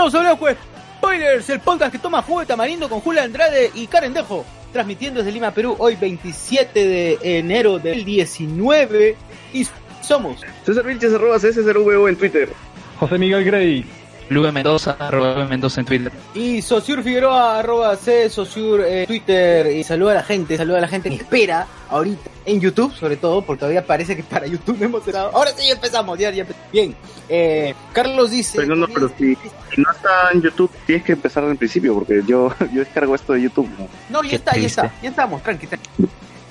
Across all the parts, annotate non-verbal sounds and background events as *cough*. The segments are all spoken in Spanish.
Bienvenidos a Loco Spoilers, el podcast que toma jugo de tamarindo con Julia Andrade y Karen Dejo. Transmitiendo desde Lima, Perú, hoy 27 de enero del 19. Y somos César Vilches, arroba CSRVO en Twitter. José Miguel Grey. Lube Mendoza, arroba Lube Mendoza en Twitter. Y Sociur Figueroa, arroba C, Sociur en Twitter. Y saluda a la gente, saluda a la gente que espera ahorita en YouTube, sobre todo, porque todavía parece que para YouTube no hemos empezado. Ahora sí empezamos, ya, ya empezamos. Bien, eh, Carlos dice... Pero no, pero si, si no está en YouTube, tienes que empezar desde el principio, porque yo, *laughs* yo descargo esto de YouTube. ¿no? No, ya está, ya está, ya estamos, tranqui, tranqui.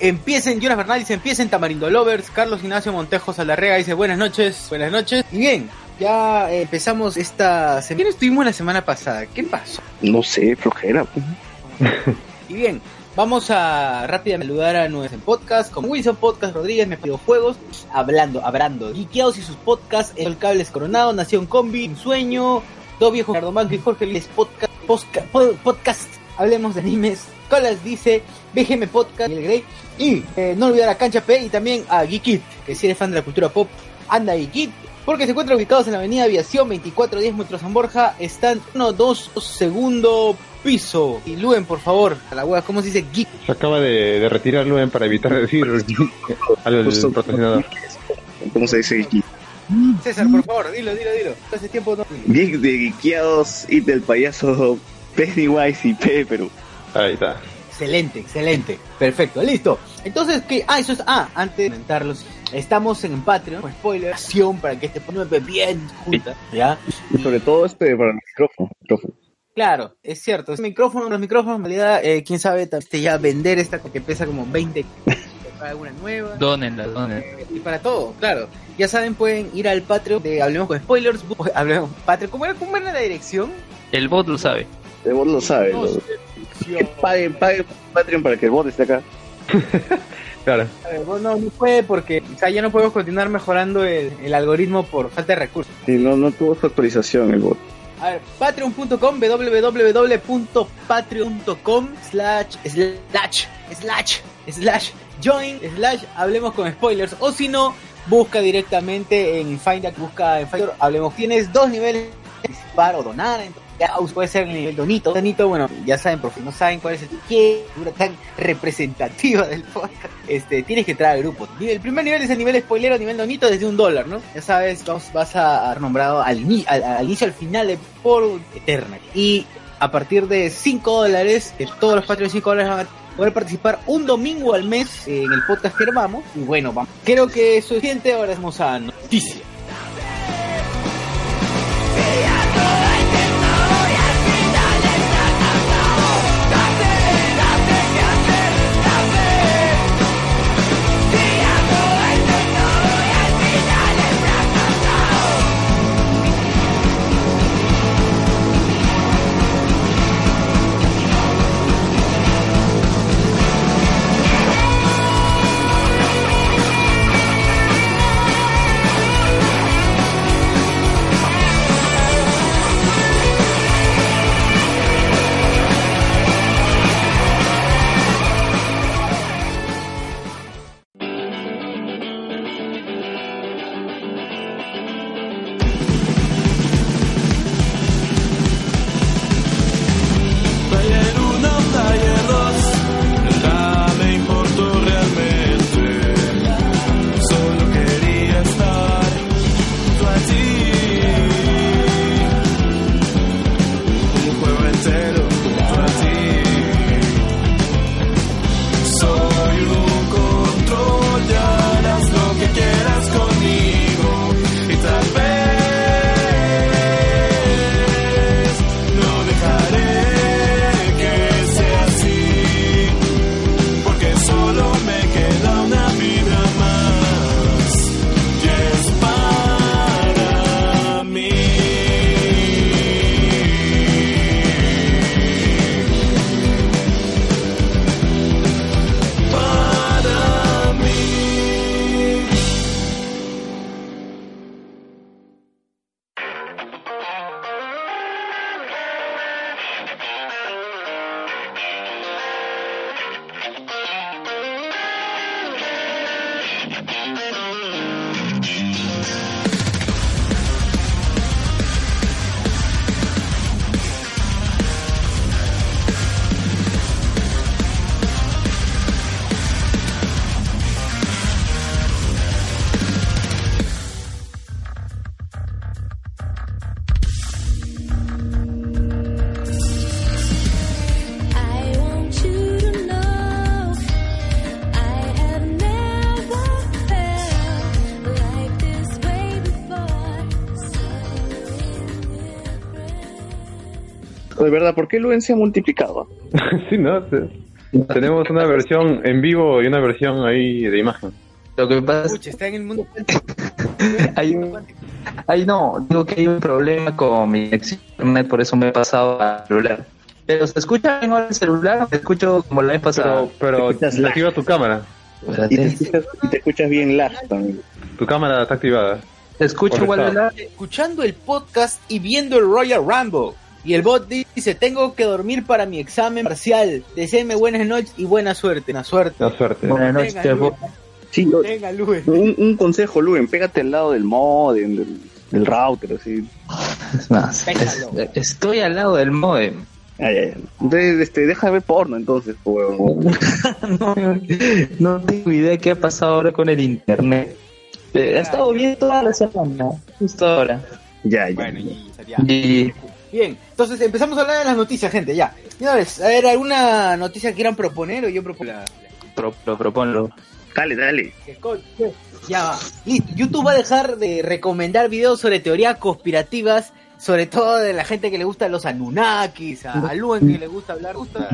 Empiecen, Jonas Bernal dice, empiecen Tamarindo Lovers, Carlos Ignacio Montejo Salarrega dice, buenas noches, buenas noches. Y bien, ya empezamos esta semana. ¿Quién estuvimos la semana pasada? ¿Qué pasó? No sé, flojera. pues. Y bien, vamos a rápidamente saludar a nuestro podcast, como Wilson Podcast Rodríguez, me pidió juegos, hablando, hablando, Geekeados y sus podcasts, El Cables Coronado, Nación Combi, Un Sueño, Dos Viejos, Ricardo Manco y Jorge Luis Podcast, posca- po- podcast, hablemos de animes, Colas dice, BGM Podcast, Miguel Grey, y eh, no olvidar a Cancha P y también a Geekit, que si eres fan de la cultura pop, anda Geekit, porque se encuentran ubicados en la avenida Aviación 2410 Metro San Borja, están 1, 2, segundo piso. Y Luen, por favor, a la wea, ¿cómo se dice geek? Se acaba de, de retirar Luen para evitar decir *laughs* al patrocinador. ¿Cómo se dice aquí? César, por favor, dilo, dilo, dilo. Hace tiempo no. Geek de Geekeados y del payaso Pennywise y P, Perú. Ahí está. Excelente, excelente. Perfecto, listo. Entonces, ¿qué? Ah, eso es. Ah, antes de comentarlos, estamos en Patreon, con spoiler, acción para que este ponme bien junta, ¿ya? Y sobre todo este para el micrófono. micrófono. Claro, es cierto. Es micrófono, los micrófonos, en realidad, eh, quién sabe, este, ya vender esta que pesa como 20 para alguna nueva. Donenla, donenla. Y para todo, claro. Ya saben, pueden ir al Patreon de Hablemos con Spoilers. *laughs* Hablemos Patreon. ¿Cómo era, cómo era la dirección? El bot lo sabe. El bot lo sabe. No lo- sé, Que paguen, paguen Patreon para que el bot esté acá. *laughs* Claro. A ver, bueno, no puede porque o sea, ya no podemos continuar mejorando el, el algoritmo por falta de recursos. Sí, no, no tuvo su actualización el bot. A ver, patreon.com, www.patreon.com slash, slash, slash, slash, join, slash, hablemos con spoilers. O si no, busca directamente en Find a- busca en Find hablemos. Tienes dos niveles, o donar. entonces, ya, puede ser el nivel donito. Donito, bueno, ya saben, por no saben cuál es el qué figura tan representativa del podcast. Este, tienes que entrar al grupo. El primer nivel es el nivel spoilero, nivel donito desde un dólar, ¿no? Ya sabes, vas, vas a, a nombrado al, ini- al, al inicio, al final de por Eterna. Y a partir de 5 dólares, que todos los patrones de 5 dólares van a poder participar un domingo al mes en el podcast que armamos. Y bueno, vamos. Creo que eso es suficiente. Ahora vamos a noticias. De verdad, ¿por qué Luen se ha multiplicado? *laughs* sí, ¿no? Te- Tenemos una versión en vivo y una versión ahí de imagen. Lo que pasa es Pucha, está en el mundo. *laughs* Hay un- Ay, no, digo que hay un problema con mi internet, por eso me he pasado al celular. Pero se escucha bien ahora el celular, me escucho como la vez pasada. Pero, pero lag. activa tu cámara. Y te escuchas, y te escuchas bien lag también. Tu cámara está activada. Escucho igual Conectado. el Escuchando el podcast y viendo el Royal Rumble. Y el bot dice, tengo que dormir para mi examen parcial. Deseenme buenas noches y buena suerte. Buena suerte. La suerte. Buenas noches. Sí, Venga, Luen. un, un consejo, Luen, pégate al lado del modem, del, del router, así. Es más, Pétalo. es- estoy al lado del modem. Ay, ay, ay. Entonces, este, deja de ver porno, entonces, pues, huevón. *laughs* no, no tengo idea qué ha pasado ahora con el internet. Eh, Ha estado bien toda la semana, justo ahora. Ya, ya. Bueno, y sería- Y Bien, entonces empezamos a hablar de las noticias, gente, ya. Señores, a ver, ¿alguna noticia que quieran proponer o yo propongo? la- pro, pro- proponlo. Dale, dale. Ya va. Listo, YouTube va a dejar de recomendar videos sobre teorías conspirativas, sobre todo de la gente que le gusta los Anunnakis, a, a Luen que le gusta hablar, gusta...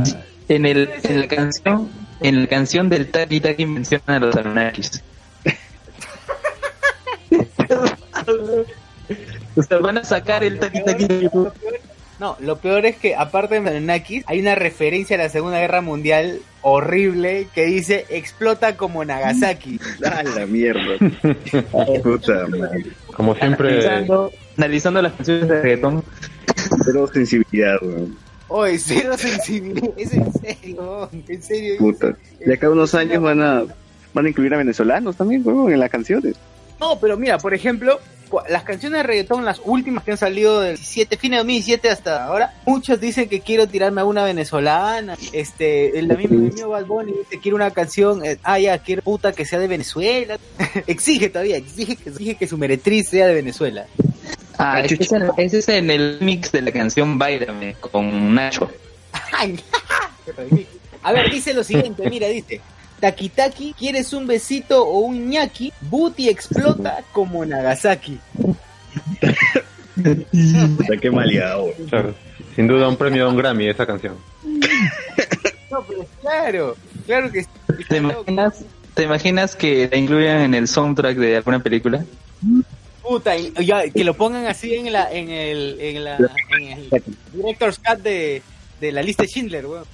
En, el, en la canción, en la canción del Taki Taki mencionan a los Anunnakis. *laughs* sea, van a sacar el de YouTube. No, lo peor es que aparte de Anunnakis, hay una referencia a la Segunda Guerra Mundial horrible que dice explota como Nagasaki. *laughs* A la mierda. *laughs* Puta madre. Como siempre, Analizando, analizando las canciones de reggaetón. Cero sensibilidad, weón. Oye, cero sensibilidad, es en serio, en serio. Puta. De acá a unos años van a, van a incluir a venezolanos también, weón, en las canciones. No, pero mira, por ejemplo, las canciones de reggaetón, las últimas que han salido del 17, fin de 2017 hasta ahora, muchos dicen que quiero tirarme a una venezolana. Este, el mismo el mío Bad Bunny dice quiero una canción, eh, ah ya, quiero puta que sea de Venezuela. *laughs* exige todavía, exige que, exige que su meretriz sea de Venezuela. Ah, ese es, en, ese es en el mix de la canción Bailame con Nacho. *laughs* *laughs* A ver, dice lo siguiente, mira, dice. Taki Taki, ¿quieres un besito o un ñaki? Booty explota como Nagasaki. Puta, qué maleado, claro, sin duda un premio a un Grammy esa canción. No, pero claro, claro que ¿Te imaginas, ¿Te imaginas que la incluyan en el soundtrack de alguna película? Puta, y- ya, que lo pongan así en la, en el, en la, en el director's cut de, de la lista de Schindler, weón.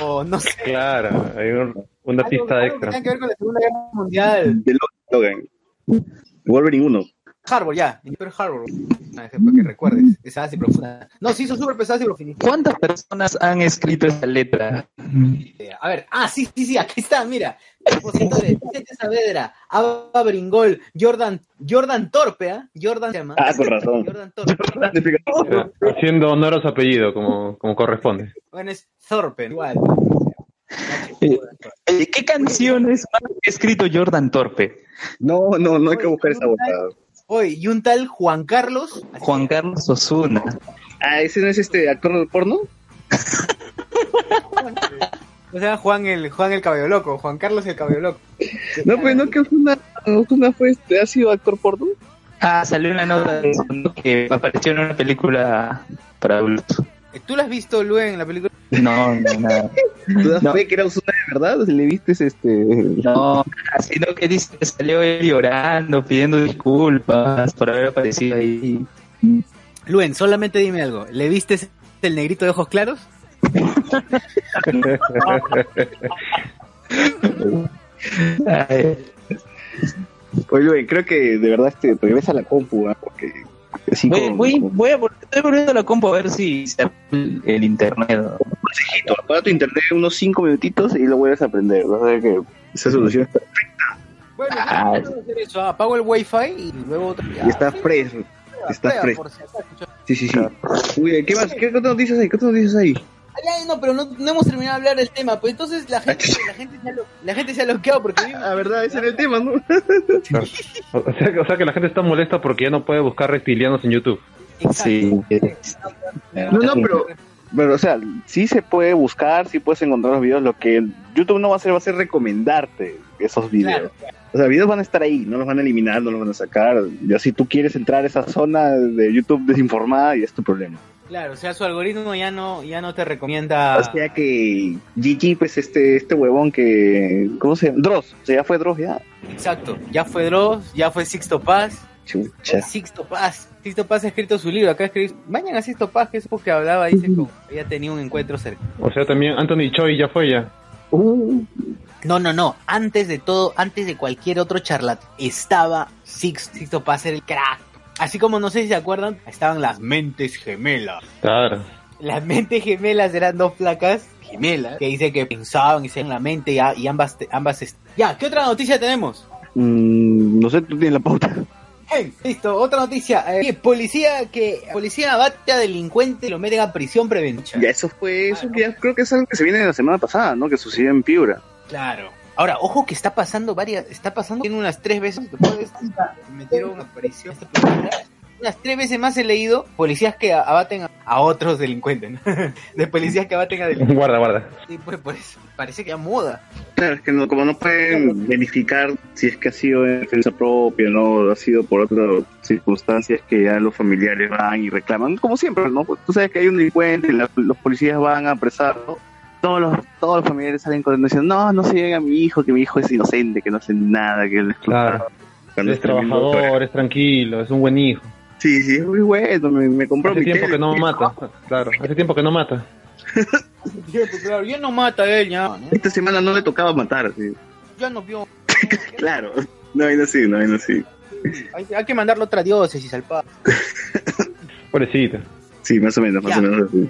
O, o no sé. Claro, hay un- una algo- pista algo que extra. tenga que ver con la Segunda Guerra Mundial. De Logan. Wolverine 1. Harbor, ya, en Pearl Harbor. Una vez Para que recuerdes, pesadas y profundas. No, sí, son súper pesadas y profundas. ¿Cuántas personas han escrito esa letra? Eh, A ver, ah, sí, sí, sí, aquí está, mira. Compositores, Vicente Saavedra, Ava Bringol, Jordan, Jordan Torpe, ¿ah? Jordan se llama. Ah, con razón. Jordan Torpe. *laughs* Haciendo honor a su apellido como, como corresponde. Bueno, es Thorpe, igual. Eh, eh, ¿Qué canciones ha escrito Jordan Torpe? No, no, no hay que buscar esa botada. Oye, y un tal Juan Carlos. así Juan Carlos Osuna. Ah, ¿ese no es este actor porno? llama. *laughs* O sea, Juan el, Juan el Cabello Loco, Juan Carlos el Cabello Loco. No, pues no, que Osuna, Osuna fue, este, ha sido actor porno. Ah, salió una nota de que apareció en una película para adultos. Eh, ¿Tú lo has visto, Luen, en la película? No, no, nada. ¿Tú das No. *laughs* fe que era Osuna de verdad? ¿Le viste este? No, sino que dice que salió él llorando, pidiendo disculpas por haber aparecido ahí. Luen, solamente dime algo. ¿Le viste el negrito de ojos claros? *laughs* Ay, Oye, creo que de verdad este, regresa a la compu, ¿ah? porque así voy, con, voy, con- voy a vol- estoy volviendo a la compu a ver si se el, el internet. consejito, apaga tu internet unos 5 minutitos y lo vuelves a aprender. Vas a ver que esa solución está, Bueno, Ah. hacer eso. Apago el wifi y luego otra. y está fresh. está acaso. Sí, sí, sí. Uy, ¿qué más? ¿Qué, qué noticias hay? ¿Qué noticias hay? No, pero no, no hemos terminado de hablar del tema. Pues entonces la gente, la gente, se, ha, lo- la gente se ha bloqueado porque vive- *laughs* Ah, verdad, ese era el tema, ¿no? Claro. O, sea, que- o sea que la gente está molesta porque ya no puede buscar reptilianos en YouTube. Exacto. Sí. No, no, pero, pero, o sea, sí se puede buscar, sí puedes encontrar los videos. Lo que YouTube no va a hacer va a ser recomendarte esos videos. Claro. O sea, videos van a estar ahí, no los van a eliminar, no los van a sacar. Ya si tú quieres entrar a esa zona de YouTube desinformada, y es tu problema. Claro, o sea, su algoritmo ya no, ya no te recomienda. O sea que GG, pues este, este huevón que. ¿Cómo se llama? Dross. O sea, ya fue Dross ya. Exacto, ya fue Dross, ya fue Sixto Paz. Chucha. Sixto Paz. Sixto Paz ha escrito su libro. Acá escribe. Vayan a Sixto Paz, que es porque hablaba, dice, como había tenido un encuentro cerca. O sea, también Anthony Choi ya fue ya. Uh, No, no, no. Antes de todo, antes de cualquier otro charlatán, estaba Six, Sixto Paz, era el crack. Así como no sé si se acuerdan, estaban las mentes gemelas. Claro. Las mentes gemelas eran dos placas gemelas que dice que pensaban y se en la mente y, a- y ambas, te- ambas. Ya, ¿qué otra noticia tenemos? mm, no sé, tú tienes la pauta. Hey, listo, otra noticia. Eh, policía que policía abate a delincuente y lo meten a prisión preventiva. Ya, eso fue. Eso ya creo que es algo que se viene de la semana pasada, ¿no? Que sucedió en Piura. Claro. Ahora, ojo que está pasando varias, está pasando en unas tres veces después de esta, metieron a prisión a esta policía. Unas tres veces más he leído policías que abaten a, a otros delincuentes, ¿no? *laughs* de policías que abaten a delincuentes. Guarda, guarda. Sí, pues por eso, parece que a moda. Claro, es que no, como no pueden verificar si es que ha sido en defensa propia, no ha sido por otras circunstancias que ya los familiares van y reclaman, como siempre, ¿no? Pues tú sabes que hay un delincuente, la- los policías van a apresarlo, todos los, todos los familiares salen corriendo diciendo, no, no se llegue a mi hijo, que mi hijo es inocente, que no hace nada, que él es Claro. Cuando Es tremendo- trabajador, es tranquilo, es un buen hijo. Sí, sí, es muy bueno, me, me compró Hace mi tiempo tele. que no mata. Claro, hace tiempo que no mata. *laughs* Claro, ya no mata a él, ya, ¿no? Esta semana no le tocaba matar, sí. ya no vio. *laughs* Claro, no hay así, no hay así. Hay, hay que mandarlo a otra diócesis al padre. *laughs* Pobrecito. Sí, más o menos, más Ya. o menos así.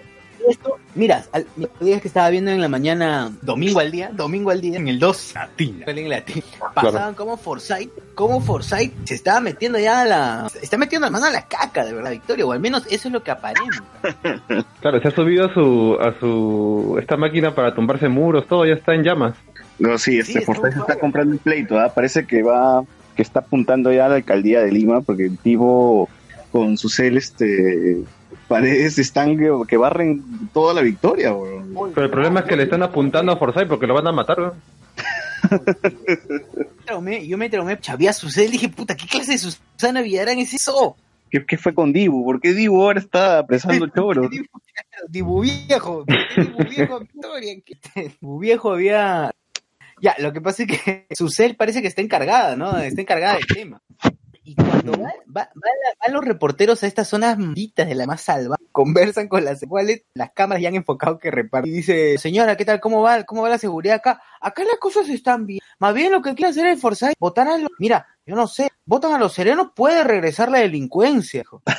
Esto, mira, al, días que estaba viendo en la mañana, domingo al día, domingo al día, en el 2, latina, en latina, pasaban como Forsyth, como Forsyth se estaba metiendo ya a la, se está metiendo la mano a la caca, de verdad, Victoria, o al menos eso es lo que aparenta. *laughs* Claro, se ha subido a su, a su, esta máquina para tumbarse muros, todo ya está en llamas. No, sí, este Sí, Forsyth está padre. comprando el pleito, ¿ah? Parece que va, que está apuntando ya a la alcaldía de Lima, porque el tipo con su cel, este, paredes están que, que barren toda la victoria, weón. Pero el problema es que le están apuntando a Forsyth porque lo van a matar, ¿no? *laughs* Traumé, yo me traumé, chabía su cel, dije, puta, ¿qué clase de Susana Villarán es eso? ¿Qué, qué fue con Dibu? ¿Por qué Dibu ahora está apresando choros? *laughs* Dibu, Dibu viejo, Dibu viejo, *laughs* Victoria, Dibu viejo había... Ya, lo que pasa es que su cel parece que está encargada, ¿no? Está encargada del tema. Y cuando va, va- va van los reporteros a estas zonas malditas de la más salva, conversan con las cuales las cámaras ya han enfocado que reparten. Y dice, señora, ¿qué tal? ¿Cómo va? ¿Cómo va la seguridad acá? Acá las cosas están bien. Más bien lo que quiere hacer es forzar, votar a los... Mira, yo no sé, votan a los serenos, puede regresar la delincuencia. hijo. *laughs*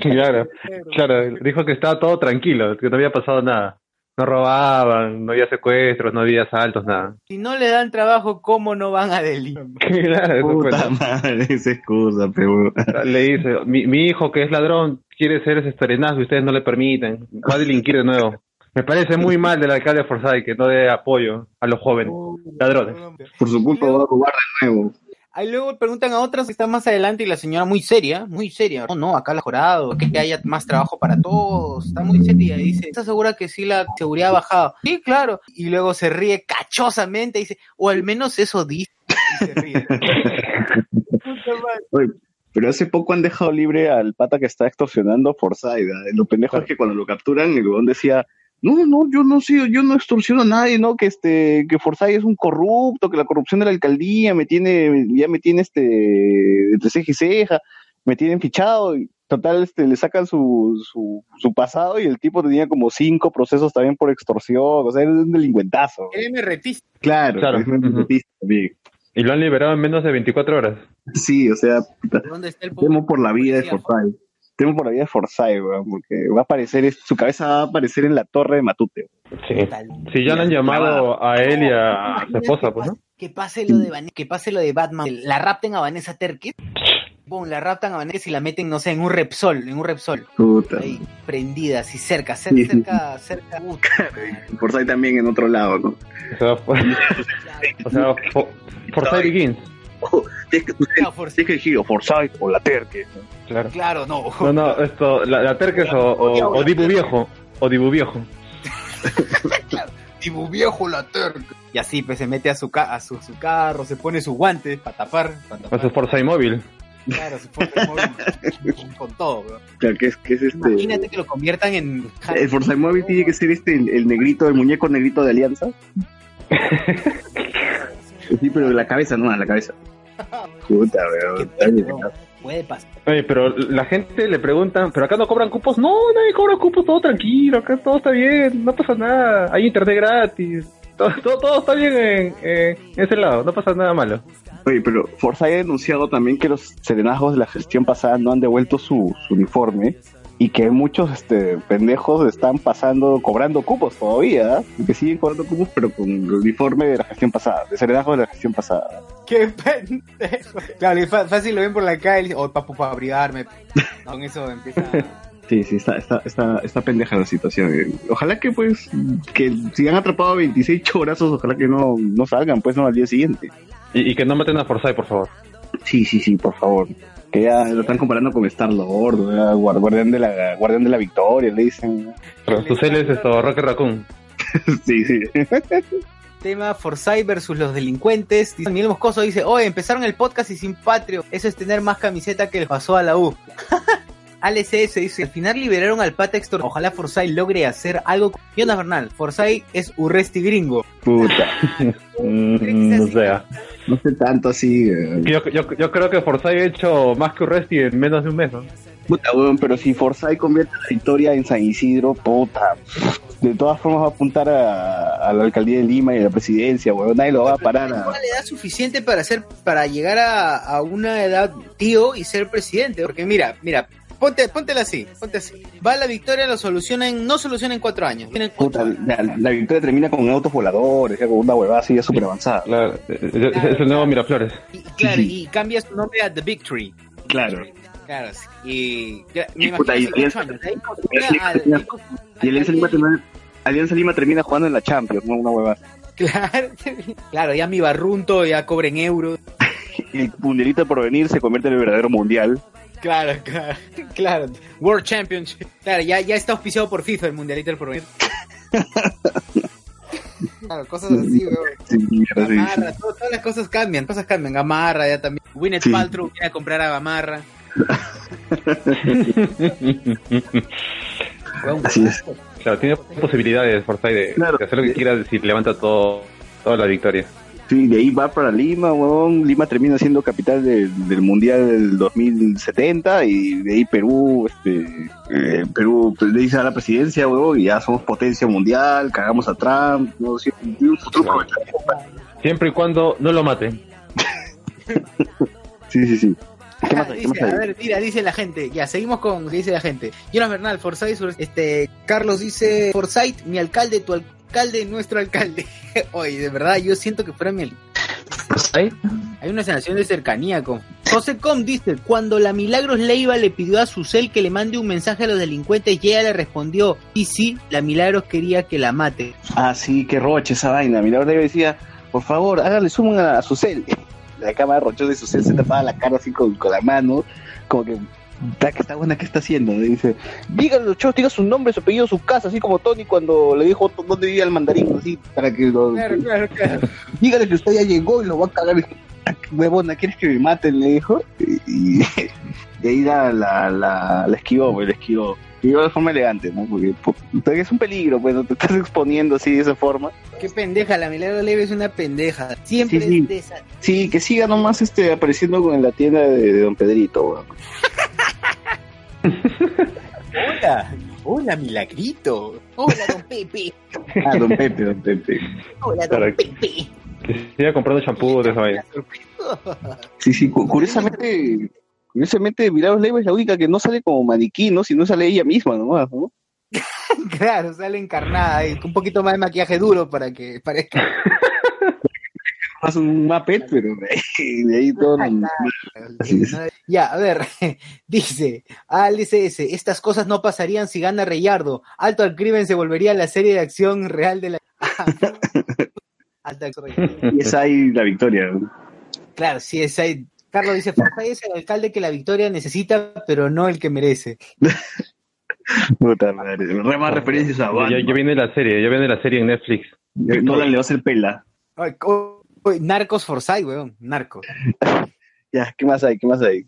Claro, *laughs* claro, dijo que estaba todo tranquilo, que no había pasado nada. No robaban, no había secuestros, no había asaltos, nada. Si no le dan trabajo, ¿cómo no van a delinquir? *laughs* *laughs* Claro. Puta madre, esa excusa, pero... Le dice, mi, mi hijo que es ladrón quiere ser ese historienazo y ustedes no le permiten, va a delinquir de nuevo. Me parece muy mal del alcalde Forsyth que no dé apoyo a los jóvenes ladrones. Por su culpa va a robar de nuevo. Ahí luego preguntan a otras que están más adelante y la señora muy seria, muy seria. No, no, acá la jurado, que haya más trabajo para todos. Está muy seria y dice, ¿estás segura que sí la seguridad ha bajado? Sí, claro. Y luego se ríe cachosamente y dice, o al menos eso dice. Y se ríe. *laughs* Pero hace poco han dejado libre al pata que está extorsionando a Forsyth. ¿ah? Lo pendejo es que cuando lo capturan, el huevón decía, no, no, yo no sé, yo no extorsiono a nadie, ¿no? Que este, que Forsyth es un corrupto, que la corrupción de la alcaldía me tiene, ya me tiene este, entre ceja y ceja, me tienen fichado, y total, este, le sacan su, su, su pasado y el tipo tenía como cinco procesos también por extorsión, o sea, era un delincuentazo. Retista. Claro, Claro. es un delincuentista también. Y lo han liberado en menos de 24 horas. Sí, o sea, puta. ¿Dónde está el Temo por la vida de policía? Forsyth. Temo por la vida de Forsyth, weón, porque va a aparecer, su cabeza va a aparecer en la torre de Matute. Sí. Sí, ya le han llamado a él y a su esposa, pues, ¿no? Que pase lo de Van- que pase lo de Batman, la rapten a Vanessa Terkis. Boom, la raptan a Vanessa y la meten, no sé, en un Repsol, en un Repsol. Puta. Ahí, prendida, así cerca, cerca, Sí, cerca, cerca. *laughs* Puta, Forsyth también en otro lado, ¿no? O sea, *laughs* o sea Fo- Forsyth Begins. *laughs* Tienes que, tienes que elegir o Forsyth o la Terque. Claro. Claro, no. No, no, esto, la, la Terques o, o, o Dibu Viejo. O Dibu Viejo. *laughs* Dibu viejo la terca. Y así pues se mete a su, ca- a su, su carro, se pone sus guantes para tapar. pa' tapar. O su Forsyth Móvil. Claro, se fue con, con todo, weón. Claro, que es, que es este. Imagínate que lo conviertan en. El Forza Móvil tiene que ser este, el, el negrito, el muñeco negrito de Alianza. *laughs* sí, pero de la cabeza, no, la cabeza. Puta, weón. Puede pasar. Oye, pero la gente le pregunta, ¿pero acá no cobran cupos? No, nadie cobra cupos, todo tranquilo, acá todo está bien, no pasa nada, hay internet gratis, todo, todo, todo está bien en, en ese lado, no pasa nada malo. Oye, pero Forza ha denunciado también que los serenazgos de la gestión pasada no han devuelto su, su uniforme y que muchos este, pendejos están pasando, cobrando cupos todavía, ¿eh? y que siguen cobrando cupos, pero con el uniforme de la gestión pasada, de serenazgos de la gestión pasada. Qué pendejo. Claro, y fácil lo ven por la calle y dicen, oh, papu, para abrigarme. Con eso empieza. *laughs* Sí, sí, está, está, está, está pendeja la situación. Ojalá que pues, que si han atrapado 26 chorazos, ojalá que no, no salgan pues no al día siguiente. Y, y que no maten a Forsyth, por favor. Sí, sí, sí, por favor. Que ya lo están comparando con Star Lord, ¿verdad? Guar- guardián de la guardián de la victoria, le dicen. Pero su cel es esto, Rocket Raccoon. *laughs* sí, sí. Tema Forsyth versus los delincuentes. Miguel Moscoso dice, oye, empezaron el podcast y sin patrio. Eso es tener más camiseta que le pasó a la U. *laughs* ALCS dice, al final liberaron al pata Héctor. Ojalá Forsyth logre hacer algo. con- Jonas Bernal, Forsyth es Urresti gringo. Puta. *laughs* Mm, no sé. No sé tanto así. eh. Yo, yo, yo creo que Forsyth ha hecho más que Urresti en menos de un mes, ¿no? Puta, weón, pero si Forsyth convierte la victoria en San Isidro, puta. De todas formas va a apuntar a, a la alcaldía de Lima y a la presidencia, weón. Nadie lo va a parar. A... Igual le da suficiente para hacer, para llegar a, a una edad tío y ser presidente. Porque mira, mira, ponte, póntela así, ponte así. Va la victoria, lo soluciona en, no soluciona en cuatro años. Puta, años. la, la victoria termina con autos voladores, con una huevada así ya súper avanzada. Claro, es, es- es el nuevo Miraflores. Y, claro, cambia su nombre a The Victory. Claro. Claro, sí. y ya, me Y puta, imagino y- años. Alianza Lima, termina, Alianza Lima termina jugando en la Champions, ¿no? Una huevada. Claro, *laughs* claro, ya mi barrunto ya cobra en euros. *laughs* El mundialito por venir se convierte en el verdadero mundial. Claro, claro, claro. World Championship. Claro, ya, ya está auspiciado por FIFA el mundialito del porvenir. Claro, cosas así, weón. Gamarra, todo- todas las cosas cambian, cosas cambian. Gamarra ya también. Gwyneth Sí. Paltrow viene a comprar a Gamarra. Así es. Claro, tiene posibilidades Forsyth de, Claro. de hacer lo que quiera si levanta todo, toda la victoria. Sí, de ahí va para Lima, weón. Lima termina siendo capital de- del Mundial del 2070 y de ahí Perú, este, eh, Perú pues, le dice a la presidencia, weón, y ya somos potencia mundial, cagamos a Trump, no Sí, tiene un futuro Claro. prometedor. Siempre y cuando no lo maten. *laughs* Sí, sí, sí. ¿Qué más hay? ¿Qué más Dice, a ver, mira, dice la gente. Ya, seguimos con lo que dice la gente. Jonas Bernal, Forsyth, este, Carlos dice, Forsyth, mi alcalde, tu alcalde, nuestro alcalde. *laughs* Oye, de verdad, yo siento que fuera mi alcalde. Hay una sensación de cercanía con. José Com dice, cuando la Milagros Leiva le pidió a Susel que le mande un mensaje a los delincuentes y ella le respondió, y sí, la Milagros quería que la mate. Ah, sí, qué roche esa vaina. Mi le decía, por favor, hágale zoom a, a su cel. La cámara rochosa de su cel se tapaba la cara así con, con la mano, como que, "Ta, que está buena, ¿qué está haciendo? Dice, dígale, chos, diga su nombre, su apellido, su casa, así como Tony cuando le dijo dónde vivía el mandarín, así, para que lo... claro, claro. Dígale que usted ya llegó y lo va a cagar. Y dijo, "Ta, qué huevona, ¿quieres que me maten? Le dijo. Y, y, *laughs* y ahí la, la, la, la esquivó, pues, la esquivó. Esquivó de forma elegante, ¿no? Porque, porque es un peligro, pues, no te estás exponiendo así de esa forma. Qué pendeja, la Milagros Leiva es una pendeja. Siempre Sí, sí. es de esa. Sí, que siga nomás este apareciendo en la tienda de, de Don Pedrito, weón. *laughs* Hola, hola, Milagrito. Hola, don Pepe. Ah, Don Pepe, Don Pepe. Hola, don. Pepe. Que siga comprando champú de esa vaina. Sí, sí, cu- curiosamente, curiosamente Milagros Leiva es la única que no sale como maniquí, ¿no? Si no sale ella misma nomás, ¿no? *laughs* Claro, sale encarnada y con un poquito más de maquillaje duro para que parezca. *laughs* Hace un mapet, pero de ahí, todo... Ya, a ver, *laughs* dice ALCS, estas cosas no pasarían si gana Reyardo. Alto al crimen se volvería la serie de acción real de la... *laughs* Alto al crimen. Y es ahí la victoria. Claro, sí, es ahí. Carlos dice, Forsyth es el alcalde que la victoria necesita, pero no el que merece. *laughs* Puta madre. Re más referencias a Batman. ya viene la serie, ya viene la serie en Netflix. Nolan le va a hacer pela. Ay, Narcos Forsyth, weón, Narcos. *laughs* Ya, ¿qué más hay? ¿Qué más hay?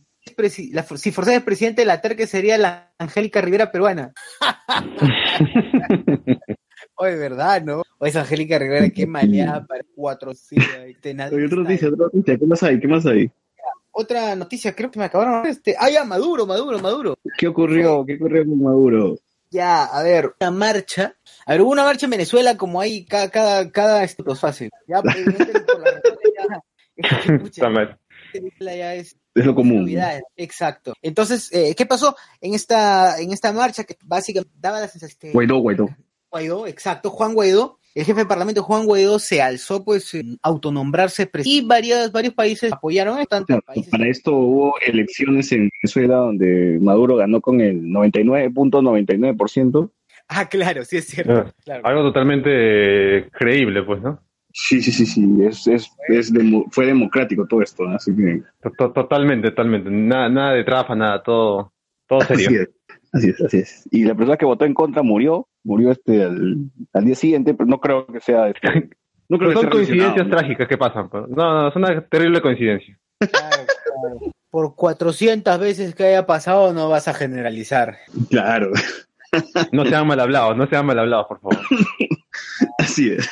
la- si Forsyth es presidente de la terque sería la Angélica Rivera peruana. *laughs* Oye, ¿verdad, no? O esa Angélica Rivera, qué maleada para cuatro sí, Oye, otra noticia, otra noticia. ¿Qué más hay? ¿Qué más hay? Otra noticia, creo que me acabaron. Este, ah, ya, Maduro, Maduro, Maduro. ¿Qué ocurrió? ¿Qué ocurrió con Maduro? Ya, a ver, una marcha. A ver, hubo una marcha en Venezuela como hay cada, cada, cada esto es fácil. Ya, pues, *laughs* por la ya, *laughs* escucha, ya es Es lo común. Exacto. Entonces, eh, ¿qué pasó en esta, en esta marcha que básicamente daba la sensación que Guaidó, Guaidó. Guaidó, exacto, Juan Guaidó, el jefe de parlamento Juan Guaidó se alzó pues en autonombrarse presidente y varios, varios países apoyaron esto, tanto Claro, países para esto hubo elecciones en Venezuela donde Maduro ganó con el 99.99%. Ah, claro, sí es cierto. Claro. Algo totalmente creíble, pues, ¿no? Sí, sí, sí, sí. Es, es, es demo- fue democrático todo esto, ¿no? Así que. To- to- Totalmente, totalmente. Nada, nada de trafa, nada, todo, todo serio. Así es, así es, así es. Y la persona que votó en contra murió, murió este al, al día siguiente, pero no creo que sea. este, *laughs* no creo Pero que son sea coincidencias trágicas que pasan. pues. No, no, es una terrible coincidencia. Claro, claro. Por 400 veces que haya pasado no vas a generalizar. Claro, No sean mal hablados, no sean mal hablados, por favor. *laughs* así es.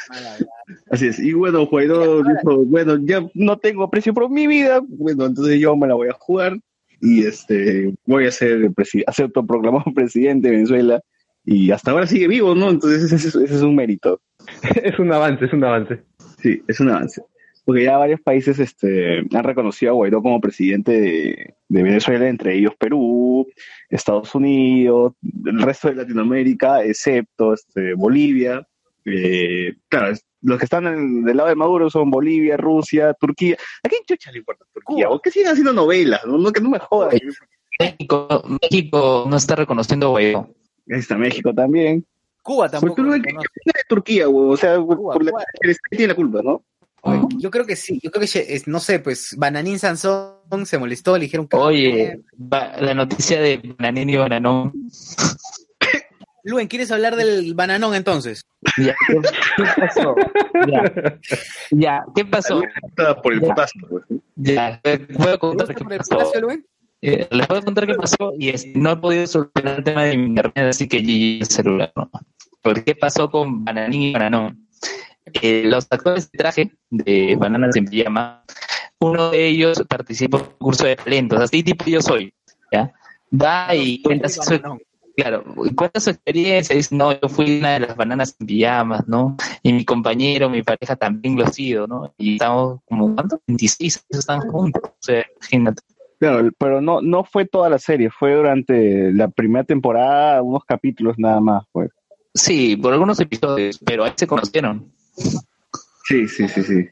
Así es. Y bueno, Guaidó dijo, bueno, ya no tengo aprecio por mi vida, bueno, entonces yo me la voy a jugar y este voy a ser presi- a ser autoproclamado *laughs* presidente de Venezuela y hasta ahora sigue vivo, ¿no? Entonces ese, es- ese es un mérito. *laughs* es un avance, es un avance. Sí, es un avance. Porque ya varios países este, han reconocido a Guaidó como presidente de, de Venezuela, entre ellos Perú, Estados Unidos, el resto de Latinoamérica, excepto este, Bolivia. Eh, claro, es- los que están en- del lado de Maduro son Bolivia, Rusia, Turquía. ¿A quién chucha le importa Turquía? ¿O qué siguen haciendo novelas? No, No, que no me jodan. México, México no está reconociendo a Guaidó. Ahí está México también. Cuba tampoco. tú no- lo ¿qué reconoce. opinas de Turquía, güey? O sea, Cuba, por la- Cuba. el Estado tiene la culpa, ¿no? Oye, Yo creo que sí, yo creo que, es- no sé, pues Bananín Sansón se molestó, le dijeron que... Oye, va- la noticia de Bananín y Bananón. Luen, ¿quieres hablar del bananón entonces? Ya, ¿qué, qué pasó? Ya, ya, ¿qué pasó? Por el Ya. potasio. Ya, voy a ¿Te contar qué por el pasó. palacio, Luen? Eh, les a contar qué pasó y es- no he podido solucionar el tema de mi internet, así que GG el celular. ¿no? Porque qué pasó con Bananín y Bananón. Eh, los actores de traje de Bananas en Pijama, uno de ellos participó en un curso de talentos, así tipo yo soy, ¿ya? Va y cuenta su, claro, cuenta su experiencia, dice, no, yo fui una de las bananas en pijamas, ¿no? Y mi compañero, mi pareja también lo ha sido, ¿no? Y estamos como, ¿cuánto? 26 años están juntos, o sea, imagínate. Claro, pero no, no fue toda la serie, fue durante la primera temporada, unos capítulos nada más, pues. Sí, por algunos episodios, pero ahí se conocieron. Sí, sí, sí, sí.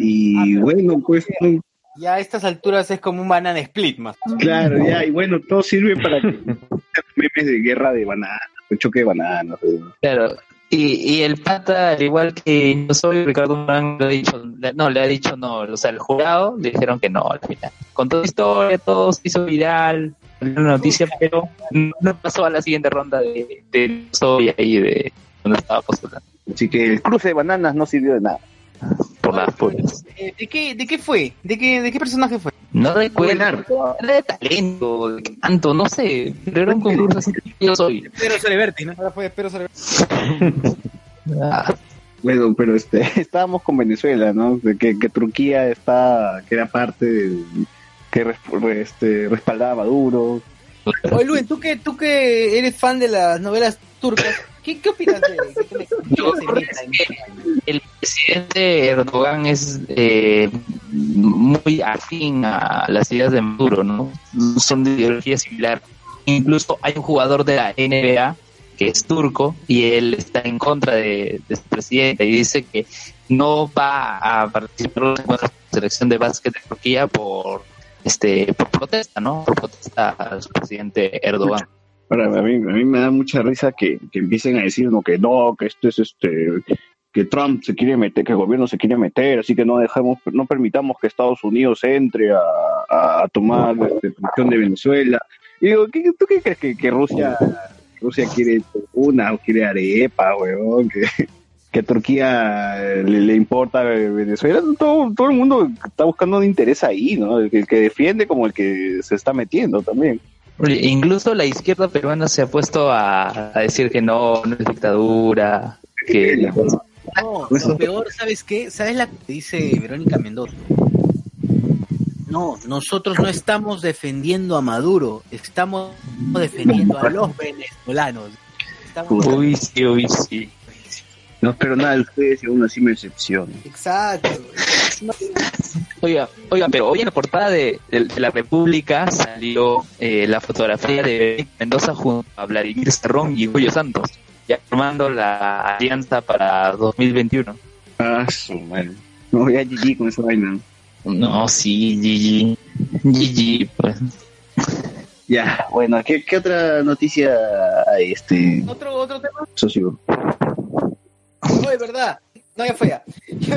Y bueno, pues, Ya a estas alturas es como un banana split más. claro, ya, y bueno, todo sirve para que *laughs* memes de guerra de bananas, de choque de bananas. eh. Claro. Y, y el pata, al igual que yo soy, Ricardo Morán, le ha dicho, no, le ha dicho no, o sea, el jurado le dijeron que no al final. Con toda historia, todo se hizo viral, una noticia, pero no pasó a la siguiente ronda de, de soy ahí de donde estaba postulando, Así que el cruce de bananas no sirvió de nada. Por las puras. Eh, ¿De qué, ¿De qué fue? ¿De qué, ¿De qué personaje fue? No recuerdo, era de talento, de canto, no sé, pero era un concurso así que yo soy. Pero Soleberti, ¿no? Ahora fue Pero Soleberti. Ah, *laughs* Bueno, pero este, *laughs* estábamos con Venezuela, ¿no? De que, que Turquía está, que era parte del, que res- re- este, respaldaba a Maduro. Oye, Luen, ¿tú que, tú que eres fan de las novelas turcas, ¿qué, qué opinas de me- *laughs* Yo creo que el presidente Erdogan es eh, muy afín a las ideas de Maduro, ¿no? Son de ideología similar. Incluso hay un jugador de la NBA que es turco y él está en contra de, de su presidente y dice que no va a participar en la selección de básquet de Turquía por este por protesta, ¿no? Por protesta a su presidente Erdogan. A mí, me da mucha risa que, que empiecen a decir que no, que esto es este, que Trump se quiere meter, que el gobierno se quiere meter, así que no dejamos, no permitamos que Estados Unidos entre a, a, tomar este, posición de Venezuela. Y digo, ¿qué, ¿tú qué crees que, que Rusia, Rusia quiere una o quiere arepa, weón? Que, que Turquía eh, le, le importa Venezuela, todo, todo el mundo está buscando un interés ahí, ¿no? El que defiende como el que se está metiendo también. Oye, incluso la izquierda peruana se ha puesto a, a decir que no, no es dictadura, que No, lo peor, ¿sabes qué? ¿Sabes la que dice Verónica Mendoza? No, nosotros no estamos defendiendo a Maduro, estamos defendiendo a los venezolanos. Estamos- Uy, sí, uy, sí. No espero nada de ustedes y aún así me decepciono. Exacto. Oiga, oiga, pero hoy en la portada de, de- de la República salió eh, la fotografía de Mendoza junto a Vladimir Cerrón y Julio Santos, ya formando la alianza para 2021. Ah, su madre. No voy a GG con esa vaina. No, sí, GG. GG, pues. Ya, bueno, ¿qué, qué otra noticia hay, este, otro, otro tema. socio? No, es verdad. No, ya fue ya. *laughs* Ya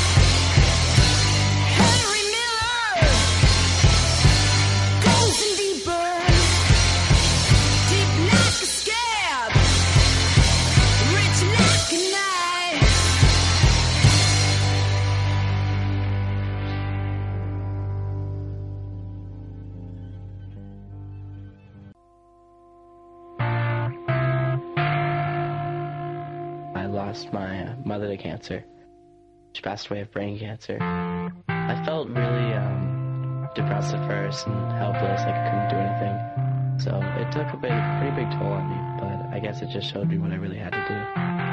lost my mother to cancer. She passed away of brain cancer. I felt really um, depressed at first and helpless, like I couldn't do anything. So it took a big, pretty big toll on me, but I guess it just showed me what I really had to do.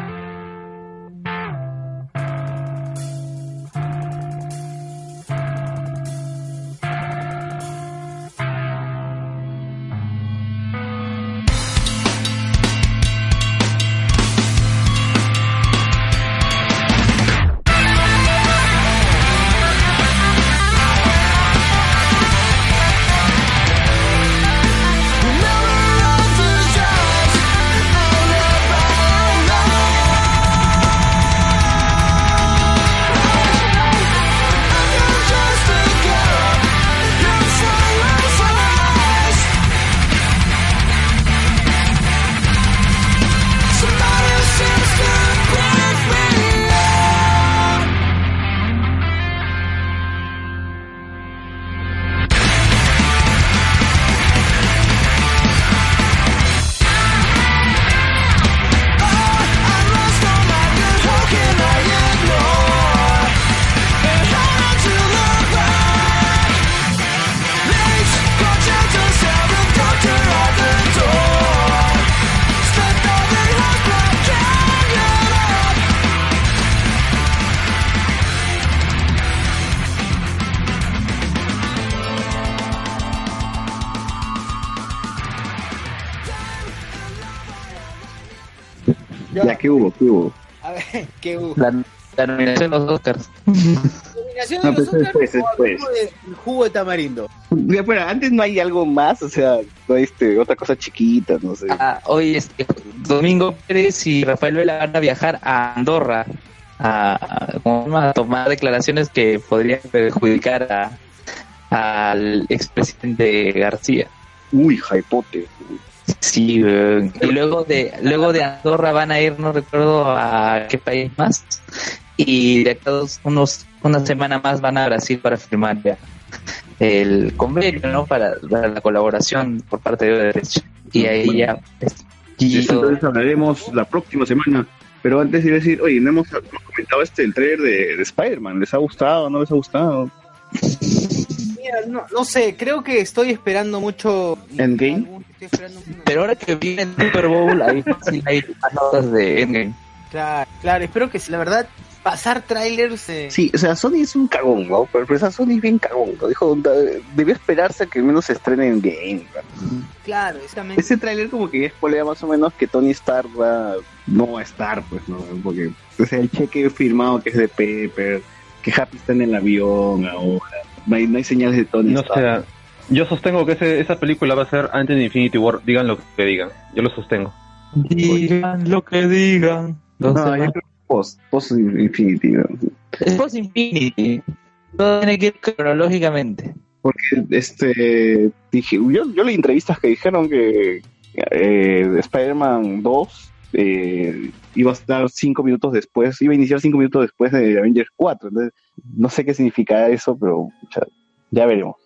La, nominación de los Oscars. Nominación No, de los pues, Oscars después, o después. jugo de tamarindo. Ya, pero antes no hay algo más, o sea, no hay este, otra cosa chiquita, no sé. Ah, hoy este, Domingo Pérez y Rafael Vela van a viajar a Andorra a, a- como a tomar declaraciones que podrían perjudicar a, al expresidente García. Uy, jaipote. Sí, weón. y luego de luego de Andorra van a ir, no recuerdo a qué país más, y de acá dos- unos una semana más van a Brasil para firmar ya el convenio, ¿no? Para, para la colaboración por parte de Odebrecht. Y ahí ya pues, Y y eso todo. entonces hablaremos la próxima semana. Pero antes iba a decir, oye, no hemos, comentado este el trailer de, de Spider-Man. ¿Les ha gustado? ¿No les ha gustado? Mira, no, no sé, creo que estoy esperando mucho. ¿Endgame? Estoy esperando mucho. Pero ahora que viene el Super Bowl, ahí fácil hay más notas de Endgame. Claro, claro, espero que sí, la verdad, pasar trailers. eh, Sí, o sea, Sony es un cagón, ¿no? Pero, pero esa Sony es bien cagón. ¿no? Dijo, debió esperarse a que al menos se estrene en game. ¿no? Claro, exactamente. Ese tráiler como que ya espolea más o menos que Tony Stark va, no va a estar, pues, ¿no? Porque, o sea, el cheque firmado que es de Pepper, que Happy está en el avión ahora, no hay, no hay señales de Tony No Stark. sé. Yo sostengo que ese- esa película va a ser antes de Infinity War. Digan lo que digan. Yo lo sostengo. Digan lo que digan. No, demás. yo creo que post, post Infinity, ¿no? Es post Infinity. Todo tiene que ir cronológicamente. Porque, este, dije, yo, yo leí entrevistas que dijeron que eh, Spider-Man 2 eh, iba a estar cinco minutos después, iba a iniciar cinco minutos después de Avengers 4. Entonces, no sé qué significa eso, pero ya veremos.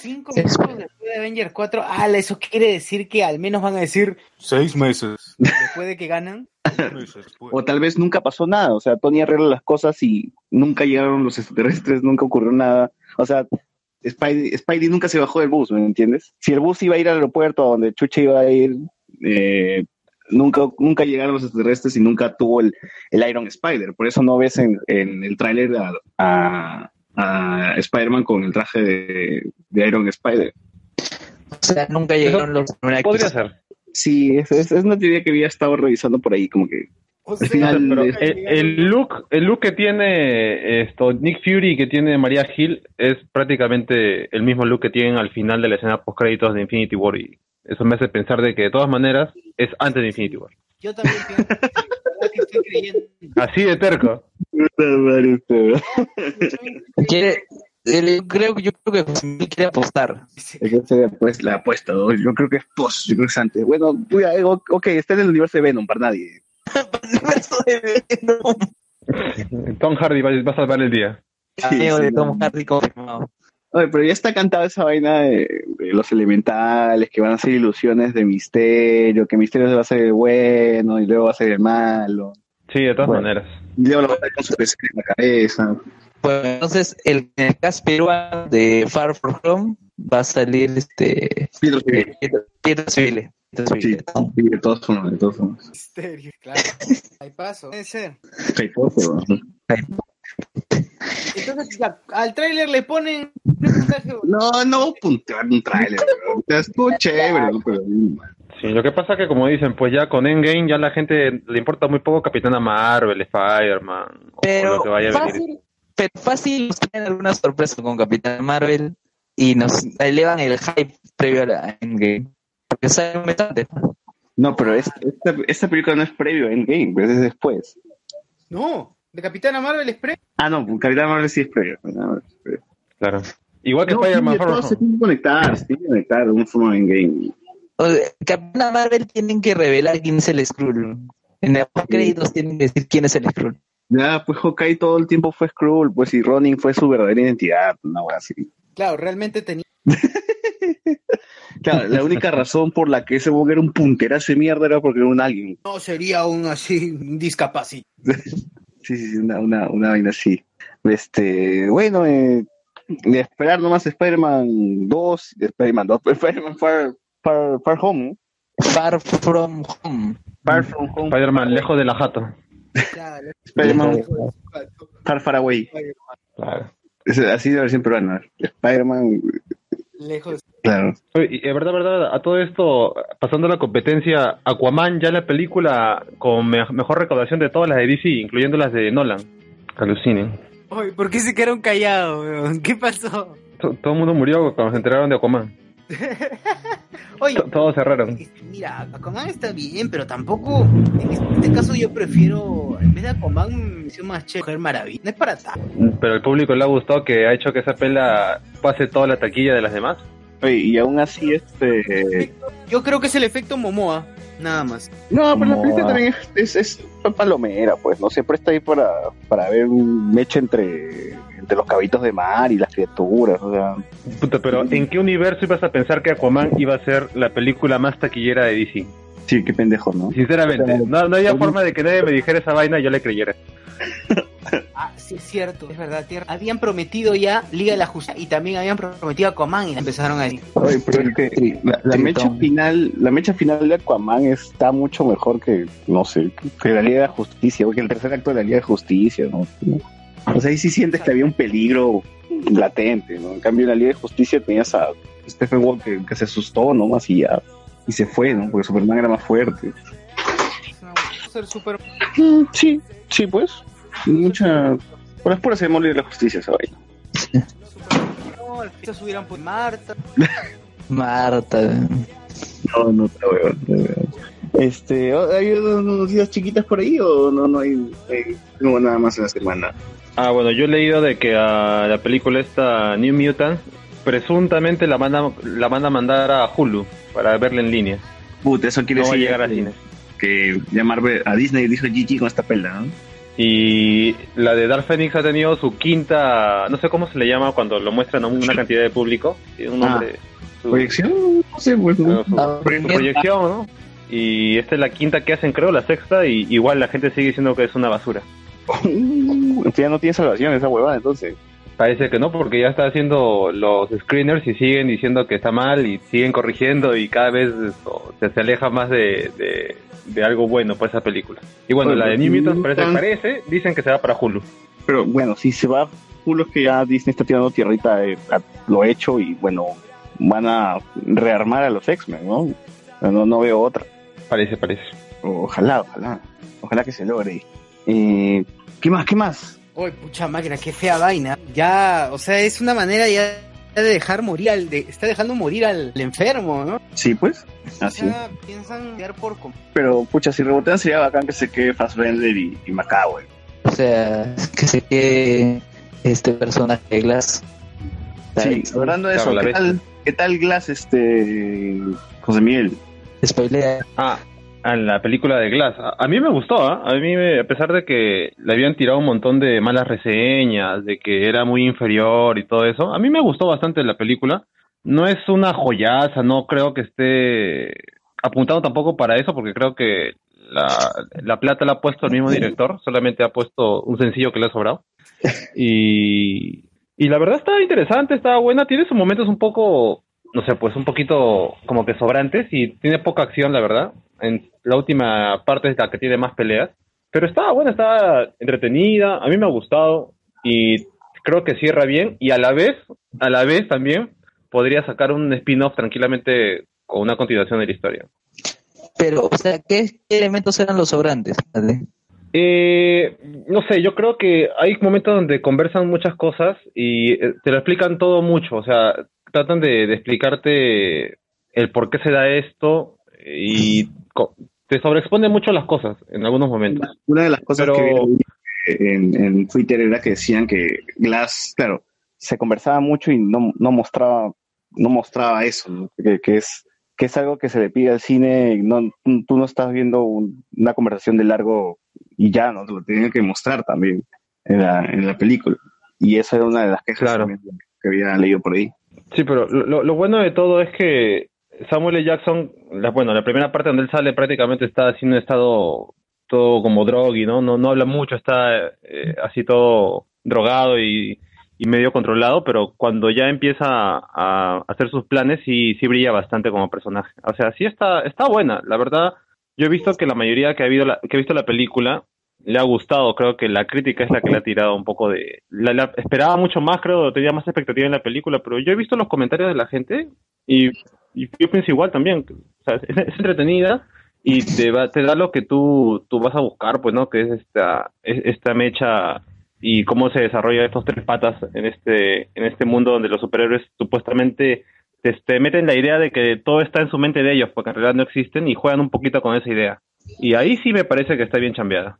Cinco minutos después de Avengers 4. Ah, eso quiere decir que al menos van a decir seis meses. Después de que ganan. seis meses después. O tal vez nunca pasó nada, o sea, Tony arregla las cosas y nunca llegaron los extraterrestres, nunca ocurrió nada. O sea, Spidey, Spidey nunca se bajó del bus, ¿me entiendes? Si el bus iba a ir al aeropuerto a donde Chucha iba a ir, eh, nunca, nunca llegaron los extraterrestres y nunca tuvo el, el Iron Spider. Por eso no ves en, en el tráiler a, a- a Spider-Man con el traje de, de Iron Spider. O sea, nunca llegaron los Podría ser. Sí, es, es, es una teoría que había estado revisando por ahí, como que O al sea, final... Pero de- el, el look, el look que tiene esto Nick Fury y que tiene María Hill es prácticamente el mismo look que tienen al final de la escena post créditos de Infinity War y eso me hace pensar de que de todas maneras es antes de Infinity War. Yo también pienso sí, que estoy creyendo. Así de terco. Quiere, creo, yo creo que quiere apostar. Pues la apuesta, ¿no? Yo creo que es post, yo creo que es antes. Bueno, eh, ok, está en el universo de Venom, para nadie. Universo de Venom. Tom Hardy va, va a salvar el día. Cameo sí, de no. Tom Hardy confirmado. Oye, pero ya está cantada esa vaina de, de los elementales, que van a ser ilusiones de misterio, que misterio va a ser el bueno y luego va a ser el malo. Sí, de todas Bueno. maneras. Y luego lo va a con su PC en la cabeza. Pues entonces, el, en el cast peruano de Far From Home va a salir este Pietro Civil. eh, Pietro Civile. Pietro Sí, Civile. sí, de todos formas, de todos formas. Misterio, claro. *laughs* Hay paso. Puede ser. Caiposo, ¿no? Entonces, al tráiler le ponen. No, no puntear un tráiler, bro. O sea, estuvo chévere, Sí, lo que pasa es que como dicen, pues ya con Endgame ya la gente le importa muy poco Capitana Marvel, Spider-Man, o Pero lo que vaya a venir. fácil, pero fácil nos traen alguna sorpresa con Capitán Marvel y nos elevan el hype previo a la Endgame. Porque sale antes. ¿no? Pero es- esta, esta película no es previo a Endgame, pero es después. No, de Capitana Marvel es pre. Ah, no, Capitán Marvel sí es previo. Previo. Claro. Igual que No, Spider-Man Far From se Home. tienen que conectar, se tienen que conectar de una forma en game. O sea, Capitán Marvel tienen que revelar quién es el Skrull. En los créditos tienen que decir quién es el Skrull. Ya, pues Hawkeye todo el tiempo fue Skrull, pues y Ronin fue su verdadera identidad, una wea así. Claro, realmente tenía. *laughs* Claro, la única razón por la que ese Bog era un punterazo de mierda era porque era un alien. No sería un así, un discapacitado. *laughs* Sí, sí, sí, una, una, una vaina así. Este, bueno, eh, de esperar nomás Spider-Man 2, Spider-Man 2, *laughs* Spider-Man Far, Far, Far Home, Far From Home. Far From Home, Spider-Man lejos de la jato. Claro, Spider-Man Far Far Away. Claro. Es así de versión peruana. Spider-Man, lejos. claro. Y, eh, verdad, verdad, a todo esto, pasando la competencia, Aquaman ya la película con me- mejor recaudación de todas las de DC, incluyendo las de Nolan. Alucinen. Oye, ¿por qué se quedaron callados, weón? ¿Qué pasó? To- todo el mundo murió cuando se enteraron de Aquaman. *laughs* Oye, To- Todos cerraron. mira, Aquaman está bien, pero tampoco. En este caso, yo prefiero. En vez de Aquaman, me más chévere. Mujer Maravilla. No es para tanto. Pero al público le ha gustado que ha hecho que esa pela pase toda la taquilla de las demás. Oye, y aún así, este. Yo creo que es el efecto Momoa, nada más. No, pero la película también es, es, es palomera, pues, no se presta ahí para, para ver un mecha entre, entre los cabitos de mar y las criaturas, o sea. Puta, pero ¿en qué universo ibas a pensar que Aquaman iba a ser la película más taquillera de DC? Sí, qué pendejo, ¿no? Sinceramente, no, no había forma de que nadie me dijera esa vaina y yo le creyera. *laughs* Ah, sí, es cierto, es verdad. tierra. Habían prometido ya Liga de la Justicia y también habían prometido Aquaman y la empezaron a decir. Oye, pero es que la, la mecha final, la mecha final de Aquaman está mucho mejor que, no sé, que la Liga de la Justicia, o que el tercer acto de la Liga de Justicia, ¿no? O sea, ahí sí sientes que había un peligro latente, ¿no? En cambio, en la Liga de Justicia tenías a Stephen Wall que, que se asustó, ¿no? Más y ya, y se fue, ¿no? Porque Superman era más fuerte. Ser super Mm, Sí, sí, pues. Mucha. Por es pura ceremonia de la justicia esa vaina. no, al final subieran por Marta. *laughs* Marta. No, no te veo, no te veo. Este, ¿hay unas noticias chiquitas por ahí o no, no hay, hay- no nada más en la semana? Ah, bueno, yo he leído de que a la película esta New Mutants presuntamente la manda la manda a mandar a Hulu para verla en línea. Puta, eso quiere No a decir llegar a que, cine. que ya Marvel, a Disney dijo GG con esta pelda, ¿no? Y la de Dark Phoenix ha tenido su quinta, no sé cómo se le llama cuando lo muestran a una cantidad de público, un Ah. nombre, su, ¿Proyección? No sé, pues. bueno, ¿no? su- su proyección, ¿no? Y esta es la quinta que hacen, creo, la sexta, y igual la gente sigue diciendo que es una basura. Ya no tiene salvación esa huevada, entonces. Parece que no, porque ya está haciendo los screeners y siguen diciendo que está mal y siguen corrigiendo y cada vez esto, se, se aleja más de, de, de algo bueno para esa película. Y bueno, Bueno, la de Mutants parece, parece, dicen que se va para Hulu. Pero bueno, si se va Hulu es que ya Disney está tirando tierrita eh, a lo hecho y bueno, van a rearmar a los X-Men, ¿no? No, no veo otra. Parece, parece. Ojalá, ojalá. Ojalá que se logre. Eh, ¿Qué más? ¿Qué más? Uy, pucha máquina, qué fea vaina. Ya, o sea, es una manera ya de dejar morir al. De, está dejando morir al, al enfermo, ¿no? Sí, pues. O Así. sea, piensan quedar por. Pero, pucha, si rebotean sería bacán que se quede Fassbender y, y Macao, güey. O sea, *laughs* que se quede este personaje Glass. Sí, hablando de eso, ¿qué tal, ¿qué tal Glass, este. José Miguel? Spoilea. Ah, a la película de Glass. A, a mí me gustó, ¿ah? A mí, me- a pesar de que le habían tirado un montón de malas reseñas, de que era muy inferior y todo eso, a mí me gustó bastante la película. No es una joyaza, no creo que esté apuntado tampoco para eso, porque creo que la, la plata la ha puesto el mismo director, solamente ha puesto un sencillo que le ha sobrado. Y, y la verdad está interesante, está buena, tiene sus momentos un poco, no sé, pues un poquito como que sobrantes y tiene poca acción, la verdad. En la última parte es la que tiene más peleas, pero está buena, está entretenida, a mí me ha gustado y creo que cierra bien y a la vez, a la vez también podría sacar un spin-off tranquilamente con una continuación de la historia. Pero, o sea, ¿qué, qué elementos eran los sobrantes? ¿Vale? Eh, no sé, yo creo que hay momentos donde conversan muchas cosas y eh, te lo explican todo mucho, o sea, tratan de, de explicarte el por qué se da esto y te sobreexponen mucho las cosas en algunos momentos. Una de las cosas Pero- que vi en, en Twitter era que decían que Glass, claro, se conversaba mucho y no, no mostraba no mostraba eso, ¿no? que, que es que es algo que se le pide al cine, y no, tú no estás viendo un- una conversación de largo y ya, ¿no? Te lo tienen que mostrar también en la, en la película. Y esa era una de las quejas Claro. que había leído por ahí. Sí, pero lo bueno de todo es que Samuel L. Jackson, la, bueno, la primera parte donde él sale prácticamente está así en un estado todo como drogui, ¿no? No, no habla mucho, está eh, así todo drogado y, y medio controlado, pero cuando ya empieza a, hacer sus planes sí, sí brilla bastante como personaje. O sea, sí está, está buena, la verdad. Yo he visto que la mayoría que ha, habido la, que ha visto la película le ha gustado, creo que la crítica es la que le ha tirado un poco de... La, la- esperaba mucho más, creo, tenía más expectativa en la película, pero yo he visto los comentarios de la gente y, yo pienso igual también. O sea, es, entretenida y te, va, te da lo que tú, tú vas a buscar, pues, ¿no? Que es esta, es- esta mecha y cómo se desarrolla estos tres patas en este, en este mundo donde los superhéroes supuestamente te, te meten la idea de que todo está en su mente de ellos, porque en realidad no existen y juegan un poquito con esa idea. Y ahí sí me parece que está bien chambeada.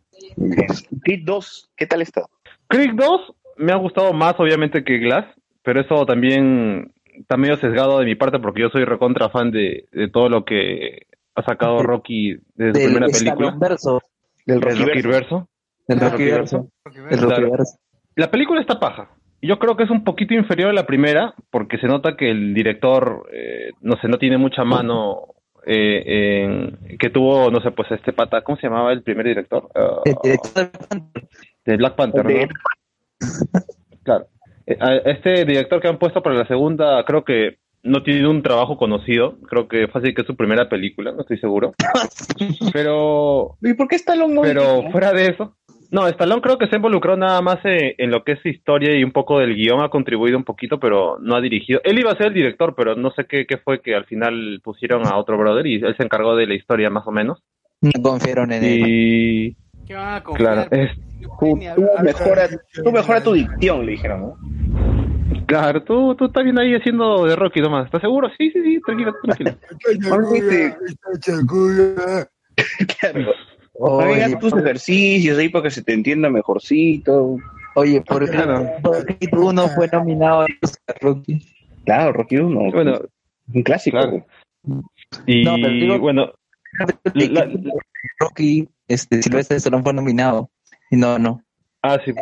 Creed 2, ¿qué tal está? Creed 2 me ha gustado más obviamente que Glass, pero eso también está medio sesgado de mi parte porque yo soy recontra fan de, de todo lo que ha sacado Rocky desde su primera película, escalonverso. Del el Rocky Verso. Del Rockyverso. El Claro. Rockyverso. La película está paja. Yo creo que es un poquito inferior a la primera porque se nota que el director, eh, no sé, no tiene mucha mano eh, en- que tuvo, no sé, pues este pata, ¿cómo se llamaba el primer director? Ah, El director de Black Panther. de Black Panther, De- ¿no? Claro. Eh, Este director que han puesto para la segunda, creo que no tiene un trabajo conocido. Creo que fácil que es su primera película, no estoy seguro. *laughs* Pero, ¿Y por qué no pero fuera de eso. No, Stallone creo que se involucró nada más en, en lo que es historia y un poco del guion, ha contribuido un poquito, pero no ha dirigido. Él iba a ser el director, pero no sé qué, qué fue que al final pusieron a otro brother y él se encargó de la historia más o menos. No confiaron en él. Y ¿Qué van a confiar? claro, es, Tú, tú mejora, tú mejora tu dicción, le dijeron, ¿no? Claro, tú, tú estás bien ahí haciendo de Rocky nomás. ¿Estás seguro? Sí, sí, sí, tranquilo, tranquilo. Claro. Oye, Hagan tus ejercicios ahí para que se te entienda mejorcito. Oye, ¿por qué Claro. Rocky tú no fue nominado a Oscar, Rocky? Claro, Rocky 1. Bueno, un clásico. claro. Y No, pero digo- bueno, La- Rocky, este, Silvestre Stallone fue nominado. Y no, no. ah, sí.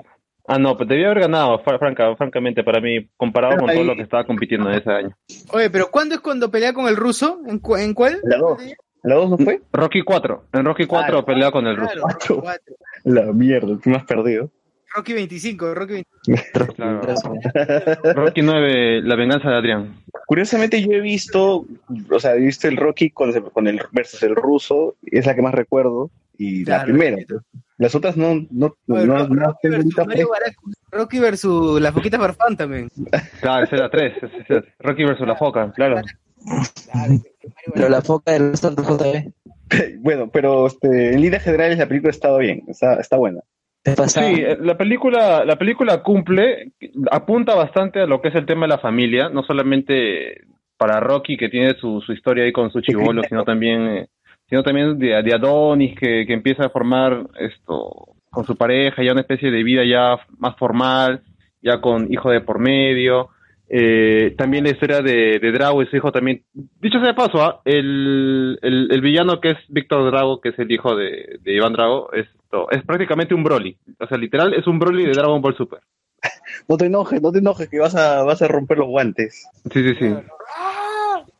Ah, no, pues debía haber ganado, fra- franca, francamente, para mí, comparado con todo lo que estaba compitiendo en ese año. Oye, pero ¿cuándo es cuando pelea con el ruso? ¿En, cu- en cuál? La 2. ¿La 2 no fue? Rocky 4. En Rocky 4 Ah, pelea con el ruso. Claro, cuatro. La mierda, tú me has perdido. Rocky 25, Rocky 25. Claro. Rocky 9, la venganza de Adrián. Curiosamente yo he visto, o sea, he visto el Rocky con, con el versus el ruso, es la que más recuerdo, y la primera. Las otras no, no, no, no, no Rocky, tengo versus Mario. Rocky versus la Foquita Farfán también. Claro, esa es la 3. Rocky versus la foca, claro. Claro, Pero la foca del Santo JB. *laughs* Bueno, pero este, en líneas generales la película ha estado bien, está, está buena. Sí, eh, la película, la película cumple, apunta bastante a lo que es el tema de la familia, no solamente para Rocky que tiene su, su historia ahí con su chivolo, sino también, eh, sino también de, de Adonis que, que empieza a formar esto con su pareja, ya una especie de vida ya más formal, ya con hijo de por medio. Eh, también la historia de, de Drago y su hijo también. Dicho sea de paso, ¿ah? el, el, el villano que es Víctor Drago, que es el hijo de, de Iván Drago, esto, es prácticamente un Broly. O sea, literal es un Broly de Dragon Ball Super. *laughs* No te enojes, no te enojes que vas a, vas a romper los guantes. Sí, sí, sí.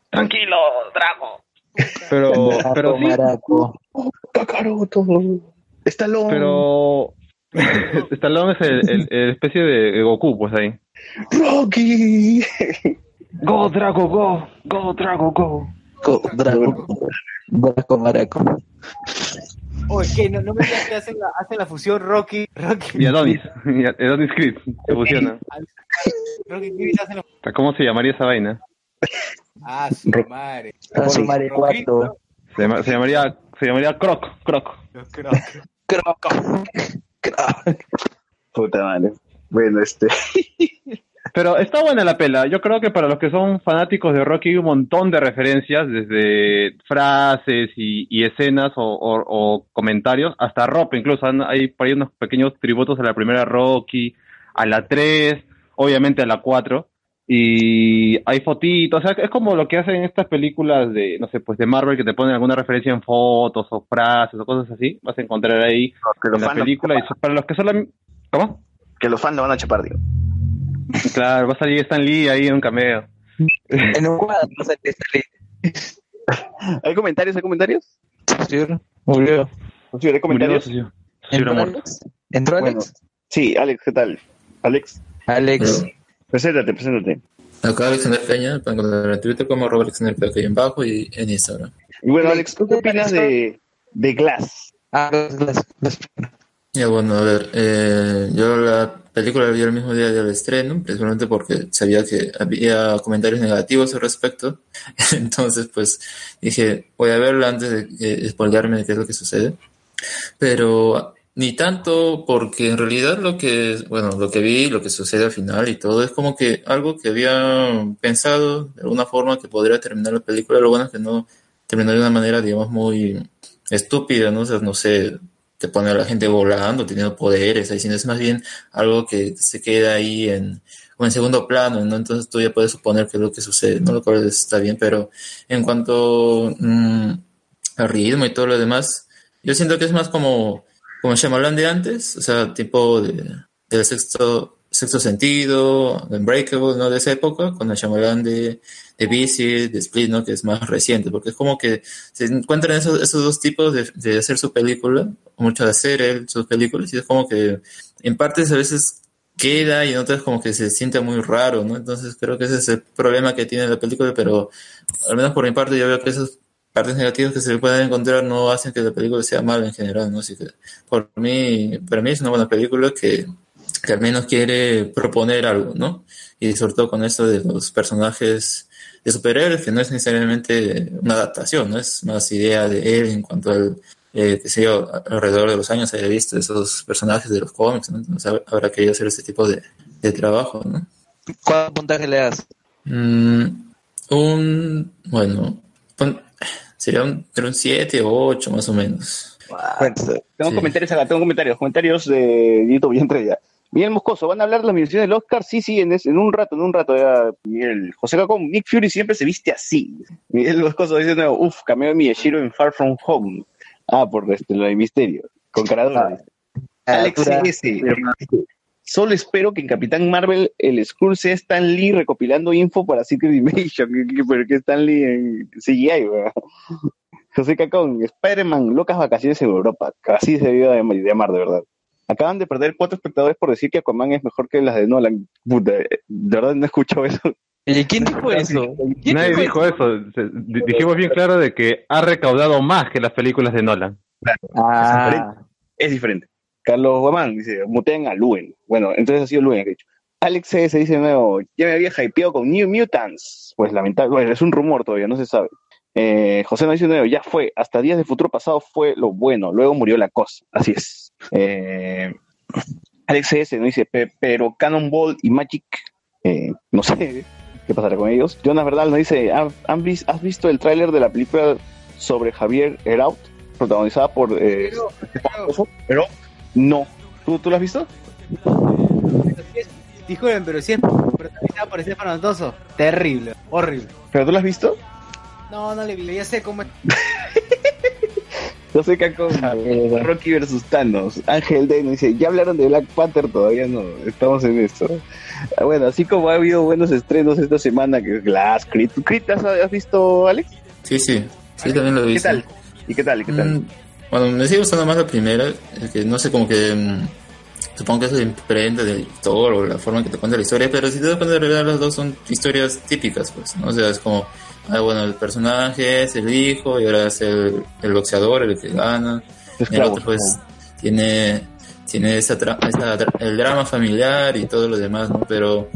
Tranquilo, Drago. Pero, pero sí. Kakaroto. Stallone. pero *laughs* Stallone es el, el- el especie de Goku, pues ahí. Rocky. Go, Drago, go. Go, Drago, go. Co- Drago. Draco Maraco. Oye, que no, no me digas que hacen la, hacen la fusión Rocky, Rocky. Y Adonis. Y Adonis Creed. Se fusiona. Rocky hacen la ¿Cómo se llamaría esa vaina? Ah, su madre. A su madre cuarto. Se, llama- se llamaría, se llamaría Croc, Croc. Los cracks. Croc. Croc. Puta madre. Bueno, este. *laughs* Pero está buena la pela. Yo creo que para los que son fanáticos de Rocky hay un montón de referencias, desde frases y, y escenas o, o- o comentarios, hasta ropa incluso. Hay por ahí unos pequeños tributos a la primera Rocky, a la 3, obviamente a la 4. Y hay fotitos, o sea, es como lo que hacen estas películas de, no sé, pues de Marvel que te ponen alguna referencia en fotos o frases o cosas así. Vas a encontrar ahí en la película. Y para los que son ¿Cómo? Que los fans lo van a chapar, digo. Claro, va a salir Stan Lee ahí en un cameo. En un cuadro, no sé qué sale. *laughs* ¿Hay comentarios? ¿Hay comentarios? Socio, Murió. Sí, ¿hay comentarios? Murió, era ¿Entró. Alex? ¿Entró Bueno. Alex? Sí, Alex, ¿qué tal? Alex, Alex. preséntate, preséntate. Acá Alexander Peña, pueden encontrar en Twitter como arroba Alexander Peña ahí en bajo y en Instagram. Y bueno, Alex, ¿tú qué opinas de, de Glass? Ah, las, las, las- Ya bueno, a ver, eh, yo la película la vi el mismo día del estreno, principalmente porque sabía que había comentarios negativos al respecto. *laughs* Entonces, pues dije, voy a verla antes de eh, de qué es lo que sucede. Pero ni tanto porque en realidad lo que, bueno, lo que vi, lo que sucede al final y todo es como que algo que había pensado de alguna forma que podría terminar la película. Lo bueno es que no terminó de una manera, digamos, muy estúpida, ¿no? O no sé, te pone a la gente volando, teniendo poderes, sino es más bien algo que se queda ahí en, o en segundo plano, ¿no? Entonces tú ya puedes suponer qué es lo que sucede, ¿no? Lo cual está bien, pero en cuanto mm, al ritmo y todo lo demás, yo siento que es más como, como Shyamalan de antes, o sea, tipo de, del sexto, sexto sentido, de Unbreakable, ¿no? De esa época, con el Shyamalan de, de de Visit, de Split, ¿no? Que es más reciente, porque es como que se encuentran esos, esos dos tipos de, hacer su película, mucho de hacer él sus películas, y es como que en partes a veces queda y en otras como que se siente muy raro, ¿no? Entonces creo que ese es el problema que tiene la película, pero al menos por mi parte yo veo que esas partes negativas que se pueden encontrar no hacen que la película sea mala en general, ¿no? Así que por mí, para mí es una buena película que, que al menos quiere proponer algo, ¿no? Y sobre todo con esto de los personajes de superhéroes, que no es necesariamente una adaptación, ¿no? Es más idea de él en cuanto al, eh, que sé yo, alrededor de los años haya visto esos personajes de los cómics, ¿no? Entonces hab- habrá querido hacer este tipo de, de trabajo, ¿no? ¿Cuánto puntaje le das? Mm, un, bueno, pon- sería un, entre un 7 o 8 más o menos. Tengo Sí. comentarios acá, tengo comentarios, comentarios de YouTube, ya entré ya. Miguel Moscoso, ¿van a hablar de las menciones del Oscar? Sí, sí, en, es- en un rato, en un rato. Ya, Miguel. José Cacón, Nick Fury siempre se viste así. Miguel Moscoso dice nuevo, uff, cameo de Miyashiro en Far From Home. Ah, por este, lo de Misterio. Con caradura. dice. Alex S. Solo espero que en Capitán Marvel el Skrull sea Stan Lee recopilando info para Secret Invasion. *laughs* Pero que Stan Lee en CGI, weón. José Cacón, Spider-Man, locas vacaciones en Europa. Así se debió de llamar, de verdad. Acaban de perder cuatro espectadores por decir que Aquaman es mejor que las de Nolan. Puta, eh, de verdad no he escuchado eso. Oye, ¿quién dijo eso? ¿Quién Nadie dijo eso. Se- di- Dijimos bien claro de que ha recaudado más que las películas de Nolan. Ah. Es diferente. Carlos Guamán dice, mutean a Luen. Bueno, entonces ha sido Luen, que he dicho. Alex CS dice de nuevo, ya me había hypeado con New Mutants. Pues lamentable, bueno, es un rumor todavía, no se sabe. Eh, José no dice de nuevo, ya fue, hasta días de futuro pasado fue lo bueno, luego murió la cosa. Así es. Eh, Alex CS nos dice, "Pe- pero Cannonball y Magic, eh, no sé qué pasará con ellos. Jonas Verdal nos dice, "¿Han- han vis- ¿has visto el tráiler de la película sobre Javier Heraut? Protagonizada por... eh, pero no. ¿Tú, ¿Tú lo has visto? Disculpen, pero si es protagonizada por Estefano Antoso, terrible, horrible. ¿Pero tú lo has visto? No, no le vi, ya sé cómo es. *laughs* Yo sé que con Rocky versus Thanos. Ángel Day nos dice, ya hablaron de Black Panther, todavía no, estamos en esto. Ah, Bueno, así como ha habido buenos estrenos esta semana, que es Glass, Creed. ¿Tú Creed has, has visto, Alex? Sí, sí, sí, también lo he ¿Qué visto. tal? ¿Y qué tal? ¿Y qué tal? Mm, Bueno, me sigue gustando más la primera, es que no sé, como que mm, supongo que es la imprenta del editor o la forma en que te cuenta la historia, pero si te das cuenta, en realidad las dos son historias típicas, pues, ¿no? O sea, es como, ah, bueno, el personaje es el hijo y ahora es el, el boxeador el que gana, y el otro, pues, tiene, tiene esa tra- esa tra- el drama familiar y todo lo demás, ¿no? Pero,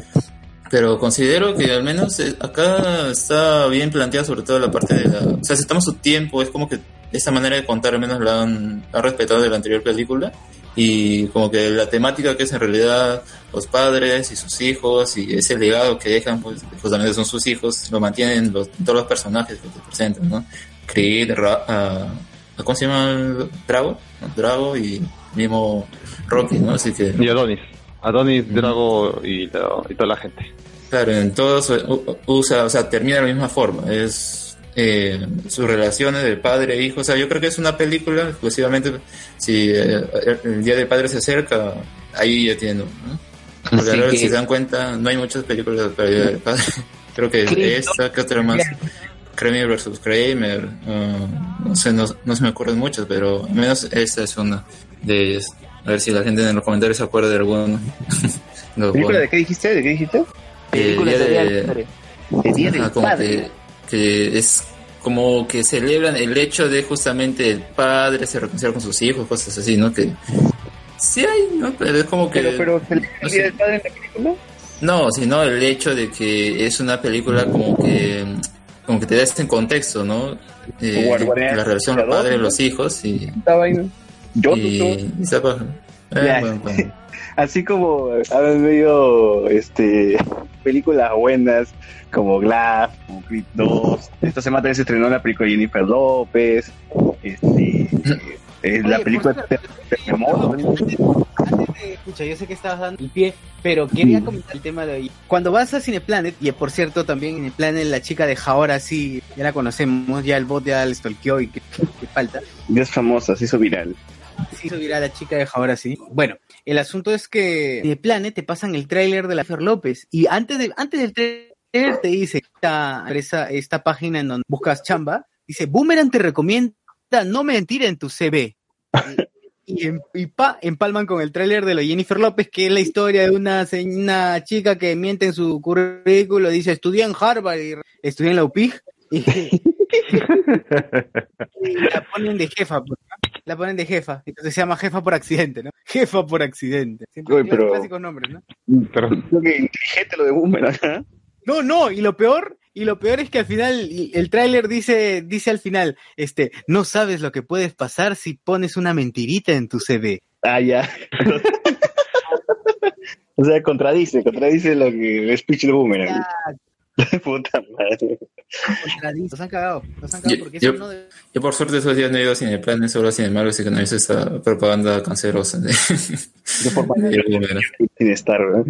pero considero que al menos eh, acá está bien planteada sobre todo la parte de la... O sea, si toma su tiempo, es como que esa manera de contar al menos la han, han respetado de la anterior película y como que la temática que es en realidad los padres y sus hijos y ese legado que dejan, pues justamente son sus hijos, lo mantienen los, todos los personajes que te presentan, ¿no? Creed, Ra- ah, ¿cómo se llama? Drago, ¿no? Drago y mismo Rocky, ¿no? Así que... Y Adonis. Adonis, Drago y, y toda la gente. Claro, en todos usa, o sea, termina de la misma forma. Es eh, sus relaciones de padre e hijo. O sea, yo creo que es una película exclusivamente. Si eh, el, día del padre se acerca, ahí ya tiene. ¿no? Porque Así ahora, que- si se dan cuenta, no hay muchas películas para el día del padre. *laughs* creo que ¿Qué? esta, que otra más. Kramer versus Kramer. ah, no sé, no, no se me ocurren muchas, pero al menos esta es una de ellas. A ver si la gente en los comentarios se acuerda de alguno. *laughs* ¿Película de qué dijiste? ¿De qué dijiste? Eh, Películas día de Día de- del. El Día del Padre. que, que es como que celebran el hecho de justamente el padre se reconcilia con sus hijos, cosas así, ¿no? Que sí hay, ¿no? Pero es como que... Pero, pero, ¿el no sé. del Padre en la película? No, sino el hecho de que es una película como que como que te da este contexto, ¿no? Eh, la relación los padres los hijos y. Yo, y, y. Eh, bueno, bueno. *laughs* así como han medio este películas buenas como Glass, como Creed 2. Esta semana también se estrenó la película de Jennifer López. Este, eh, la Oye, película de Escucha, yo sé que estabas dando el pie, pero quería comentar el tema de hoy. Cuando vas a Cineplanet, y por cierto, también en el Planet la chica de Jaora, sí, ya la conocemos, ya el bot ya le stalkeó y que, que falta. Ya es famosa, se hizo viral. Sí, subirá la chica de Jaora, sí. Bueno, el asunto es que en el Planet te pasan el tráiler de la Fer López, y antes, de, antes del tráiler te dice, esta, esta página en donde buscas chamba, dice, Boomerang te recomienda no mentir en tu CV. Y, en- y pa, empalman con el tráiler de lo de Jennifer López, que es la historia de una, una chica que miente en su currículo, dice, estudié en Harvard y estudié en la UPIG. Y, *laughs* y la ponen de jefa, pues, ¿no? La ponen de jefa. Entonces se llama jefa por accidente, ¿no? *laughs* Jefa por accidente. Siempre Uy, los pero- clásicos nombres, ¿no? Pero, que inteligente lo de Boomerang, ¿ah? No, no, y lo peor, y lo peor es que al final, el tráiler dice, dice al final, este, no sabes lo que puedes pasar si pones una mentirita en tu CV. Ah, ya. *laughs* *laughs* o sea, contradice, contradice lo que el speech de Boomerang. *laughs* Puta madre. Los han cagado, los han cagado Yo- porque yo- no Yo por suerte esos días no he ido a Cineplanes, solo a Cinemark, así que no hice esa propaganda cancerosa de, *laughs* de Boomerang. sin estar, ¿verdad?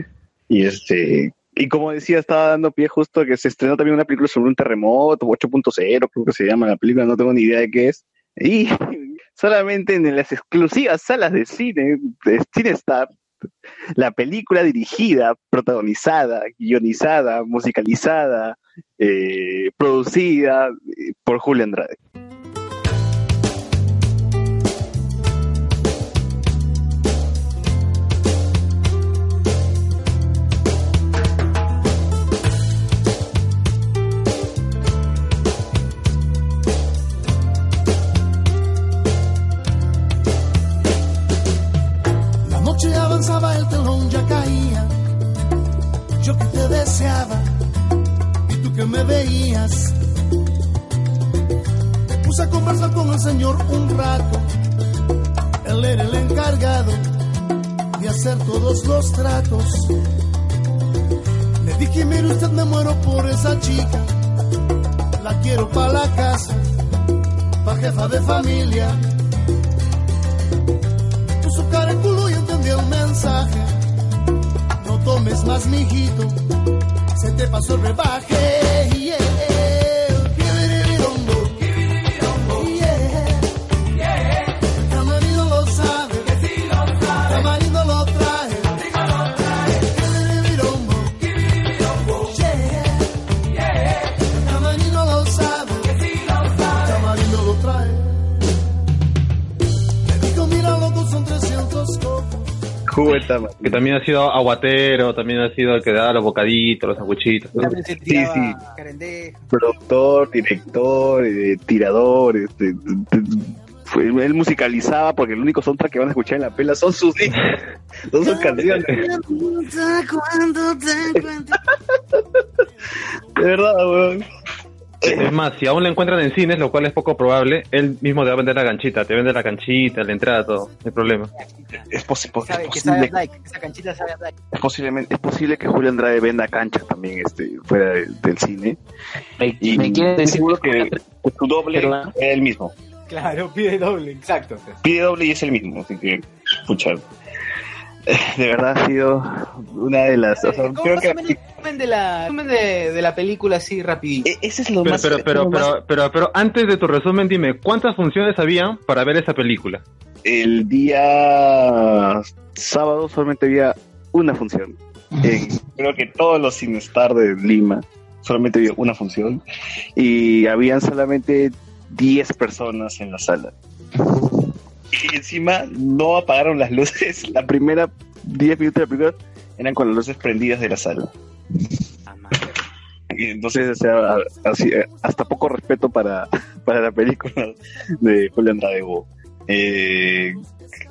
Y este, y como decía, estaba dando pie justo que se estrenó también una película sobre un terremoto, 8.0, creo que se llama la película, no tengo ni idea de qué es. Y *laughs* solamente en las exclusivas salas de cine de CineStar, *laughs* la película dirigida, protagonizada, guionizada, musicalizada, eh, producida eh, por Julio Andrade. Me veías. Me puse a conversar con el Señor un rato. Él era el encargado de hacer todos los tratos. Le dije, mire usted, me muero por esa chica. La quiero para la casa, pa' jefa de familia puso cara en culo y entendí el mensaje. No tomes más, mijito, se te pasó el brebaje. Yeah. Jugueta, que también ha sido aguatero, también ha sido el que da los bocaditos, los tiraba sí. carendejo. productor, director, eh, tirador, este, t- fue- él musicalizaba porque el único soundtrack que van a escuchar en la pela son sus *laughs* son sus canciones. *laughs* De verdad, weón. Es más, si aún lo encuentran en cines, lo cual es poco probable, él mismo te va a vender la canchita, te vende la canchita, la entrada, todo, no hay problema. Es, posi- Que sabe, es que posible, Dyke, esa canchita sabe a es posiblemente, es posible que Julio Andrade venda canchas también este, fuera de- del cine. Me, Y me decir seguro que, que su doble Pero- es el mismo. Claro, pide doble, exacto. Pide doble y es el mismo, así que, pucha. *laughs* De verdad ha sido una de las. o sea, ¿Cómo creo que el resumen de la, resumen de, de la película así rapidito? e- ese es lo Pero, más. pero, pero, lo más- pero, pero, pero antes de tu resumen, dime, ¿cuántas funciones había para ver esa película? el día sábado solamente había una función. Creo que todos los Cinestar de Lima solamente había una función y habían solamente 10 personas en la sala. Y encima no apagaron las luces. La primera 10 minutos de la película eran con las luces prendidas de la sala. Y entonces, o sea, así, eh, hasta poco respeto para, *laughs* para la película de Julio Andrade Bo. Eh,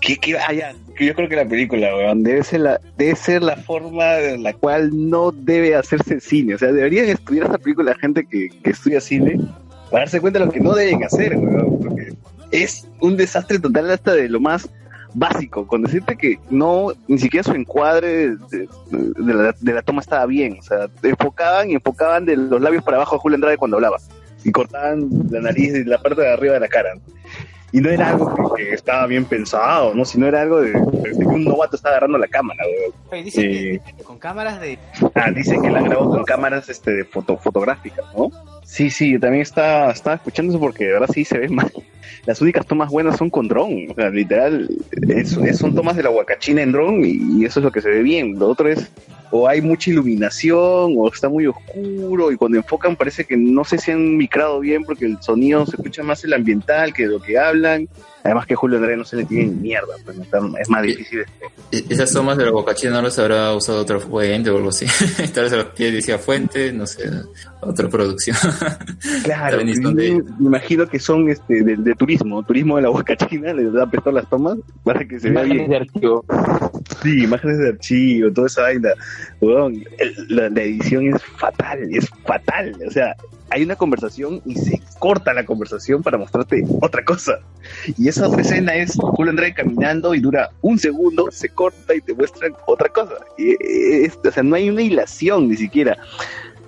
que, que- ah, que yo creo que la película, weón, debe ser la, debe ser la forma en la cual no debe hacerse cine. O sea, deberían estudiar esta película la gente que, que estudia cine para darse cuenta de lo que no deben hacer, weón, porque es un desastre total hasta de lo más básico, con decirte que no, ni siquiera su encuadre de, de la, de la toma estaba bien, o sea, enfocaban y enfocaban de los labios para abajo a Julio Andrade cuando hablaba, y cortaban la nariz y la parte de arriba de la cara, ¿no? y no era algo que, que estaba bien pensado, ¿no? Sino era algo de, de que un novato estaba agarrando la cámara. Oye, Eh, que con cámaras de... Ah, dicen que la grabó con cámaras este, de foto, fotográficas, ¿no? Sí, sí, yo también estaba, estaba escuchando eso porque de verdad sí se ve mal. Las únicas tomas buenas son con dron, o sea, literal, es, es- son tomas de la huacachina en dron y, y eso es lo que se ve bien. Lo otro es o hay mucha iluminación, o está muy oscuro, y cuando enfocan parece que no sé si han micrado bien porque el sonido se escucha más el ambiental que lo que hablan. Además que Julio Andrés no se le tiene ni mierda, pues es más difícil. E- Esas tomas de la Boca China no las habrá usado otra fuente o algo así. *laughs* Tal vez que decía fuente, no sé, otra producción. Claro, *laughs* me, me imagino que son este de, de turismo, turismo de la Boca China, les han prestado las tomas para que se vea Imágenes de archivo. Sí, imágenes de archivo, toda esa vaina. Weón, el- la, la edición es fatal, es fatal. O sea, hay una conversación y se corta la conversación para mostrarte otra cosa. Y esa otra escena es Julio Andrés caminando y dura un segundo, se corta y te muestran otra cosa. Y, eh, es- o sea, no hay una hilación ni siquiera.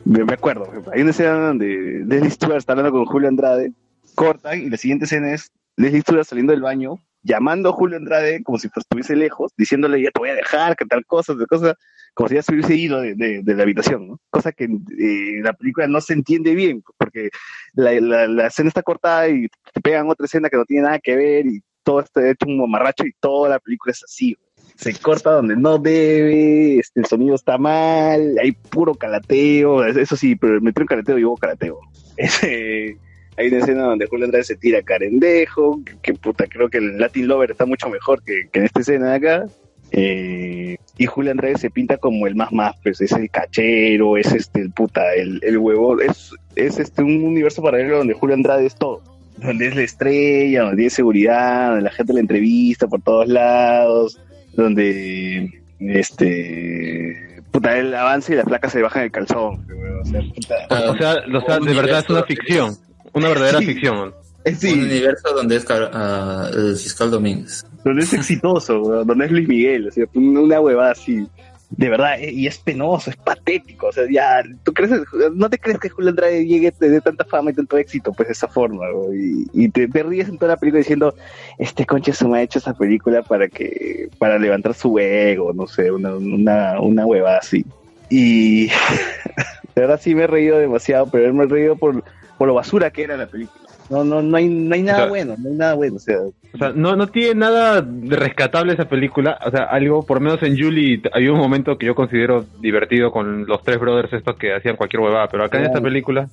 Me, me acuerdo, hay una escena donde Leslie Stewart está hablando con Julio Andrade, cortan y la siguiente escena es Leslie Stewart saliendo del baño, llamando a Julio Andrade como si estuviese lejos, diciéndole ya te voy a dejar, que tal cosa, tal cosa, como si ya se hubiese ido de, de- la habitación, ¿no? Cosa que eh, la película no se entiende bien, porque la, la- escena está cortada y te pegan otra escena que no tiene nada que ver y todo está hecho un mamarracho y toda la película es así. Se corta donde no debe, este, el sonido está mal, hay puro calateo, eso sí, pero metro en calateo y hubo calateo. *laughs* Ese, hay una escena donde Julio Andrade se tira carendejo, que, puta, creo que el Latin Lover está mucho mejor que, que en esta escena de acá. Eh, y Julio Andrade se pinta como el más más, pues es el cachero, es este el puta, el, el huevo, es, es este un universo paralelo donde Julio Andrade es todo, donde es la estrella, donde tiene seguridad, donde la gente le entrevista por todos lados, donde este puta él avanza y las placas se bajan el calzón, o sea, puta, Ah, O sea, o sea, de verdad es una ficción. Una verdadera *laughs* Sí. ficción. es sí, Un universo donde es el fiscal Domínguez. donde es exitoso, *laughs* donde es Luis Miguel, o sea, una huevada así. De verdad, eh, y es penoso, es patético, o sea, ya, ¿tú crees, no te crees que Julio Andrade llegue de, tanta fama y tanto éxito, pues de esa forma, y, y te, te ríes en toda la película diciendo, este conche se me ha hecho esa película para que, para levantar su ego, no sé, una, una, una huevada así. Y *laughs* de verdad sí me he reído demasiado, pero me he reído por, por lo basura que era la película. No, no, no hay, no hay nada O sea, bueno, no hay nada bueno, o sea, O sea, no, no tiene nada de rescatable esa película. O sea, algo, por lo menos en Julie, había un momento que yo considero divertido con los tres brothers estos que hacían cualquier huevada. Pero acá en esta Claro. película,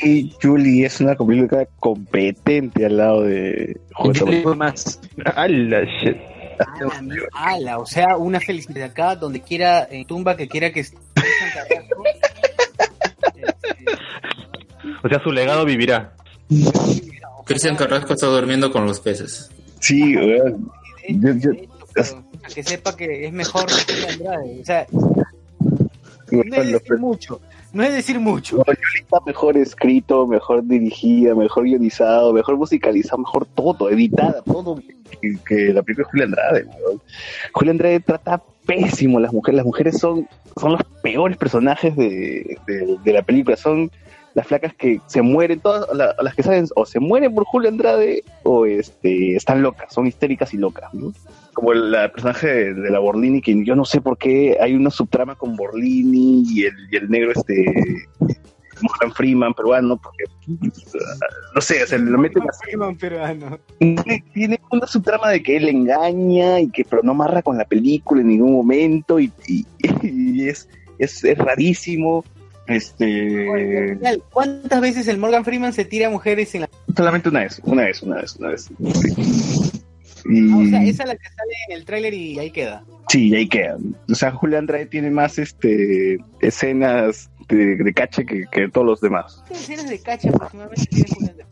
Julie, Julie es una película competente al lado de fue más. ¡ala shit! Ala, mi- ala, o sea, una felicidad acá, donde quiera, en tumba que quiera que *laughs* esté Cristian Carrasco. Este, O sea, su legado vivirá. Cristian Carrasco está durmiendo con los peces. Sí, weón. Yo- yo- pero que sepa que es mejor que Andrade. O sea, no es decir mucho, no es decir mucho. No, Julie está mejor escrito, mejor dirigida, mejor guionizado, mejor musicalizado, mejor todo, editada, todo que, que la película de Julia Andrade. weón. Julia Andrade trata pésimo a las mujeres. Las mujeres son, son los peores personajes de, de- de la película. Son las flacas que se mueren, todas la- las que saben o se mueren por Julia Andrade o este, están locas, son histéricas y locas. ¿no? Como el, la personaje de, de la Borlini, que yo no sé por qué hay una subtrama con Borlini y el, y el negro este Morgan Freeman peruano, porque no sé, se lo meten. Freeman peruano. Tiene- Tiene una subtrama de que él engaña y que pero no amarra con la película en ningún momento y, y- *laughs* y es, es, es rarísimo. Este ¿Cuántas veces el Morgan Freeman se tira a mujeres en la... solamente una vez, una vez, una vez, una vez. Sí. Y, Ah, o sea, esa es la que sale en el tráiler y ahí queda. Sí, y ahí queda. O sea, Julián Andrade tiene más este escenas de, de cache que, que todos los demás. ¿Cuántas escenas de cacha aproximadamente tiene Andrade?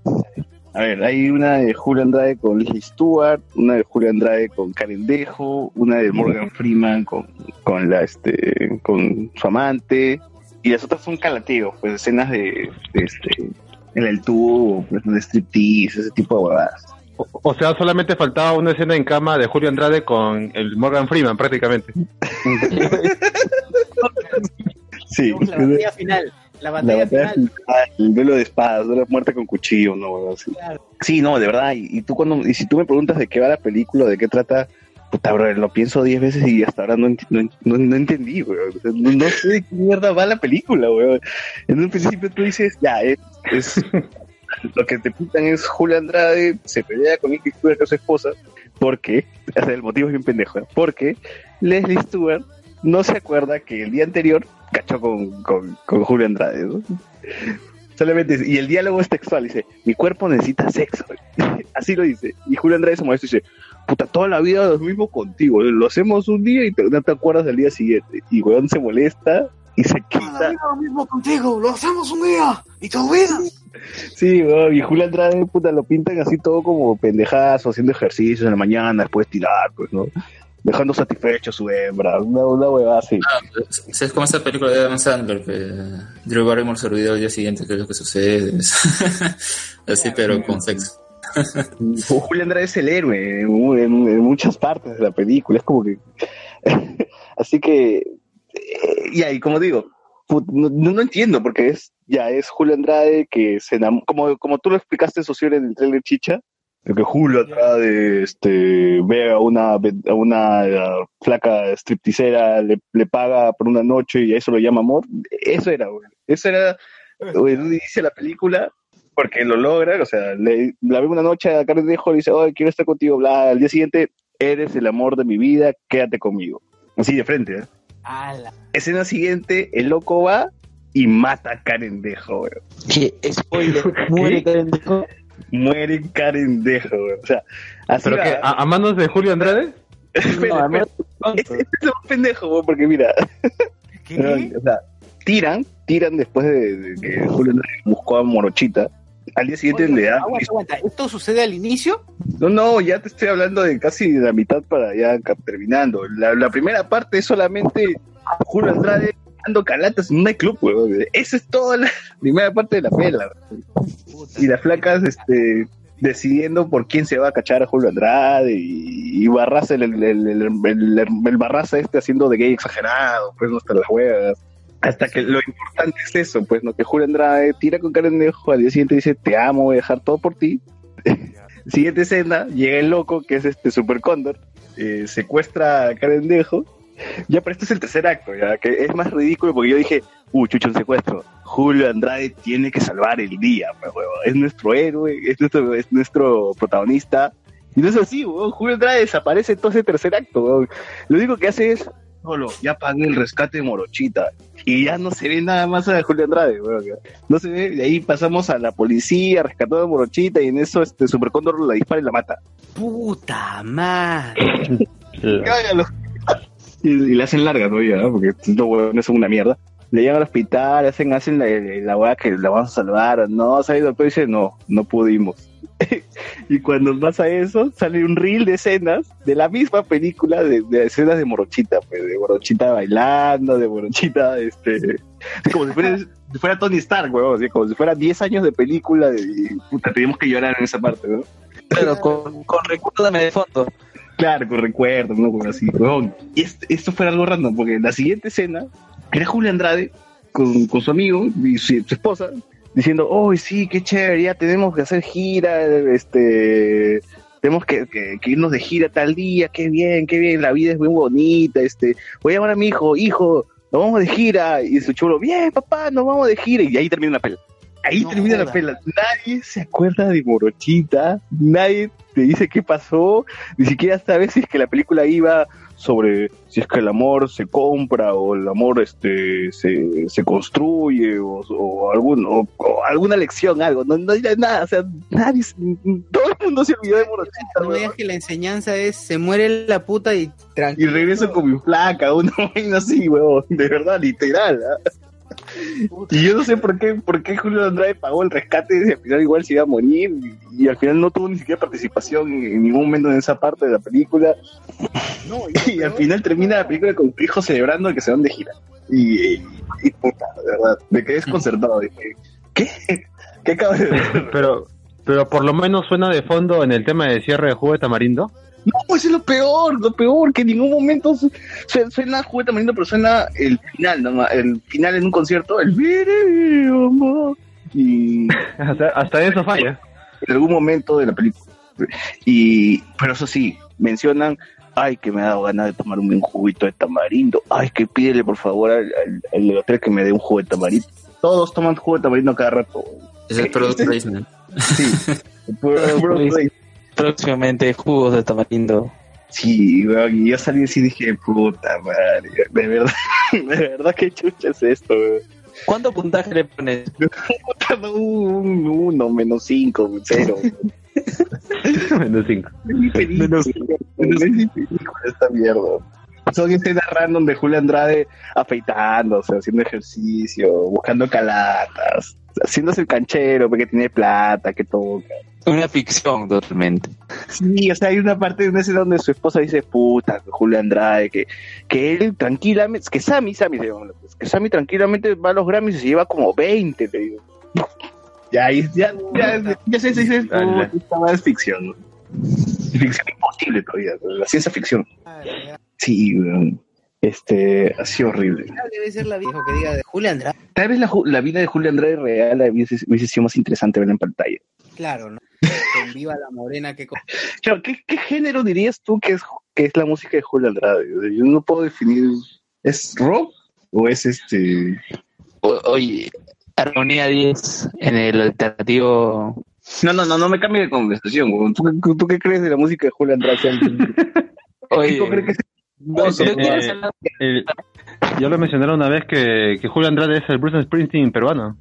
A ver, hay una de Julio Andrade con Leslie Stewart, una de Julio Andrade con Karen Dejo, una de Morgan Freeman con, con la este con su amante, y las otras son calateos, pues escenas de, de, este en el tubo, pues, de striptease, ese tipo de huevadas. O, o sea, solamente faltaba una escena en cama de Julio Andrade con el Morgan Freeman, prácticamente. *laughs* Sí, La batalla final. La la batalla final. final, el duelo de espadas, la muerte con cuchillo, no, así. Claro. Sí, no, de verdad. Y, y tú cuando, y si tú me preguntas de qué va la película, de qué trata, puta, bro, lo pienso diez veces y hasta ahora no, no, no, entendí, No, sé de qué mierda va la película. En un principio tú dices, ya, es, es- lo que te pintan es Julia Andrade, se pelea con Nicky Stewart, que es su esposa, porque, o sea, el motivo es bien pendejo, ¿eh? porque Leslie Stewart no se acuerda que el día anterior cachó con, con, con Julio Andrade, ¿no? Solamente, y el diálogo es textual, dice, mi cuerpo necesita sexo. *laughs* Así lo dice. Y Julio Andrade se molesta y dice, puta, toda la vida lo mismo contigo, lo hacemos un día y te- no te acuerdas del día siguiente. Y weón se molesta y se quita. lo mismo contigo, lo hacemos un día y te olvidas. Sí, weón, y Julio Andrade, puta, lo pintan así todo como pendejazo, haciendo ejercicios en la mañana, después tirar, pues, ¿no? Dejando satisfecho a su hembra, una, una huevada así. Es como esa película de Adam Sandler que Drew Barrymore se olvidó al día siguiente qué es lo que sucede. *laughs* Así, pero con sexo. Julio Andrade es el héroe en, mu- en- en muchas partes de la película, es como que... *laughs* Así que, eh, ya, y como digo, no, no- entiendo, porque es ya es Julio Andrade que se enamora, como, como tú lo explicaste, Socio, en el trailer Chicha, de que Julio Andrade este, ve a una, a una eh, flaca stripticera, le, le paga por una noche y a eso lo llama amor, eso era, güey. Eso era güey, de la película, porque lo logra, o sea, le, la ve una noche a Karen Dejo y dice, oh, quiero estar contigo, bla, al día siguiente, eres el amor de mi vida, quédate conmigo. Así de frente, ¿eh? Ala. Escena siguiente, el loco va y mata a Karen Dejo, güey. Que spoiler, *laughs* muere Karen Dejo. Muere Karen Dejo, güey. O sea, así ¿Pero va. qué? ¿A, a manos de Julio Andrade? *laughs* Espera, No, Este este es un pendejo, güey, porque mira, ¿Qué? *laughs* o sea, tiran, tiran después de, de que Julio Andrade buscó a Morochita. Al día siguiente Oye, le dan aguanta, aguanta. ¿Esto sucede al inicio? No, no, ya te estoy hablando de casi la mitad para ya terminando. La, la primera parte es solamente Julio Andrade dando calatas en un nightclub, weón. Esa es toda la *laughs* primera parte de la pela. Y las flacas, este, decidiendo por quién se va a cachar a Julio Andrade y, y Barraza, el, el, el, el, Barraza este haciendo de gay exagerado, pues no hasta las huevas. Hasta que lo importante es eso, pues, ¿no? Que Julio Andrade tira con Karen Dejo, al día siguiente dice, te amo, voy a dejar todo por ti. *laughs* Siguiente escena, llega el loco, que es este Super Cóndor, eh, secuestra a Karen Dejo. Ya, pero este es el tercer acto, ya, que es más ridículo porque yo dije, uh, chucho, un secuestro. Julio Andrade tiene que salvar el día, pues, huevo. Es nuestro héroe, es nuestro, es nuestro protagonista. Y no es así, huevón. Julio Andrade desaparece todo ese tercer acto, huevón. Lo único que hace es, solo, ya pagué el rescate de Morochita. Y ya no se ve nada más a Julio Andrade, ya. No se ve, de ahí pasamos a la policía, rescató a Morochita, y en eso este Super Cóndor la dispara y la mata. Puta madre. *laughs* Cágalo. Y, y le hacen larga todavía, ¿no? porque estos huevones son una mierda. Le llegan al hospital, hacen, hacen la, la hueá que la van a salvar. No, el doctor y dice, no, no pudimos. *laughs* y cuando pasa eso, sale un reel de escenas de la misma película, de, de escenas de Morochita, pues, de Morochita bailando, de Morochita, este, *laughs* como si fuera, si fuera Tony Stark, así, como si fuera 10 años de película de, y, puta, teníamos que llorar en esa parte, ¿no? Pero con, con recuérdame de fondo. Claro, con recuerdos, ¿no? Como así, huevón. Y esto, esto fue algo random, porque la siguiente escena era Julio Andrade con, con su amigo y su, su esposa diciendo, oh, sí, qué chévere, ya tenemos que hacer gira, este, tenemos que, que- que irnos de gira tal día, qué bien, qué bien, la vida es muy bonita, este, voy a llamar a mi hijo, hijo, nos vamos de gira, y su chulo, bien, papá, nos vamos de gira, y ahí termina la pela. Ahí No termina la pela. Nadie se acuerda de Morochita, nadie te dice qué pasó, ni siquiera sabes si es que la película iba sobre si es que el amor se compra o el amor este se, se construye o, o algún o, o alguna lección algo no no hay nada o sea nadie todo el mundo se olvidó de Morochita No digas que la enseñanza es se muere la puta y y tranquilo. regreso con mi placa una *laughs* vaina así huevón de verdad literal ¿ah? Y yo no sé por qué por qué Julio Andrade pagó el rescate y al final igual se iba a morir y, y al final no tuvo ni siquiera participación en ningún momento en esa parte de la película No, y *laughs* al final termina la película con tu hijo celebrando que se van de gira. Y, puta, de verdad, me quedé desconcertado. Dije, ¿qué? ¿Qué acaba de *laughs* ver? Pero, pero por lo menos suena de fondo en el tema de cierre de jugo de tamarindo. No, eso es lo peor, lo peor, que en ningún momento su- su- suena juguete tamarindo, pero suena el final, nomás, el final en un concierto, el "Mire, mi amor", y *laughs* Hasta, hasta eso falla. en algún momento de la película. Y, pero eso sí, mencionan, ay, que me ha dado ganas de tomar un buen juguito de tamarindo, ay, que pídele por favor al, al, al hotel que me dé un jugo de tamarindo. Todos toman jugo de tamarindo cada rato. Es el *laughs* product placement. Sí, puro- *laughs* Próximamente jugos de tamarindo. Sí, weón, y yo salí así y dije, puta madre, de verdad, *laughs* de verdad que chucha es esto, weón. ¿Cuánto puntaje le pones? *laughs* Un uno, menos cinco, cero. *laughs* Menos cinco. Mi película esta mierda. Son escenas random de Julio Andrade afeitándose, haciendo ejercicio, buscando calatas, haciéndose el canchero porque tiene plata, que toca. Una ficción totalmente. Sí, o sea, hay una parte de una escena donde su esposa dice, puta, Julio Andrade, que, que él tranquilamente, que Sammy, Sammy se llama, pues, que Sammy tranquilamente va a los Grammys y se lleva como 20, le digo. Ya, ahí- ya, ya, ya, ya se dice, esta es ficción. Ficción imposible todavía, la ciencia ficción. Sí, weón. Este, ha sido horrible. Debe ser la vieja que diga de Julia Andrade. Tal vez la, ju- la vida de Julio Andrade real hubiese, hubiese sido más interesante verla en pantalla. Claro, ¿no? Con Viva la Morena que... co- *laughs* Claro, ¿qué, qué género dirías tú que es, que es la música de Julio Andrade? Yo no puedo definir. ¿Es rock o es este.? O- oye, Armonía 10 en el alternativo. No, no, no, no me cambie de conversación. ¿Tú, qué- tú qué crees de la música de Julio Andrade? *laughs* Oye, ¿Tú crees que es- no, Eh, El- yo lo mencioné una vez que, que Julio Andrade es el Bruce Springsteen peruano.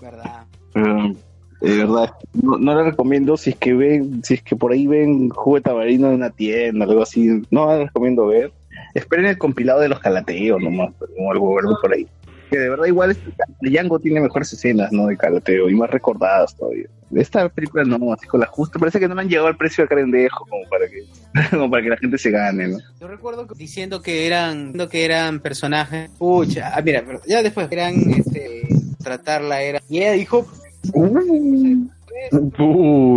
¿Verdad? Eh, de verdad, no, no le recomiendo si es que ven, si es que por ahí ven jugo de tabarino en una tienda, algo así, no les recomiendo ver. Esperen el compilado de los calateos nomás, o algo, algo por ahí. Que de verdad igual este, Django tiene mejores escenas, ¿no? De calateo y más recordadas todavía. Esta película no, así con la justa, parece que no le han llegado al precio de carendejo como para que, *laughs* como para que la gente se gane, ¿no? Yo recuerdo que diciendo que eran diciendo que eran personajes. Pucha, ah, mira, pero ya después eran este tratarla era. Y ella dijo, Uh,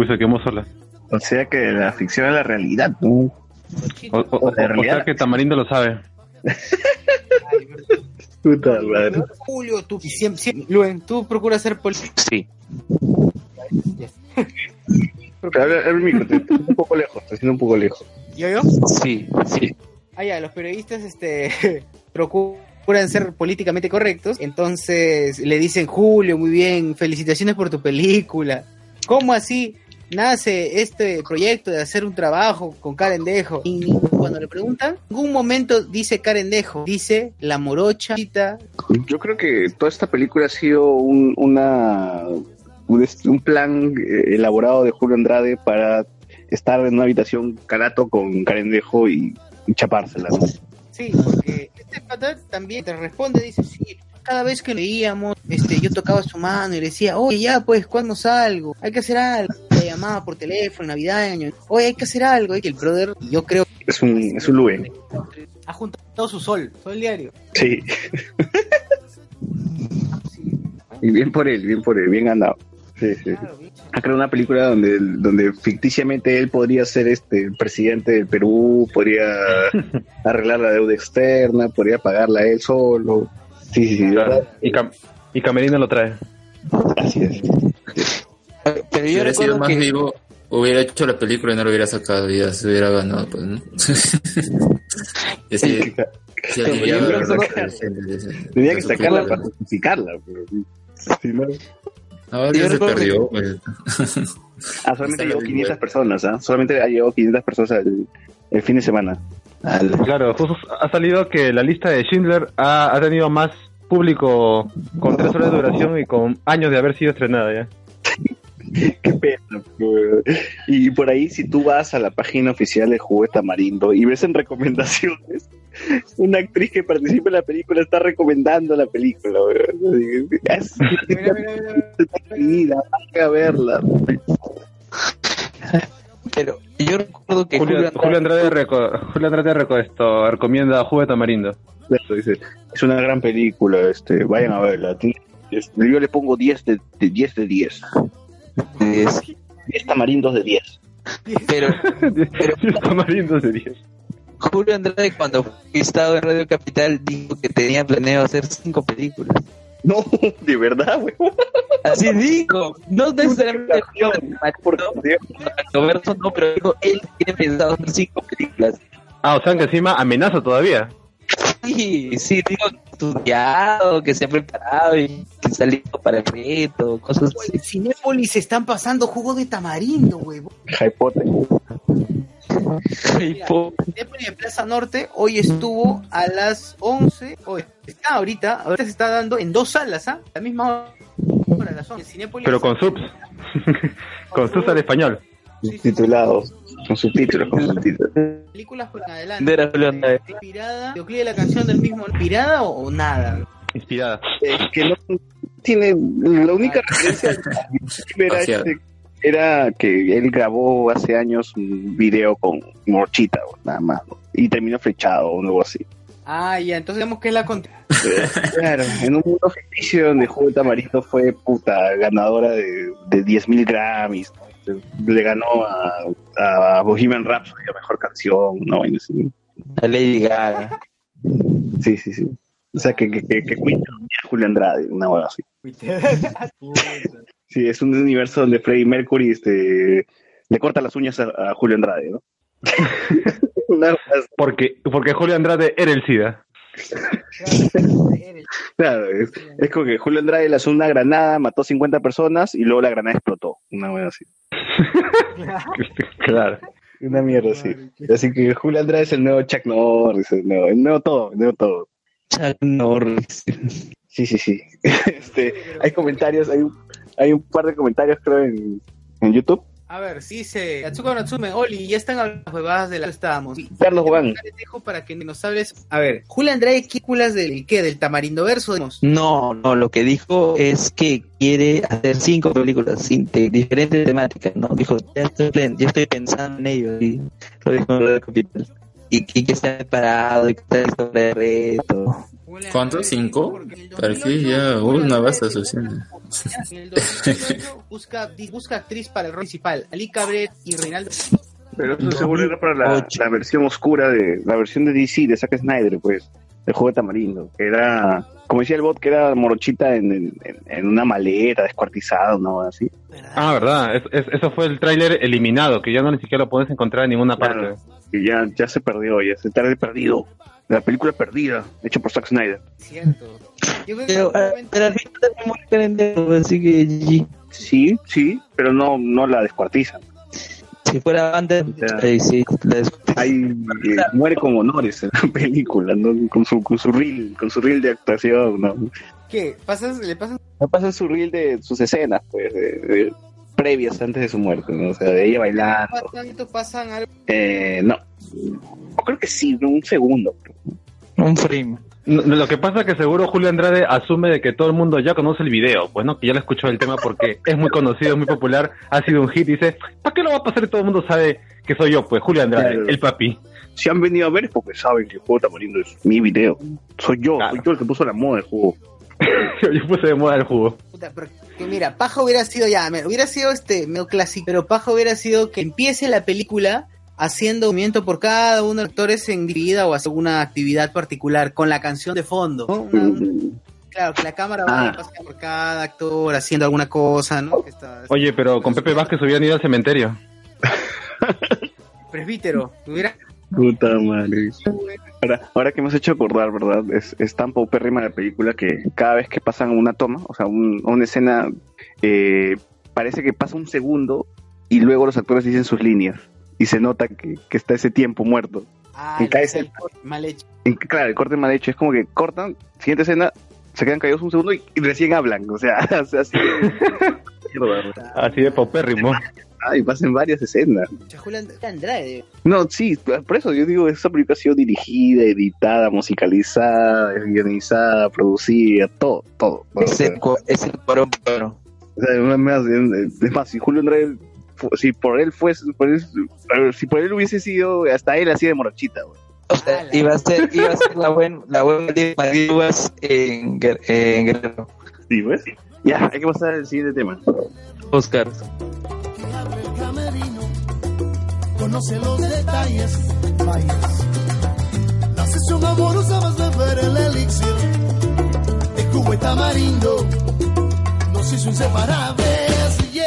se quemó sola. O sea que la ficción es la realidad, ¿no? O, o- o- De o realidad. sea que Tamarindo lo sabe. *laughs* "Ay, Puta madre. Julio, tú siempre, siempre- Luen, tú procuras ser político. Sí. *laughs* Pero habla- el micro, te- te un poco lejos, te siento un poco lejos. ¿Yo, yo? Sí, sí. Ah, ya, los periodistas este, *laughs* procuran ser políticamente correctos, entonces le dicen, Julio, muy bien, felicitaciones por tu película. ¿Cómo así nace este proyecto de hacer un trabajo con Carendejo? Y cuando le preguntan, en ningún momento dice Carendejo, dice la morocha. Yo creo que toda esta película ha sido un, una, un, plan eh, elaborado de Julio Andrade para estar en una habitación calato con Carendejo y, y chapársela. ¿no? Sí, porque este pata también te responde, dice, sí, cada vez que leíamos, este, yo tocaba su mano y le decía, oye, ya, pues, ¿cuándo salgo? Hay que hacer algo. Le llamaba por teléfono, Navidad, año, oye, hay que hacer algo. Y que el brother, yo creo, Es un, es un Luen. ha juntado su sol, sol diario. Sí. y bien por él, bien por él, bien ganado. Sí, sí. sí. Claro, bien. Ha creado una película donde, donde ficticiamente él podría ser este presidente del Perú, podría *laughs* arreglar la deuda externa, podría pagarla él solo. Sí, sí, sí. Y, Cam- y Camerino lo trae. Así es. Pero Si yo hubiera sido recuerdo más que vivo, hubiera hecho la película y no lo hubiera sacado y ya se hubiera ganado, pues, ¿no? *laughs* sí, Tenía que sacarla para justificarla. Pero. Sí, ¿no? Ahora ya se recuerdo perdió, pues. *laughs* Ah, solamente llegó la 500 web. personas, ¿ah? Solamente ha llegado 500 personas el, el fin de semana. Al- Claro, justo ha salido que la lista de Schindler ha, ha tenido más público con tres horas de duración y con años de haber sido estrenada ya. *laughs* Qué pena. pues. Y por ahí, si tú vas a la página oficial de Juguete Tamarindo y ves en recomendaciones, *laughs* una actriz que participa en la película está recomendando la película. *laughs* Mira, mira, mira, vida, vaya a verla. pero yo recuerdo que Julio, Julio Julio Andrade, reco- Julio Andrade reco- esto, recomienda Jugo de Tamarindo. Eso dice, es una gran película, este, vayan a verla. Yo le pongo 10 de, de 10 de 10. es- 10 tamarindos de 10. pero *laughs* Tamarindo de 10. Julio Andrade cuando fue estado en Radio Capital dijo que tenía planeado hacer cinco películas. *laughs* No, de verdad, güey. Así dijo, no necesariamente Por Roberto, Dios. Roberto no, pero dijo él tiene pensado hacer cinco películas. Ah, o sea que encima amenaza todavía. Sí, sí, digo estudiado, que se ha preparado y que está listo para el reto, cosas güey, así. Cinépolis están pasando jugo de tamarindo, huevo. Hypote. *laughs* Cinépolis en Plaza Norte hoy estuvo a las 11. Hoy está ahorita, ahorita se está dando en dos salas, ¿ah? La misma hora, a las 11. Cinépolis. Pero con subs. *laughs* con subs al español. Titulados. Con subtítulos, con subtítulos. películas por adelante. Inspirada, videoclip de la canción del mismo. ¿Inspirada o, o nada? Inspirada. Es que no tiene. La única referencia *laughs* era, que él grabó hace años un video con Morchita, nada más. ¿no? Y terminó flechado o algo así. Ah, ya, entonces digamos que es la. Claro, en un mundo ficticio donde Jugo Tamarindo fue puta ganadora de, de 10.000 Grammys. ¿no? Le ganó a, a Bohemian Rhapsody la mejor canción, ¿no? Y así. A Lady Gaga. Sí, sí, sí. O sea, que, que, que, que Julio Andrade, una hueá así. Sí, es un universo donde Freddie Mercury este, le corta las uñas a, a Julio Andrade, ¿no? *laughs* Porque, porque Julio Andrade era el SIDA. *laughs* Claro, es, es como que Julio Andrade lanzó una granada, mató 50 personas y luego la granada explotó. Una hueá así. *laughs* Claro. Una mierda así. Así que Julio Andrade es el nuevo Chuck Norris, el nuevo, el nuevo todo, el nuevo todo. Chuck Norris. Sí, sí, sí. Este, hay comentarios, hay un, hay un par de comentarios creo en, en YouTube. A ver, sí se. Atsuko Natsume, Oli, ya están hablando las huevadas de las que estábamos. Carlos Juan. Les dejo para que nos hables. A ver, Julio Andrade, ¿qué películas del qué? ¿Del Tamarindo Verso? No, no, lo que dijo es que quiere hacer cinco películas sin- de diferentes temáticas, ¿no? Dijo, ya estoy, ya estoy pensando en ello, y lo dijo en Radio Capital. Y, y que está preparado, y que está listo para el reto. ¿Cuántos? ¿Cinco? ¿Para qué? Ya, una basta suficiente. En el 2008 busca, busca actriz para el rol principal. Ali Cabret y Reinaldo. Pero eso seguro era para la, la versión oscura de la versión de DC de Zack Snyder, pues, el juego de Tamarindo, que era, como decía el bot, que era morochita en, en, en una maleta, descuartizada, ¿no? Así. Ah, verdad. Es- es- eso fue el tráiler eliminado, que ya no ni siquiera lo puedes encontrar en ninguna parte. Claro. Y ya, ya se perdió, ya se tarde perdido. La película perdida, hecha por Zack Snyder. Cierto. Yo creo que Pero, ah, pero al final así que. Sí, sí, pero no, no la descuartizan. Si fuera Banter, Ya. ahí sí, la Ahí eh, muere con honores en la *laughs* película, ¿no? Con su, con su reel, con su reel de actuación, ¿no? ¿Qué? ¿Pasas, ¿Le pasas? Me pasa su reel de sus escenas, pues, de- de- previas antes de su muerte, ¿no? O sea, de ella bailando. Pasan, pasan algo. Eh, no. O creo que sí, ¿no? un segundo. Un frame. Lo que pasa es que seguro Julio Andrade asume de que todo el mundo ya conoce el video, pues no, que ya le escuchó el tema porque *laughs* es muy conocido, es muy popular, ha sido un hit y dice, ¿para qué lo va a pasar y todo el mundo sabe que soy yo? Pues Julio Andrade, Claro. el papi. Si han venido a ver es porque saben que el juego Tamarindo es mi video. Soy yo, Claro. soy yo el que puso la moda del juego. *laughs* yo, puse de moda el jugo. Puta, pero que mira, Paja hubiera sido ya, hubiera sido este medio clásico, pero Paja hubiera sido que empiece la película haciendo movimiento por cada uno de los actores en dividida o hacer alguna actividad particular con la canción de fondo. ¿no? Una- un- claro, que la cámara Ah. pasando por cada actor haciendo alguna cosa, ¿no? Que está- Oye, pero con Pepe Vázquez hubieran ido al cementerio. presbítero, hubiera Puta madre. Ahora, ahora que has hecho acordar, ¿verdad? Es, es tan paupérrima la película que cada vez que pasan una toma, o sea, un- una escena, eh, parece que pasa un segundo y luego los actores dicen sus líneas. Y se nota que, que está ese tiempo muerto. ah, Y cae el- ese- mal hecho. En- claro, el corte mal hecho es como que cortan, siguiente escena, se quedan callados un segundo y, y recién hablan. O sea, *laughs* o sea, así. Mierda. *laughs* Así de paupérrimo. Ay, pasan varias escenas. Andrade. No, sí, por eso yo digo, esa película ha sido dirigida, editada, musicalizada, guionizada, producida, todo, todo. ¿no? O Es sea, el, co- es el o sea, es más, es más, si Julio Andrade, si por él fuese, por él- si por él hubiese sido, hasta él así de morochita, güey. O sea, iba a ser, iba a ser la buena la buena de Maldivas en, en Guerrero. Sí, ¿ves? Ya, hay que pasar al siguiente tema. Oscar. conoce los detalles, vayas. La sesión amorosa vas a ver el elixir de Cuba y Tamarindo. Nos hizo inseparables, yeah.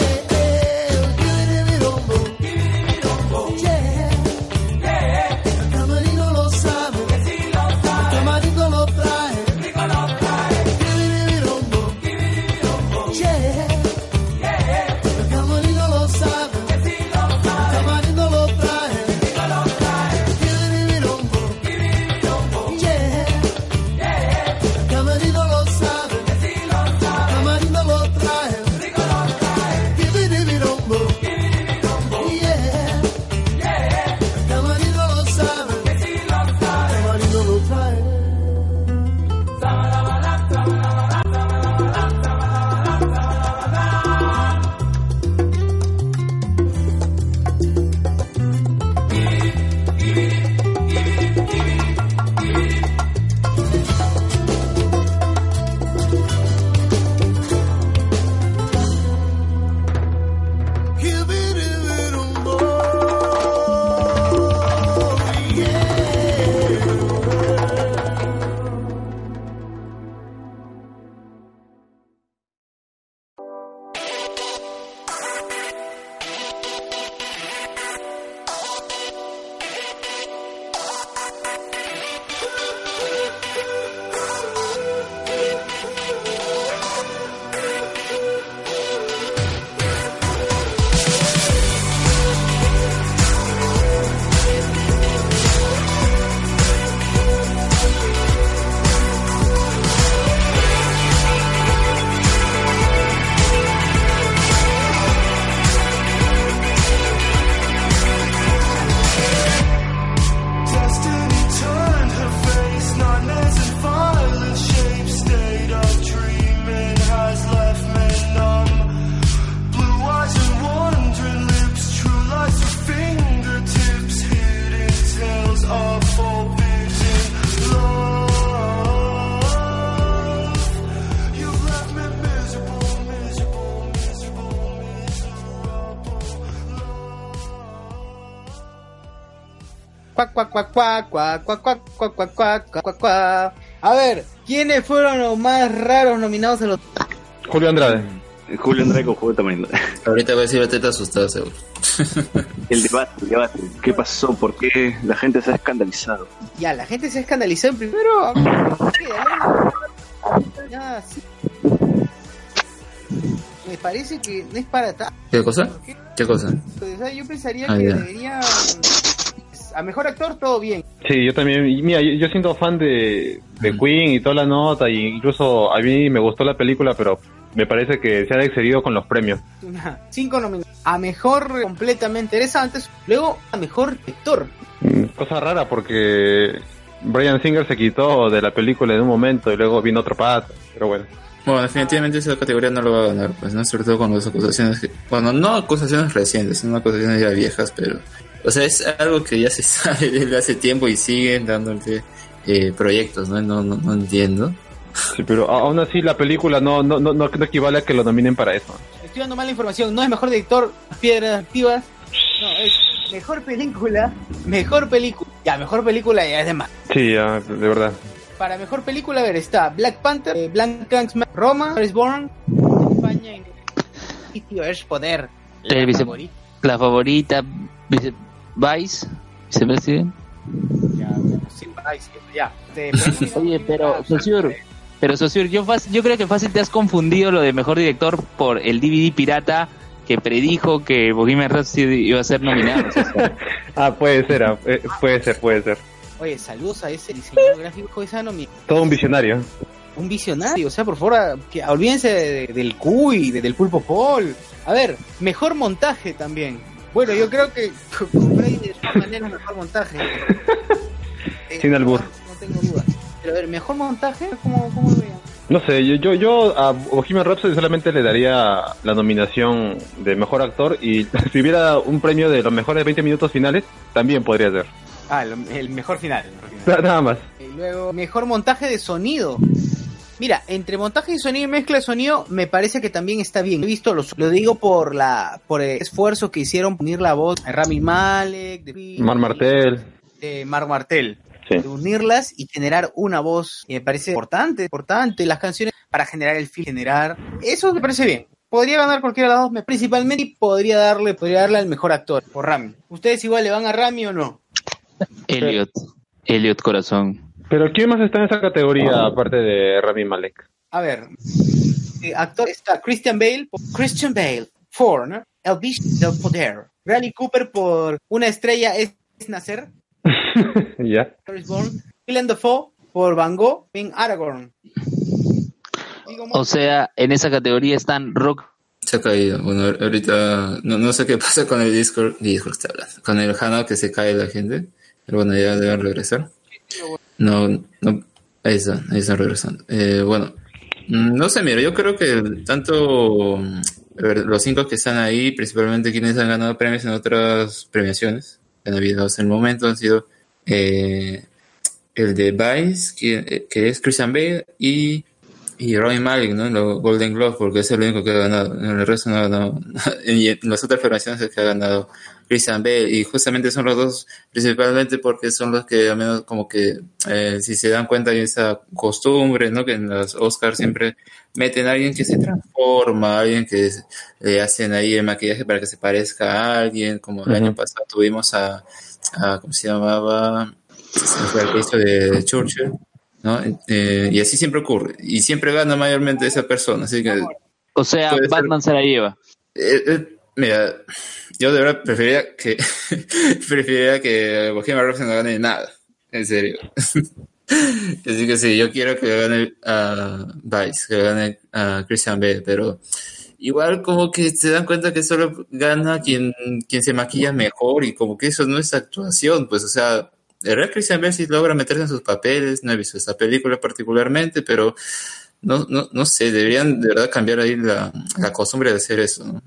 Cuac, cuac, cuac, cuac, cuac, cuac, cuac, cuac, cuac, cuac, cuac, cuac, cuac. A ver, ¿quiénes fueron los más raros nominados a los Julio Andrade. Julio Andrade con juego tamaño. Ahorita va a decir Teta asustado, seguro. El debate, el debate. ¿Qué pasó? ¿Por qué la gente se ha escandalizado? Ya, la gente se ha escandalizado en primero. Ya, sí. Me parece que no es para tanto. ¿Qué cosa? ¿Qué cosa? Yo pensaría Ah, que ya. debería. A mejor actor, todo bien. Sí, yo también. Mira, yo, yo siento fan de, de Queen y toda la nota, y incluso a mí me gustó la película, pero me parece que se ha excedido con los premios. Una- Cinco nominaciones. A mejor completamente interesantes. Luego, a mejor director. Mm, Cosa rara porque Brian Singer se quitó de la película en un momento y luego vino otro pato, pero bueno. Bueno, definitivamente esa categoría no lo va a ganar, pues, ¿no? Sobre todo con las acusaciones que... Bueno, no acusaciones recientes, son acusaciones ya viejas, pero... O sea, es algo que ya se *laughs* sabe desde hace tiempo y siguen dándole eh, proyectos, ¿no? No, no, no entiendo. Sí, pero aún así la película no, no, no, no equivale a que lo nominen para eso. Estoy dando mala información. No es mejor director, piedras activas. No, es mejor película. Mejor película. Ya, mejor película ya es de más. Sí, ya, de verdad. Para mejor película, a ver, está Black Panther, eh, Black Clansman, Roma, Star is Born, España, Inglaterra. y tío, es poder. La favorita. La favorita, vice- Vice, vicepresidente. Ya, bueno, ay, sí, ya. Te- *laughs* Oye, pero, Sosur, pero Sosur, yo, fácil- yo creo que fácil te has confundido lo de mejor director por el DVD pirata que predijo que Bohemian Rhapsody iba a ser nominado. *laughs* Ah, puede ser, ah, eh, puede ser, puede ser. Oye, saludos a ese diseñador gráfico de esa nomi- Todo un visionario. Un visionario, o sea, por favor, que, olvídense de- del Cuy, de- del Pulpo Paul. A ver, mejor montaje también. Bueno, yo creo que con Freddy de todas maneras mejor montaje. *laughs* Eh, Sin albur. No tengo dudas. Pero a ver, mejor montaje, ¿cómo, cómo lo vean? No sé, yo, yo, yo a Bohemian Rhapsody solamente le daría la nominación de mejor actor y *laughs* si hubiera un premio de los mejores 20 minutos finales, también podría ser. Ah, el, el mejor final. el mejor final. Na- Nada más. Y luego, mejor montaje de sonido. Mira, entre montaje de sonido y mezcla de sonido, me parece que también está bien. He visto los, lo digo por la, por el esfuerzo que hicieron unir la voz de Rami Malek, de, Mar Martel. de Mar Martel, Sí. de unirlas y generar una voz que me parece importante, importante las canciones para generar el film, generar, eso me parece bien. Podría ganar cualquiera de las dos, me- principalmente y podría darle, podría darle al mejor actor, por Rami. ¿Ustedes igual le van a Rami o no? Elliot, Elliot Corazón. Pero ¿quién más está en esa categoría aparte de Rami Malek? A ver, eh, actor está Christian Bale, por Christian Bale, for ¿no? El bicho del poder. Bradley Cooper por Una estrella es nacer, *laughs* ya. Willem Dafoe por Van Gogh Aragorn. O sea, en esa categoría están Rock. Se ha caído. Bueno, ahorita no, no sé qué pasa con el Discord. Discord está hablando. Con el HANA que se cae la gente. Pero bueno, ya deben regresar. No, no. Ahí están, ahí están regresando. Eh, bueno, no sé, mira, yo creo que tanto los cinco que están ahí, principalmente quienes han ganado premios en otras premiaciones que han habido hasta el momento, han sido eh, el de Vice, que, que es Christian Bale, y, y Rami Malek, ¿no? Los Golden Globes, porque es el único que ha ganado. En el resto no ha ganado. *laughs* en las otras premiaciones es que ha ganado Christian Bale, y justamente son los dos, principalmente porque son los que, al menos, como que, eh, si se dan cuenta, hay esa costumbre, ¿no? Que en los Oscars siempre meten a alguien que se transforma, alguien que le hacen ahí el maquillaje para que se parezca a alguien, como el año pasado tuvimos a, a ¿cómo se llamaba? Se fue el que de Churchill, ¿no? Eh, y así siempre ocurre, y siempre gana mayormente esa persona, así que O sea, ser. Batman se la lleva. eh, eh, mira, yo de verdad preferiría que *laughs* preferiría que Bohemian Rhapsody no gane nada, en serio. *laughs* Así que sí, yo quiero que gane a Vice, que gane a Christian Bale, pero igual como que se dan cuenta que solo gana quien, quien se maquilla mejor y como que eso no es actuación, pues o sea, el real Christian Bale sí logra meterse en sus papeles, no he visto esta película particularmente, pero no, no, no sé, deberían de verdad cambiar ahí la, la costumbre de hacer eso, ¿no?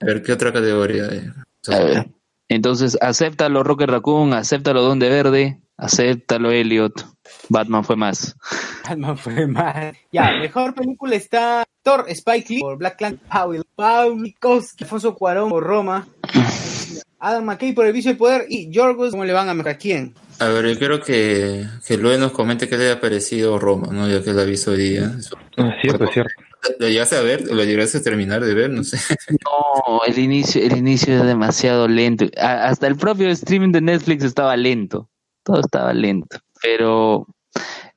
A ver, ¿qué otra categoría hay? A ver. Entonces, acéptalo Rocket Raccoon, acéptalo Don de Verde, acéptalo Elliot. Batman fue más. Batman fue mal. Ya, mejor película está Thor, Spike Lee por Black Clan, Paul, Paul Mikowski, Alfonso Cuarón por Roma, Adam McKay por el vicio del poder y Yorgos, ¿cómo le van a mejorar? ¿A quién? A ver, yo creo que, que Lue nos comente qué le ha parecido Roma, ¿no? Ya que la ha visto hoy día. Ah, cierto, cierto. ¿Lo llegaste a ver? ¿Lo llegaste a terminar de ver? No sé. No, el inicio, el inicio es demasiado lento. Hasta el propio streaming de Netflix estaba lento. Todo estaba lento. Pero,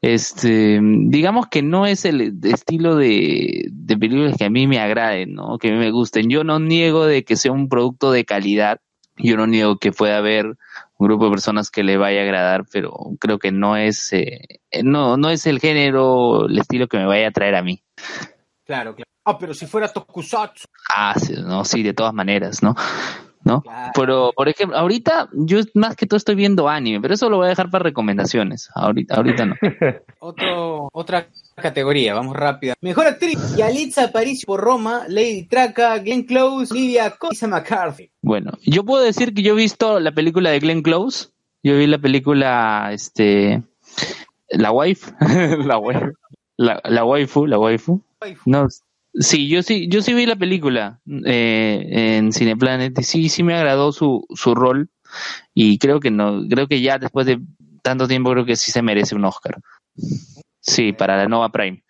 este, digamos que no es el estilo de, de películas que a mí me agraden, ¿no? Que a mí me gusten. Yo no niego de que sea un producto de calidad. Yo no niego que pueda haber un grupo de personas que le vaya a agradar, pero creo que no es, eh, no, no es el género, el estilo que me vaya a traer a mí. Claro, claro. Ah, pero si fuera Tokusatsu. Ah, sí, no, sí, de todas maneras, ¿no? ¿No? Claro. Pero, por ejemplo, ahorita yo más que todo estoy viendo anime, pero eso lo voy a dejar para recomendaciones. Ahorita, ahorita no. *laughs* Otro, otra categoría, vamos rápida. Mejor actriz, Yalitza Aparicio por Roma, Lady Traca, Glenn Close, Livia Cosa McCarthy. Bueno, yo puedo decir que yo he visto la película de Glenn Close. Yo vi la película, este, la wife, *laughs* la wife, la, la waifu, la waifu. No, sí, yo sí, yo sí vi la película eh, en Cineplanet y sí, sí me agradó su, su rol y creo que no, creo que ya después de tanto tiempo creo que sí se merece un Oscar. Sí, para la Nova Prime.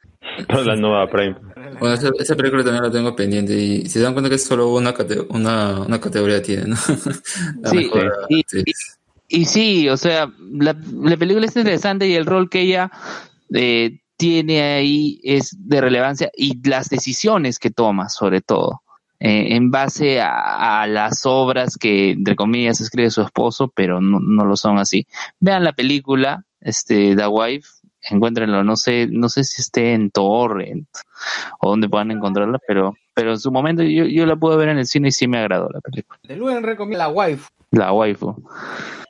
Para la nueva Prime. Bueno, esa, esa película también la tengo pendiente y si se dan cuenta que solo una, cate- una, una categoría tiene, ¿no? *laughs* Sí, mejor y- actriz. Y sí, o sea, la, la película es interesante y el rol que ella eh, tiene ahí es de relevancia y las decisiones que toma, sobre todo, eh, en base a, a las obras que, entre comillas, escribe su esposo, pero no, no lo son así. Vean la película, este, The Wife, encuéntrenlo, no sé, no sé si esté en Torrent o donde puedan encontrarla, pero, pero en su momento yo, yo la pude ver en el cine y sí me agradó la película. De Luen recomienda la waifu. La waifu.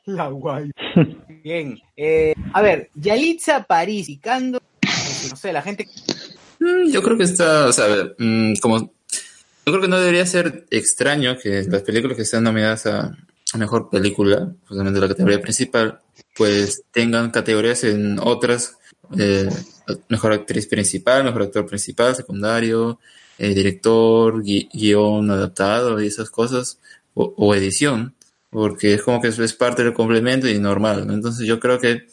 La waifu. *laughs* Bien. Eh, a ver, Yalitza París, Cando, no sé, la gente Mm, Yo creo que está, o sea, mm, como, yo creo que no debería ser extraño que las películas que están nominadas a mejor película, justamente la categoría principal, pues tengan categorías en otras, eh, mejor actriz principal, mejor actor principal, secundario, eh, director, gui- guion adaptado y esas cosas, o, edición, porque es como que es parte del complemento y normal, ¿no? Entonces yo creo que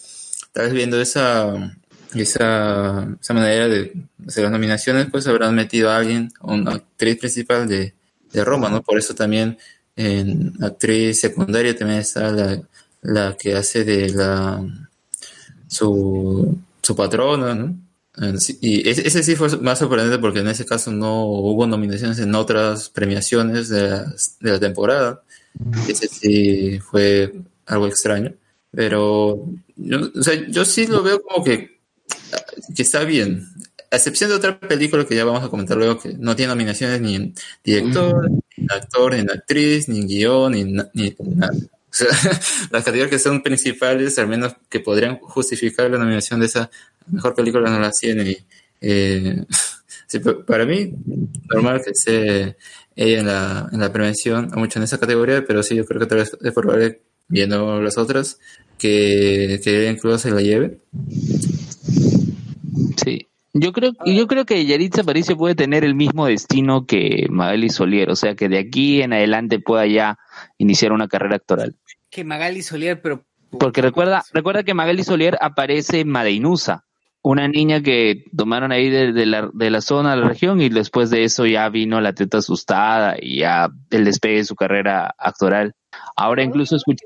tal vez viendo esa, esa, esa manera de hacer las nominaciones, pues habrán metido a alguien, a una actriz principal de, de Roma, ¿no? Por eso también en actriz secundaria también está la, la que hace de la su, su patrona, ¿no? Y ese, ese sí fue más sorprendente porque en ese caso no hubo nominaciones en otras premiaciones de la, de la temporada. Ese sí fue algo extraño. Pero yo, o sea, yo sí lo veo como que, que está bien. A excepción de otra película que ya vamos a comentar luego que no tiene nominaciones ni en director, ni en actor, ni en actriz, ni en guion, ni, ni nada. O sea, *laughs* las categorías que son principales, al menos que podrían justificar la nominación de esa mejor película, no las tiene. Eh, *laughs* sí, para mí, normal que esté ella en la, en la prevención, mucho en esa categoría, pero sí, yo creo que tal vez es probable, viendo las otras, que, que incluso se la lleve. Sí. Yo creo, yo creo que Yaritza Aparicio puede tener el mismo destino que Magali Solier, o sea que de aquí en adelante pueda ya iniciar una carrera actoral. que Magali Solier, pero Porque recuerda, recuerda que Magali Solier aparece en Madeinusa, una niña que tomaron ahí de, de la, de la zona, de la región, y después de eso ya vino la teta asustada y ya el despegue de su carrera actoral. Ahora incluso escuché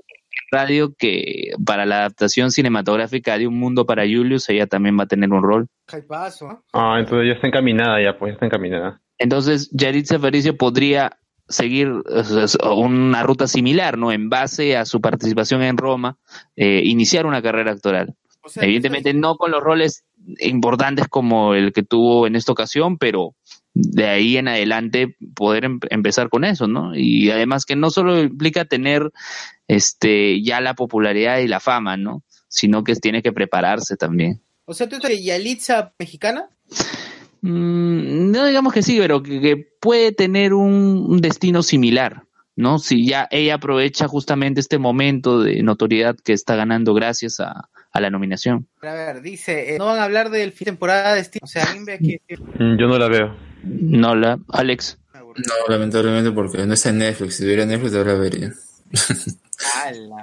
radio que para la adaptación cinematográfica de Un Mundo para Julius, ella también va a tener un rol. ¿qué paso? ¿no? Ah, entonces ya está encaminada, ya, pues ya está encaminada. Entonces, Yaritza Aparicio podría seguir una ruta similar, ¿no? En base a su participación en Roma, eh, iniciar una carrera actoral. O sea, Evidentemente no con los roles importantes como el que tuvo en esta ocasión, pero de ahí en adelante poder em- empezar con eso, ¿no? Y además que no solo implica tener este ya la popularidad y la fama, ¿no? Sino que tiene que prepararse también. O sea, ¿tú eres Yalitza mexicana? Mm, no digamos que sí, pero que, que puede tener un, un destino similar, ¿no? Si ya ella aprovecha justamente este momento de notoriedad que está ganando gracias a, a la nominación. A ver, dice, eh, no van a hablar del fin de temporada de Steam. O sea, aquí. Mm, Yo no la veo. No la, Alex. No, lamentablemente porque no está en Netflix. Si tuviera Netflix, ahora vería.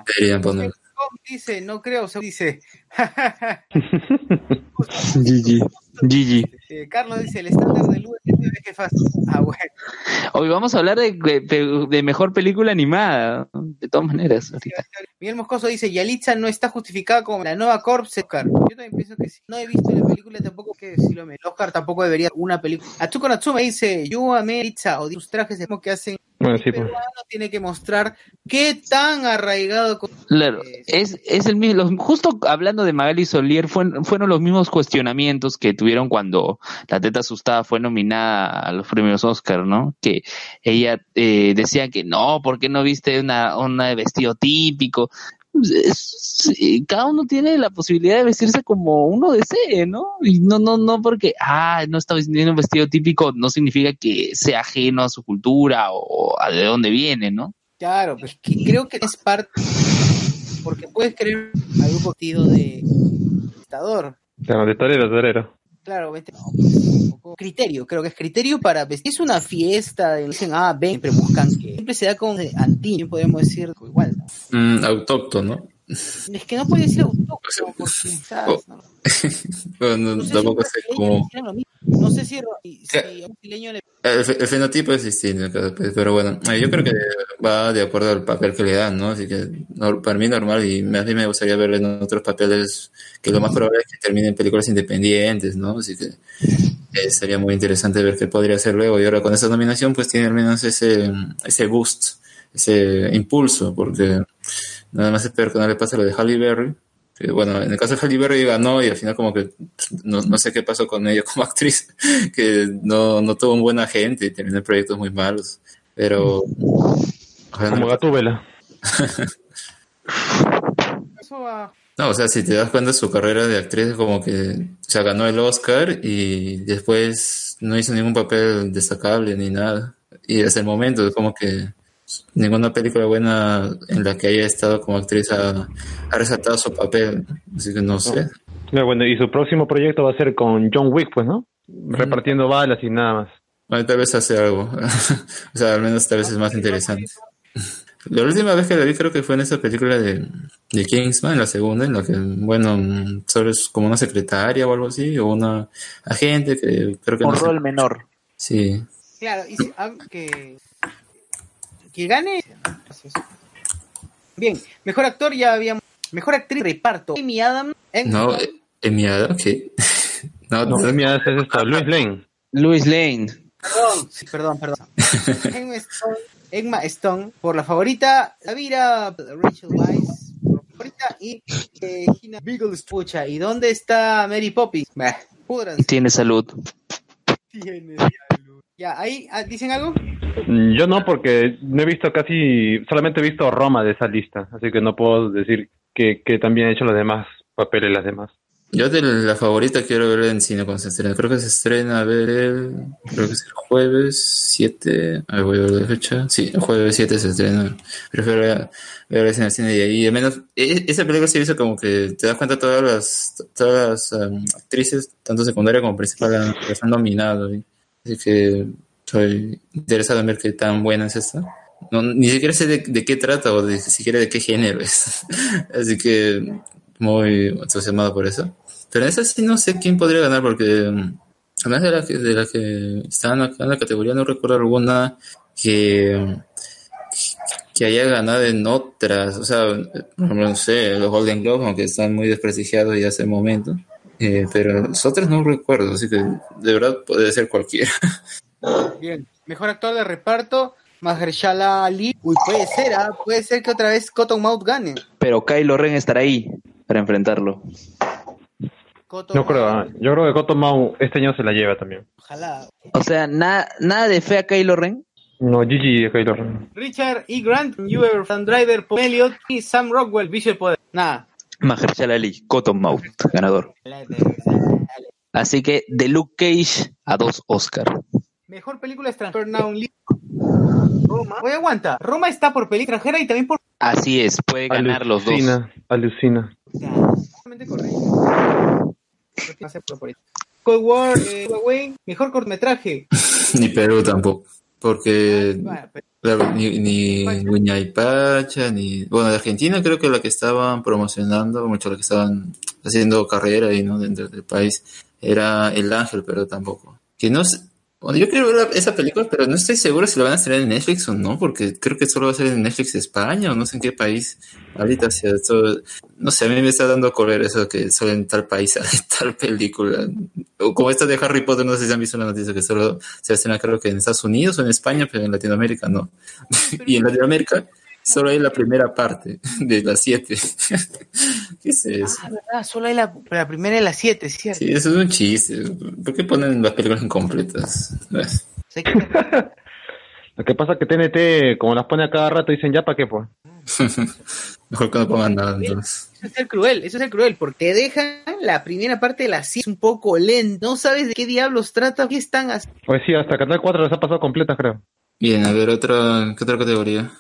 Deberían poner. Com dice, no creo, se dice. *laughs* *laughs* GG. GG. Eh, Carlos dice, el estándar del USB es fácil. Ah, bueno. Hoy vamos a hablar de, de- de mejor película animada. De todas maneras, ahorita. Miguel Moscoso dice, Yalitza no está justificada como la nueva Corpse Oscar. Yo también pienso que sí. No he visto la película tampoco que si lo me. Oscar tampoco debería una película. Atsuko Natsume dice, yo amé Yalitza o sus trajes de que hacen Bueno, sí, pues. peruano tiene que mostrar qué tan arraigado Claro, es, es el mismo, los- justo hablando de Magali Solier, fue- fueron los mismos cuestionamientos que tuvieron cuando La Teta Asustada fue nominada a los premios Oscar, ¿no? Que ella eh, decía que no, ¿por qué no viste una, una de vestido típico? Es- cada uno tiene la posibilidad de vestirse como uno desee, ¿no? Y no, no, no porque, ah, no está vistiendo un vestido típico, no significa que sea ajeno a su cultura o a de dónde viene, ¿no? Claro, pues que creo que es parte porque puedes creer algún partido de dictador. Claro, de torero, torero. Claro, vete, no, pues, poco criterio, creo que es criterio para vestir. Es una fiesta, dicen, ah, ven, siempre buscan que siempre se da con de antiguo, podemos decir igual. ¿no? Mm, autóctono. Es que no puedes decir autóctono *laughs* porque, ¿sabes? *laughs* No, Bueno, No sé si tampoco sé cómo. No sé si, si a un brasileño le El, fe- el fenotipo es distinto, país, pero bueno, eh, yo creo que va de acuerdo al papel que le dan, ¿no? Así que no- para mí normal y más bien me gustaría verle en otros papeles que lo más probable es que termine en películas independientes, ¿no? Así que eh, sería muy interesante ver qué podría hacer luego. Y ahora con esta nominación pues tiene al menos ese, ese boost, ese impulso, porque nada más espero que no le pase lo de Halle Berry. Que, bueno, en el caso de Halle Berry ganó y al final como que no, no sé qué pasó con ella *laughs* como actriz, que no, no tuvo un buen agente y terminó en proyectos muy malos. Pero... Como. Eso va. No, o sea, si te das cuenta, su carrera de actriz es como que, o sea, ganó el Oscar y después no hizo ningún papel destacable ni nada. Y desde el momento es como que ninguna película buena en la que haya estado como actriz ha, ha resaltado su papel. Así que no sé. No, bueno, y su próximo proyecto va a ser con John Wick, pues, ¿no? Repartiendo balas y nada más. Bueno, tal vez hace algo. *laughs* o sea, al menos tal vez es más interesante. La última vez que la vi creo que fue en esa película de, de Kingsman, la segunda, en la que, bueno, solo es como una secretaria o algo así, o una agente que creo que Un no sé- rol menor. Sí. Claro, y si- ah, que, que gane. Bien, mejor actor ya habíamos. Mejor actriz reparto. Amy Adams. en- No, eh, Amy Adams, ¿qué? *laughs* no, No, no, mira, es esto, Luis Lane. Luis Lane. Perdón, sí, perdón, perdón. *laughs* Emma Stone, Emma Stone, por la favorita, Lavira, Rachel Weisz, por la favorita, y eh, Gina Beagle Pucha. ¿Y dónde está Mary Poppins? Bah. Tiene salud. Tiene salud. Ya, ahí, ah, ¿dicen algo? Yo no, porque no he visto casi, solamente he visto Roma de esa lista, así que no puedo decir que, que también he hecho los demás papeles las demás. Yo de la favorita quiero verla en cine cuando se estrena. Creo que se estrena a ver el, creo que es el jueves 7. A ver, voy a ver la fecha. Sí, el jueves 7 se estrena. Prefiero ver- en el cine y ahí, al menos, e- esa película se hizo como que te das cuenta todas las, todas las um, actrices, tanto secundaria como principal, han- que están nominadas. ¿sí? Así que estoy interesado en ver qué tan buena es esta. No, ni siquiera sé de, qué trata o de siquiera de qué género es. *laughs* Así que muy entusiasmado por eso. Pero en esa sí no sé quién podría ganar porque mm, además de la que, de la que estaban acá en la categoría no recuerdo alguna que, que haya ganado en otras. O sea, no sé, los Golden Globes, aunque están muy desprestigiados ya hace momento. Eh, pero los otros no recuerdo, así que de verdad puede ser cualquiera. Bien, mejor actor de reparto, Mahershala Ali. Uy, puede ser, ¿ah? Puede ser que otra vez Cottonmouth gane. Pero Kylo Ren estará ahí para enfrentarlo. No creo, ah, yo creo que Cottonmouth este año se la lleva también. Ojalá. O sea, nada nada de fe a Kylo Ren. No, Gigi de Kylo Ren. Richard E. Grant, Fan Driver, Paul Elliot y Sam Rockwell, Visual Poder. Nada. Mahershala Ali, Cottonmouth, ganador. Así que de Luke Cage a dos Oscar. Mejor película extranjera. Roma. Oye, aguanta. Roma está por película extranjera y también por. Así es, puede ganar los dos. Alucina, alucina. Cold War, eh, Huawei, mejor cortometraje. *laughs* Ni Perú tampoco. Porque Bueno, pero- claro, ni, ni Huñaypacha, ni... Bueno, de Argentina creo que la que estaban promocionando, mucho la que estaban haciendo carrera ahí, ¿no? Dentro del país, era El Ángel, pero tampoco. Que no. Bueno, yo quiero ver esa película, pero no estoy seguro si la van a estrenar en Netflix o no, porque creo que solo va a ser en Netflix España o no sé en qué país. Ahorita, si esto- no sé, a mí me está dando color eso que solo en tal país *laughs* tal película. O como esta de Harry Potter, no sé si han visto la noticia que solo se estrena creo que en Estados Unidos o en España, pero en Latinoamérica no. *laughs* y en Latinoamérica solo hay la primera parte de las siete. *laughs* ¿Qué es eso? Ah, verdad, solo hay la, la primera de las siete, ¿cierto? Sí, eso es un chiste. ¿Por qué ponen las películas incompletas? *laughs* *laughs* Lo que pasa es que TNT, como las pone a cada rato, dicen ya para qué, pues. Mejor que no pongan nada entonces. Eso es el cruel, eso es el cruel, porque te dejan la primera parte de la serie un poco lenta, no sabes de qué diablos trata, qué están haciendo. Pues sí, hasta Canal 4 les ha pasado completas, creo. Bien, a ver, otra, ¿qué otra categoría?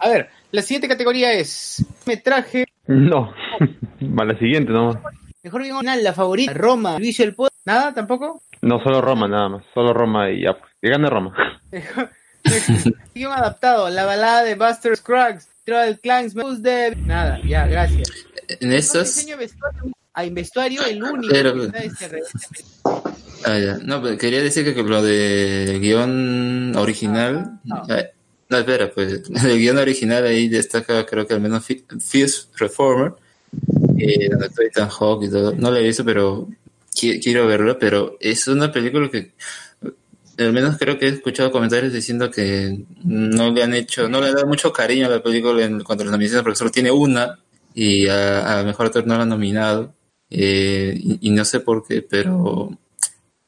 A ver, la siguiente categoría es metraje, No. *laughs* Va la siguiente, ¿no? mejor original, la favorita, Roma, Luis el Poder, nada tampoco. No, solo Roma, nada más. Solo Roma y ya. pues. Que gane Roma. *laughs* Mejor, guion adaptado, la balada de Buster Scruggs, Troll Clans, Who's the... Nada, ya, gracias. En de vestuario, a vestuario el único Pero- que está este Ah, ya. No, pero quería decir que, lo de guion original. Ah, ah, no, espera, pues. *laughs* El guion original ahí destaca, creo que al menos Fi- Fierce Reformer. Eh, donde Ethan Hawke y todo. No lo he visto, pero qui- quiero verlo. Pero es una película que. Al menos creo que he escuchado comentarios diciendo que no le han hecho, no le han dado mucho cariño a la película en cuanto a las nominaciones, porque solo tiene una y a, a mejor actor no lo han nominado. Eh, y, y no sé por qué, pero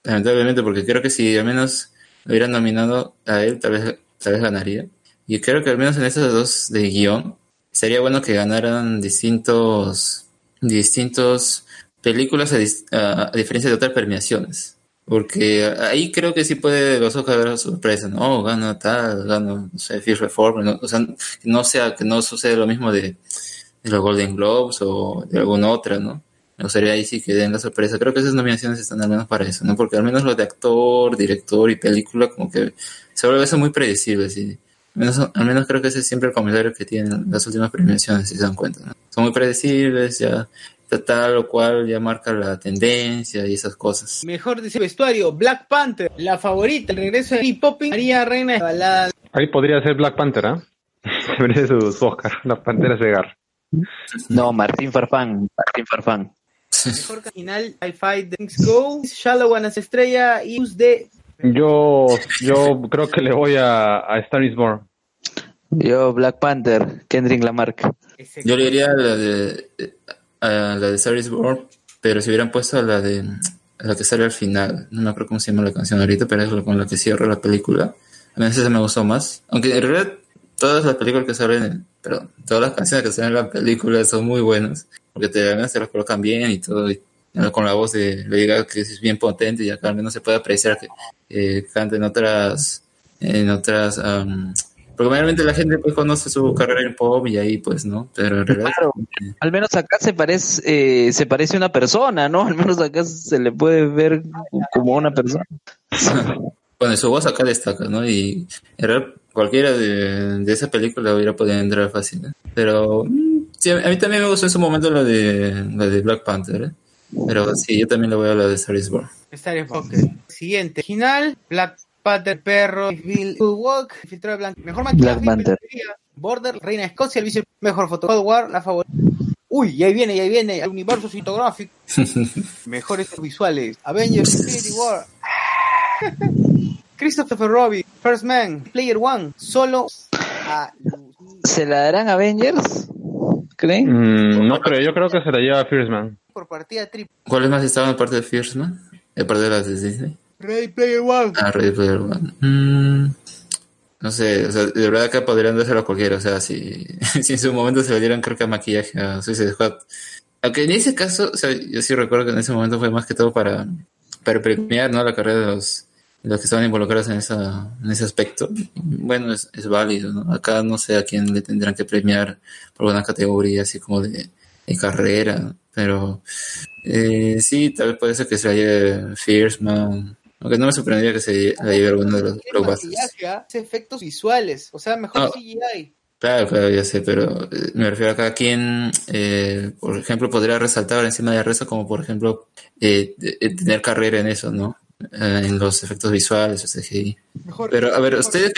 lamentablemente, porque creo que si al menos lo hubieran nominado a él, tal vez, tal vez ganaría. Y creo que al menos en esas dos de guion, sería bueno que ganaran distintos, distintos películas a, diferencia de otras premiaciones. Porque ahí creo que sí puede los Oscar haber sorpresa, ¿no? Oh, gana tal, gana, no sé, Fierce Reformer, ¿no? o sea, que no sea, que no suceda lo mismo de los Golden Globes o de alguna otra, ¿no? Me gustaría ahí sí que den la sorpresa. Creo que esas nominaciones están al menos para eso, ¿no? Porque al menos los de actor, director y película como que se vuelven eso muy predecibles y al menos, al menos creo que ese es siempre el comentario que tienen las últimas premiaciones, si se dan cuenta, ¿no? Son muy predecibles, ya tal o cual ya marca la tendencia y esas cosas. Mejor diseño de vestuario, Black Panther, la favorita, el regreso de Mary Poppins, María Reina, la balada Ahí podría ser Black Panther, ¿ah? *laughs* Se merece su, su Oscar. La Pantera Segar. No, Martín Farfán. Martín Farfán. *laughs* Mejor final, I Fight Things Go, Shallow One Estrella y Use de Yo, yo creo que le voy a, a Star is Born. Yo, Black Panther, Kendrick Lamarck. Yo le diría a la de, a la de Star is Born, pero si hubieran puesto a la de a la que sale al final, no me acuerdo cómo se llama la canción ahorita, pero es la con la que cierra la película. A mí esa me gustó más. Aunque en realidad todas las películas que salen, en- perdón, todas las canciones que salen en la película son muy buenas, porque te, al menos te las colocan bien y todo, y, eh, con la voz de Gaga que es bien potente y acá al menos se puede apreciar que eh, canta en otras, en otras, am, porque mayormente la gente pues conoce su carrera en pop y ahí pues no, pero en realidad Claro, al menos acá se parece, eh, se parece a una persona, ¿no? *laughs* Al menos acá se le puede ver como una persona. *laughs* Bueno, su voz acá destaca, ¿no? Y en realidad cualquiera de, de esa película hubiera podido entrar fácil, ¿eh? Pero mm, sí, a mí también me gustó en su momento la de, la de Black Panther, ¿eh? Pero sí, yo también le voy a la de Star is Born. Star is Born. Siguiente, original, Black Panther, Perro, Bill Walk, Filtrado Blanco, mejor maquillaje, Black Panther. Border, Reina de Escocia, el vice mejor foto, Cold War, la favorita. Uy, y ahí viene, y ahí viene, el universo cinematográfico. *laughs* Mejores visuales, Avengers, Infinity War. *laughs* Christopher Robbie, First Man, Player One, solo a ¿Se la darán a Avengers? ¿Creen? Mm, no creo, yo creo que se la lleva Fierce Man. por partida triple. ¿Cuáles más estaban aparte de Fierce Man? Aparte de las de Disney. Ready Player One. Ah, Ready Player One. Mm, no sé, o sea, de verdad que podrían dárselo a cualquiera. O sea, si, *laughs* si en su momento se le dieran, creo que a maquillaje a Suicide Squad. Aunque en ese caso, o sea, yo sí recuerdo que en ese momento fue más que todo para, para premiar, ¿no? La carrera de los, los que estaban involucrados en, esa, en ese aspecto. Bueno, es, es válido, ¿no? Acá no sé a quién le tendrán que premiar por una categoría así como de, de carrera, pero eh, sí, tal vez puede ser que se la lleve Fierce Man Aunque no me sorprendería que se la lleve alguno de los blockbusters. ¿ah? Efectos visuales, o sea, mejor Ah. CGI. Claro, claro, ya sé, pero eh, me refiero acá a quien, eh, por ejemplo, podría resaltar encima de Reza como, por ejemplo, eh, tener carrera en eso, ¿no? Eh, en los efectos visuales, o CGI. Mejor, Pero, a ver, mejor- ¿ustedes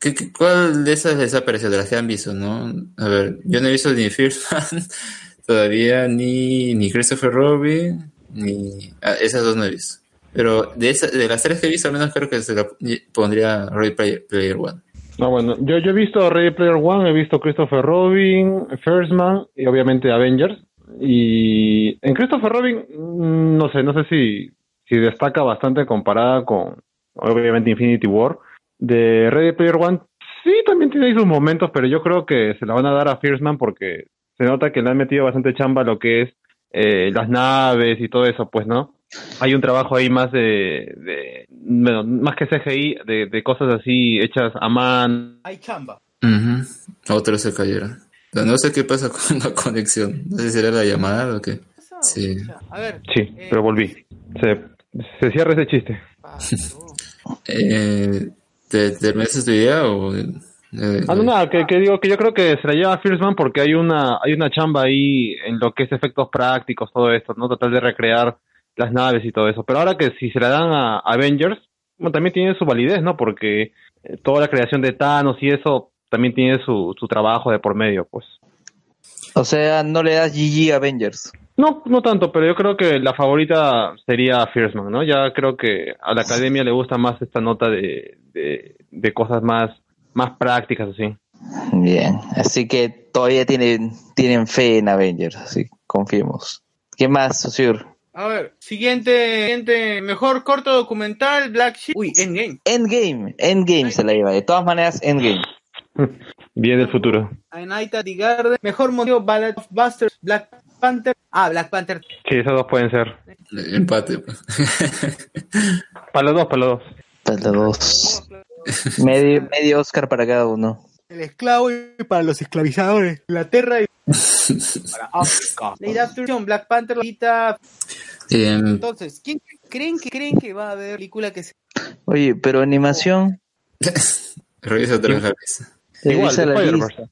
qué, qué- cuál de esas les ha parecido, de las que han visto, no? A ver, yo no he visto ni First Man *laughs* todavía, ni, ni Christopher Robin, ni... ah, esas dos no he visto. Pero de, esas, de las tres que he visto, al menos creo que se la pondría Ready Player, Player One. No, bueno, yo, yo he visto Ready Player One, he visto Christopher Robin, First Man y obviamente Avengers. Y en Christopher Robin, mm, no sé, no sé si, si destaca bastante comparada con, obviamente, Infinity War. De Ready Player One, sí, también tiene ahí sus momentos, pero yo creo que se la van a dar a First Man porque se nota que le han metido bastante chamba a lo que es eh, las naves y todo eso, pues, ¿no? Hay un trabajo ahí más de, de bueno, más que CGI, de, de cosas así hechas a mano. Hay chamba. Ujú. Otros se cayeron. No sé qué pasa *laughs* con la conexión. No sé si será la llamada o qué. Sí. A ver, Sí, pero volví. Se, se cierra ese chiste. Eh, ¿te, ¿Terminaste tu idea o...? eh, Ah, no, nada, que, que digo que yo creo que se la lleva First Man porque hay una, hay una chamba ahí en lo que es efectos prácticos, todo esto, ¿no? Tratar de recrear las naves y todo eso. Pero ahora que si se la dan a Avengers, bueno, también tiene su validez, ¿no? Porque eh, toda la creación de Thanos y eso también tiene su, su trabajo de por medio, pues. O sea, no le das GG a Avengers. No, no tanto, pero yo creo que la favorita sería First Man, ¿no? Ya creo que a la academia le gusta más esta nota de, de, de cosas más, más prácticas, así. Bien, así que todavía tienen, tienen fe en Avengers, así confiemos. ¿Qué más, Sosur? a ver, siguiente, siguiente, mejor corto documental, Black Sheep. Uy, Endgame. Endgame, Endgame se la lleva. De todas maneras, Endgame. *laughs* Bien del futuro. A Night at the Garden. Mejor motivo, Ballad of Busters, Black Panther. Ah, Black Panther. Sí, esas dos pueden ser. Empate. pues. *laughs* Para los dos, para los dos. Para los dos. Medio, medio Oscar para cada uno. El esclavo y para los esclavizadores. Inglaterra y *laughs* para África. Black Panther, Lolita. Em, Entonces, ¿quién creen que creen que va a haber película que se Oye, pero animación. *laughs* revisa otra vez la. Igual, de la Spider-Verse. lista.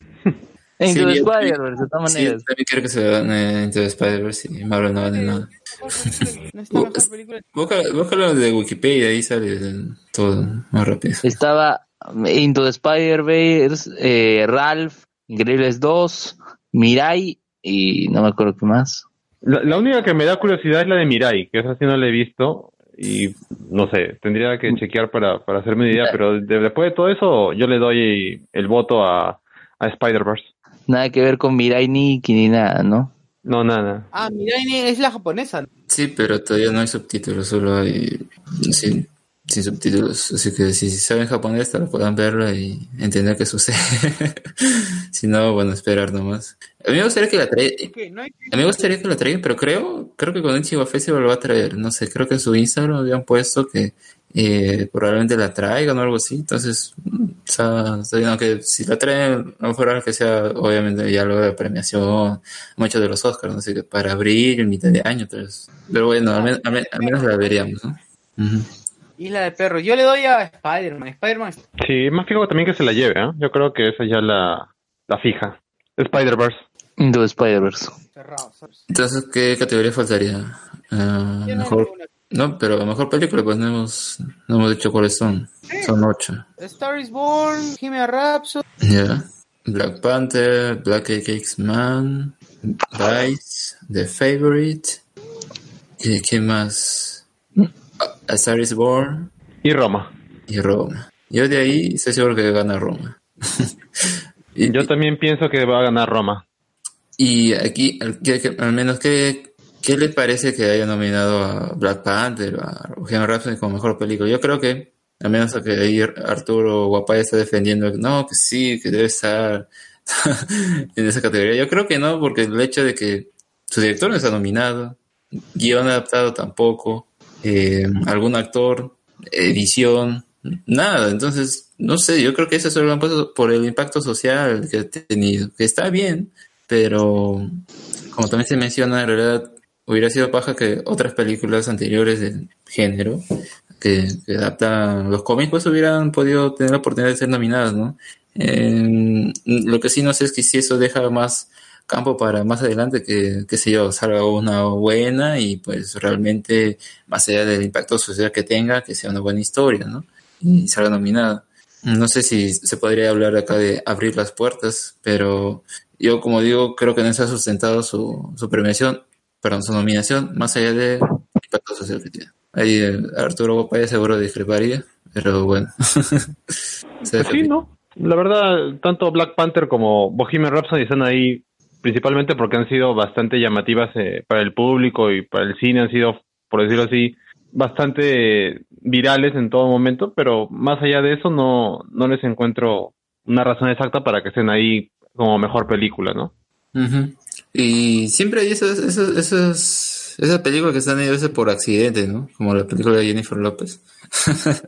Into the Spider-Verse, de todas Sí, maneras. también quiero que se vean eh, Into the Spider-Verse y Marvel no gane nada. *laughs* Búscalo, búscalo de Wikipedia, ahí sale todo más rápido. Estaba Into the Spider-Verse, eh, Ralph, Increíbles 2, Mirai y no me acuerdo qué más. La, la única que me da curiosidad es la de Mirai, que esa sí no la he visto y no sé, tendría que chequear para, para hacerme una idea, pero de- después de todo eso yo le doy el voto a, a Spider-Verse. Nada que ver con Mirai Nikki ni nada, ¿no? No, nada. Ah, Mirai es la japonesa. Sí, pero todavía no hay subtítulos, solo hay sin, sin subtítulos. Así que si saben japonés, tal puedan verlo y entender qué sucede. *laughs* si no, bueno, esperar nomás. A mí me gustaría que la traigan. A mí me gustaría que la traigan, pero creo, creo que con el Chihuahua Festival lo va a traer. No sé, creo que en su Instagram habían puesto que eh, probablemente la traigan o algo así. Entonces, mm, está, está bien, aunque si la traen, a lo mejor que sea, obviamente, ya luego de premiación, muchos de los Oscars, ¿no? que para abril, mitad de año, entonces. Pero bueno, al, men- al men- al menos la veríamos, ¿no? Ujú. Isla de Perros. Yo le doy a Spider-Man. Spider-Man Sí, más fijo también que se la lleve, ¿eh? Yo creo que esa ya la, la fija. Spider-Verse. Into the Spider-Verse. Entonces, ¿qué categoría faltaría? Ah, no mejor, ninguna. no, pero mejor película, pues no hemos, no hemos dicho cuáles son. Son ocho. Star is Born, Bohemian Rhapsody. Ya. Black Panther, Black X-Man, Vice, The Favorite. ¿Y qué más? A- Star is Born Y Roma. y Roma. Yo de ahí estoy seguro que gana Roma. *laughs* y, Yo también pienso que va a ganar Roma. y aquí, al, que- que- menos, ¿qué, ¿qué le parece que haya nominado a Black Panther o a Bohemian Rhapsody como mejor película? Yo creo que, al menos que ahí Arturo Guapay está defendiendo, no, que sí, que debe estar *laughs* en esa categoría. Yo creo que no, porque el hecho de que su director no está nominado, guion adaptado tampoco, eh, algún actor, edición, nada. Entonces, no sé, yo creo que eso solo lo han puesto por el impacto social que ha tenido, que está bien, pero como también se menciona, en realidad hubiera sido paja que otras películas anteriores del género que, que los cómics, pues hubieran podido tener la oportunidad de ser nominadas, ¿no? Eh, lo que sí no sé es que si eso deja más campo para más adelante que, qué sé yo, salga una buena y pues realmente, más allá del impacto social que tenga, que sea una buena historia, ¿no? Y salga nominada. No sé si se podría hablar acá de abrir las puertas, pero yo como digo, creo que no se ha sustentado su, su premiación, perdón, su nominación, más allá del impacto social que tiene. Ahí eh, Arturo Bopaya seguro discreparía, pero bueno. *laughs* Se Pues sí, ¿no? La verdad, tanto Black Panther como Bohemian Rhapsody están ahí principalmente porque han sido bastante llamativas eh, para el público y para el cine, han sido, por decirlo así, bastante virales en todo momento, pero más allá de eso no, no les encuentro una razón exacta para que estén ahí como mejor película, ¿no? Y siempre hay esas, esas, esas, esas películas que están ahí a veces por accidente, ¿no? Como la película de Jennifer López. *laughs*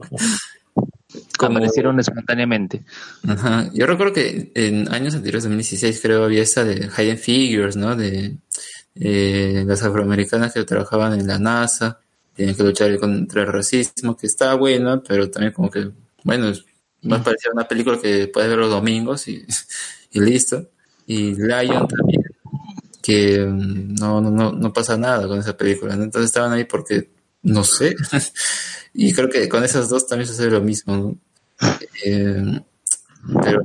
Como- Aparecieron espontáneamente. Ajá. Yo recuerdo que en años anteriores, 2016, creo, había esa de Hidden Figures, ¿no? De eh, las afroamericanas que trabajaban en la NASA, tienen que luchar contra el racismo, que estaba buena, pero también como que, bueno, es más parecía una película que puedes ver los domingos y, y listo. Y Lion también, que mm, no, no, no, no pasa nada con esa película, ¿no? Entonces estaban ahí porque, no sé. y creo que con esas dos también sucede lo mismo. Eh, pero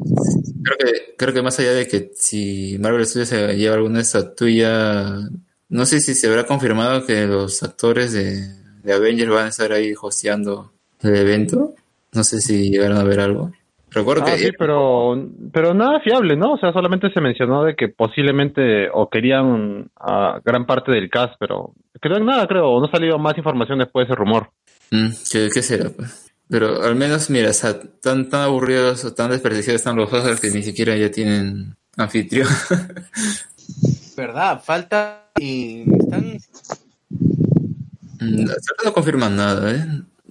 creo que, creo que más allá de que si Marvel Studios se lleva alguna estatuilla, no sé si se habrá confirmado que los actores de, de Avengers van a estar ahí hosteando el evento. No sé si llegaron a ver algo. Recuerdo Ah, que sí, pero, pero nada fiable, ¿no? O sea, solamente se mencionó de que posiblemente o querían a gran parte del cast, pero creo nada, creo, no ha salido más información después de ese rumor. Mm, ¿qué, qué será? pues? Pero al menos, mira, o sea, tan, tan aburridos o tan desperdiciados están los Oscars que ni siquiera ya tienen anfitrión. *laughs* ¿Verdad? Falta y están Mm, hasta ahora no confirman nada, ¿eh?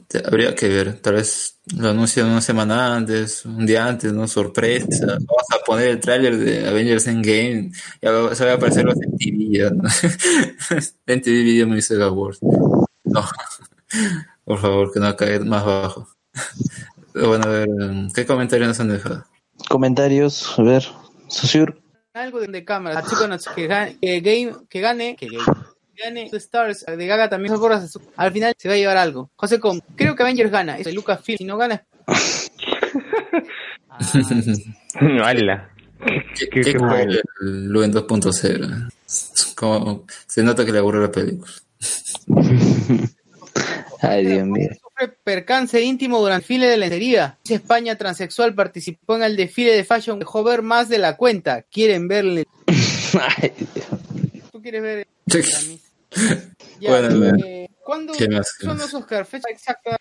Te- Habría que ver, tal vez lo anuncian una semana antes, un día antes, ¿no? Sorpresa. Vamos a poner el tráiler de Avengers Endgame, ya se va a aparecer los MTV ya, ¿no? *laughs* MTV Video Music Awards. No, *laughs* por favor, que no caiga más bajo. *laughs* Bueno, a ver, ¿qué comentarios nos han dejado? Comentarios, a ver, Susur. algo de, cámara. No- que, que, game, que gane, que game, que gane The Stars de Gaga también son gorras. Al final se va a llevar algo. José Com, creo que Avengers gana. Es de Lucasfilm. Si no gana, *laughs* ¡Hala! ¿Qué, qué- qué qué fue mal. el Luen 2.0? Como se nota que le aburre la película. *laughs* Ay, Dios mío. sufre percance íntimo durante el desfile de lencería. España transexual participó en el desfile de fashion. Dejó ver más de la cuenta. Quieren verle. *laughs* Ay, ¿Tú quieres ver? Sí. *laughs* Ya, Bueno, a ver. eh, ¿Cuándo ¿Qué más? ¿Qué son más? los Oscar? Fecha exacta.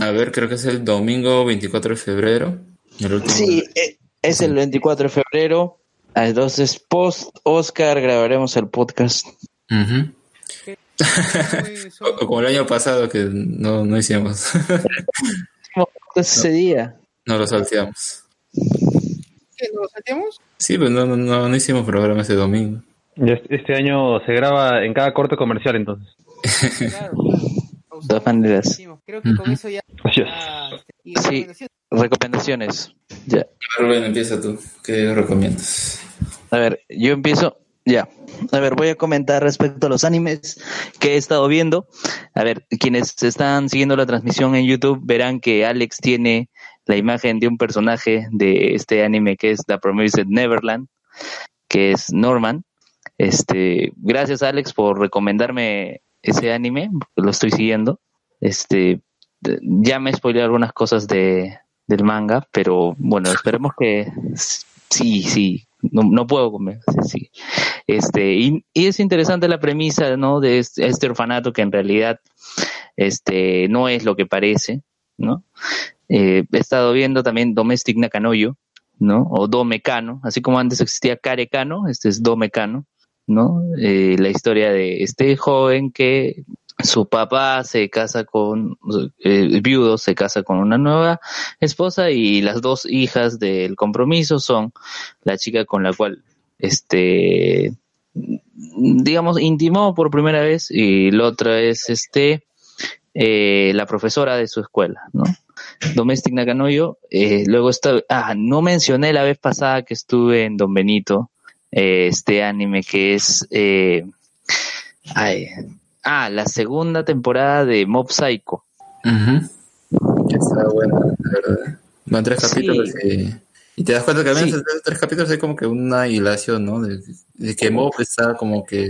A ver, creo que es el domingo 24 de febrero. El. Sí, eh, es el 24 de febrero. Entonces, post Oscar grabaremos el podcast. Ujú. Muy- *laughs* O- como el año pasado que no, no hicimos. *laughs* Ese día. no lo salteamos. ¿Qué, ¿Nos lo salteamos? Sí, pues no, no, no, no hicimos programa ese domingo. Este- año se graba en cada corte comercial, entonces. Claro, claro. De todas maneras. Creo que con Ujú. eso ya. Así es. ya, este, Sí. recomendaciones. Recomendaciones. Ya. Rubén, empieza tú. ¿Qué recomiendas? A ver, yo empiezo. Ya. A ver, voy a comentar respecto a los animes que he estado viendo. A ver, quienes están siguiendo la transmisión en YouTube verán que Alex tiene la imagen de un personaje de este anime que es The Promised Neverland, que es Norman. Este, gracias Alex por recomendarme ese anime, lo estoy siguiendo. Este, ya me spoilé algunas cosas de, del manga, pero bueno, esperemos que *laughs* sí, sí, no, no puedo comer, sí. Este, y, es interesante la premisa, ¿no? De este, este orfanato que en realidad, este, no es lo que parece, ¿no? Eh, he estado viendo también Domestic Nakanoyo, ¿no? O Domecano, así como antes existía Carecano, este es Domecano, ¿no? Eh, la historia de este joven que su papá se casa con, eh, viudo se casa con una nueva esposa y las dos hijas del compromiso son la chica con la cual, este, digamos, intimó por primera vez y la otra es, este, eh, la profesora de su escuela, ¿no? Domestic. Eh, luego está, ah, no mencioné la vez pasada que estuve en Don Benito, eh, este anime que es, eh, ay, ah, la segunda temporada de Mob Psycho. Está bueno, la verdad. Van tres Sí. capítulos y, y te das cuenta que al menos Sí. esos tres capítulos hay como que una hilación, ¿no? De, de que Mob está como que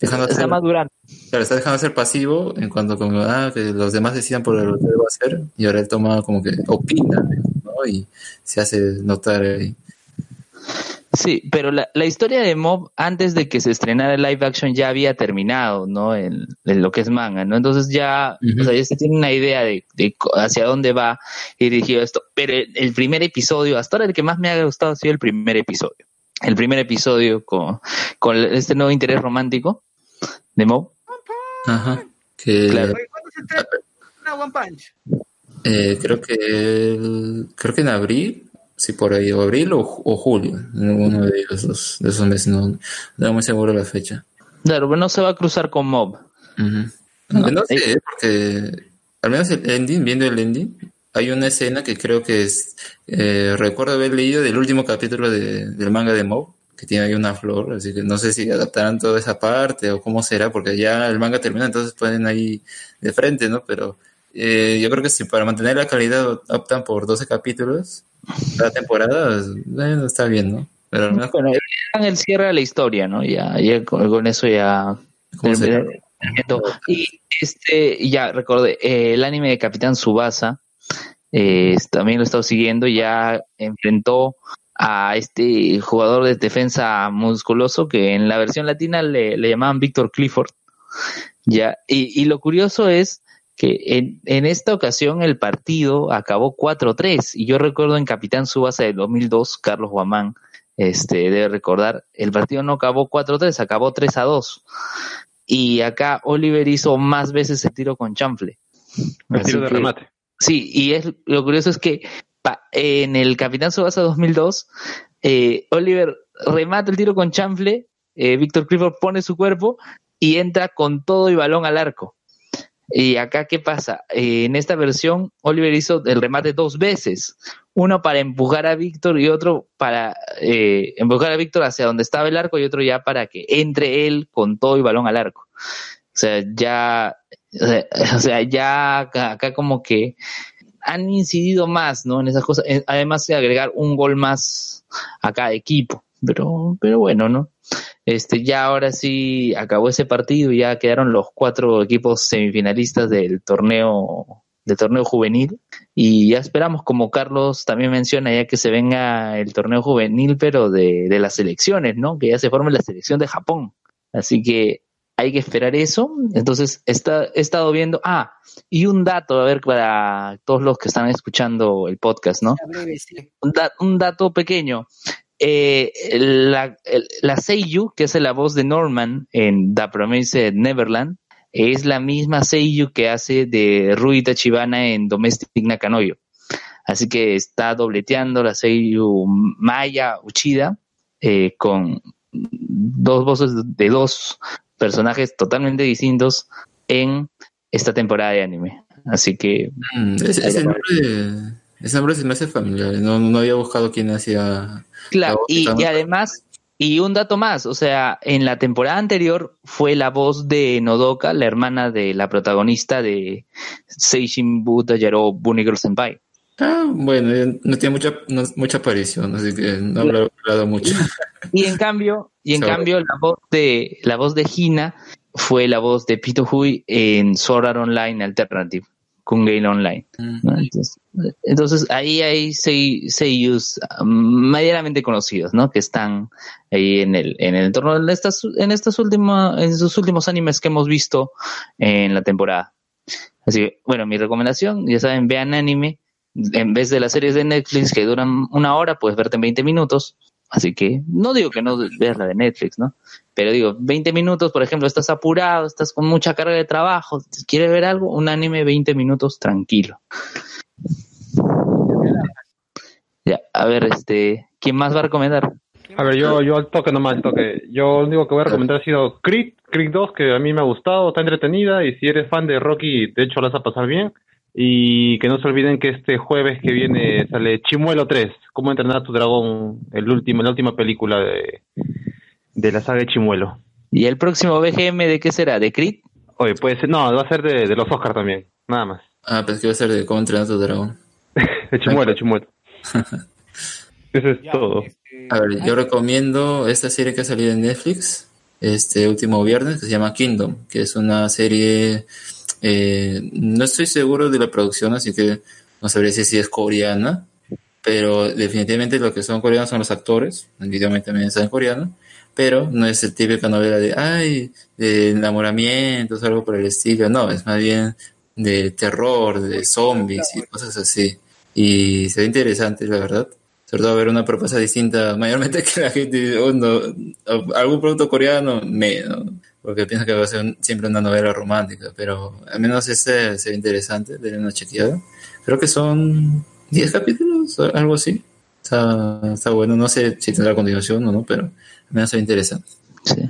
dejando Está hacer, madurando. claro, está dejando de ser pasivo en cuanto como, ah, que los demás decidan por lo que va a hacer y ahora él toma como que opina, ¿no? Y se hace notar ahí. Sí, pero la, la historia de Mob antes de que se estrenara el live action ya había terminado, ¿no? En, en lo que es manga, ¿no? Entonces ya, o sea, ya se tiene una idea de, hacia dónde va dirigido esto. Pero el, el primer episodio, hasta ahora el que más me ha gustado ha sido el primer episodio. El primer episodio con, con este nuevo interés romántico de Mob. Ajá. Que Claro. ¿Cuándo se estrena One Punch? eh, creo que el- creo que en abril, sí por ahí, o abril o, o julio, uno de dos- de esos meses, no, no muy seguro la fecha. Claro, pero no se va a cruzar con Mob. No, sé, porque al menos el ending, viendo el ending, hay una escena que creo que es, eh, recuerdo haber leído del último capítulo de- del manga de Mob, que tiene ahí una flor, así que no sé si adaptarán toda esa parte o cómo será, porque ya el manga termina, entonces ponen ahí de frente, ¿no? Pero eh, yo creo que si para mantener la calidad optan por 12 capítulos cada temporada, bueno, está bien, ¿no? Pero al menos Bueno, el cierre a la historia, ¿no? Ya, ya con, con eso ya. Terminó. Y este, ya recordé, eh, el anime de Capitán Subasa, eh, también lo he estado siguiendo, ya enfrentó a este jugador de defensa musculoso que en la versión latina le, le llamaban Víctor Clifford. Ya, y, y lo curioso es que en, en esta ocasión el partido acabó 4-3 y yo recuerdo en Capitán Subasa del 2002, Carlos Guamán, este, debe recordar, el partido no acabó 4-3, acabó 3-2. Y acá Oliver hizo más veces el tiro con chanfle. El Así tiro de que- remate. Sí, y es lo curioso es que pa- en el Capitán Subasa 2002, eh, Oliver remata el tiro con chanfle, eh, Víctor Clifford pone su cuerpo y entra con todo y balón al arco. Y acá, ¿qué pasa? Eh, en esta versión, Oliver hizo el remate dos veces. Uno para empujar a Víctor y otro para eh, empujar a Víctor hacia donde estaba el arco y otro ya para que entre él con todo y balón al arco. O sea, ya, o sea, *laughs* ya acá, acá como que han incidido más, ¿no? En esas cosas. Eh, Además de agregar un gol más a cada equipo. Pero, pero bueno, ¿no? Este, ya ahora sí acabó ese partido y ya quedaron los cuatro equipos semifinalistas del torneo, del torneo juvenil. Y ya esperamos, como Carlos también menciona, ya que se venga el torneo juvenil, pero de, de las selecciones, ¿no? Que ya se forme la selección de Japón. Así que hay que esperar eso. Entonces, está, he estado viendo, ah, y un dato, a ver, para todos los que están escuchando el podcast, ¿no? Un, da- un dato pequeño. Eh, la, el- la Seiyu, que hace la voz de Norman en The Promised Neverland, es la misma Seiyu que hace de Rui Tachibana en Domestic Nakanoyo. Así que está dobleteando la Seiyu Maya Uchida eh, con dos voces de dos personajes totalmente distintos en esta temporada de anime. Así que Mm, ese, ese nombre, ese nombre se me hace familiar. No, no había buscado quién hacía. Claro, y, de y además, y un dato más, o sea, en la temporada anterior fue la voz de Nodoka, la hermana de la protagonista de Seishin Buta Yaro Bunny Girl Senpai. Ah, bueno, eh, no tiene mucha, no- mucha aparición, así que no he hablado mucho. *laughs* Y en cambio, y en cambio la voz de la voz de Hina fue la voz de Pito Hui en Sword Art Online Alternative, Kungale Online. ¿no? Entonces, entonces, ahí hay seiyus um, medianamente conocidos, ¿no? Que están ahí en el, en el entorno de estas, en estas últimas, en sus últimos animes que hemos visto en la temporada. Así que, bueno, mi recomendación, ya saben, vean anime, en vez de las series de Netflix que duran una hora, puedes verte en 20 minutos. Así que no digo que no veas la de Netflix, ¿no? Pero digo, 20 minutos, por ejemplo, estás apurado, estás con mucha carga de trabajo, quieres ver algo, un anime 20 minutos tranquilo. Ya, a ver, este, ¿quién más va a recomendar? ¿Quién A ver, yo, yo al toque nomás, al toque. Yo lo único que voy a recomendar ha sido Creed, Creed 2, que a mí me ha gustado, está entretenida, y si eres fan de Rocky, de hecho la vas a pasar bien. Y que no se olviden que este jueves que viene sale Chimuelo 3, Cómo entrenar a tu dragón, el último, la última película de, de la saga de Chimuelo. ¿Y el próximo BGM de qué será? ¿De Creed? Oye, puede ser, no, va a ser de, de los Oscars también, nada más. Ah, pues que va a ser de cómo entrenar a tu dragón. *laughs* De Chimuelo, *laughs* Chimuelo. Eso es Ya, todo. este, A ver, yo recomiendo esta serie que ha salido en Netflix este último viernes, que se llama Kingdom, que es una serie, eh, no estoy seguro de la producción, así que no sabría si es coreana, pero definitivamente lo que son coreanos son los actores, el video también está en coreano, pero no es el típica novela de, ay, de enamoramientos, algo por el estilo, no, es más bien de terror, de zombies y cosas así. Y se ve interesante, la verdad sobre todo ver una propuesta distinta, mayormente *laughs* que la gente oh, no, algún producto coreano, me, ¿no? Porque piensa que va a ser un- siempre una novela romántica, pero al menos este se ve interesante, de una chequeada. Creo que son 10 capítulos, algo así. Está, está bueno, no sé si tendrá continuación o no, pero al menos se ve interesante. Sí.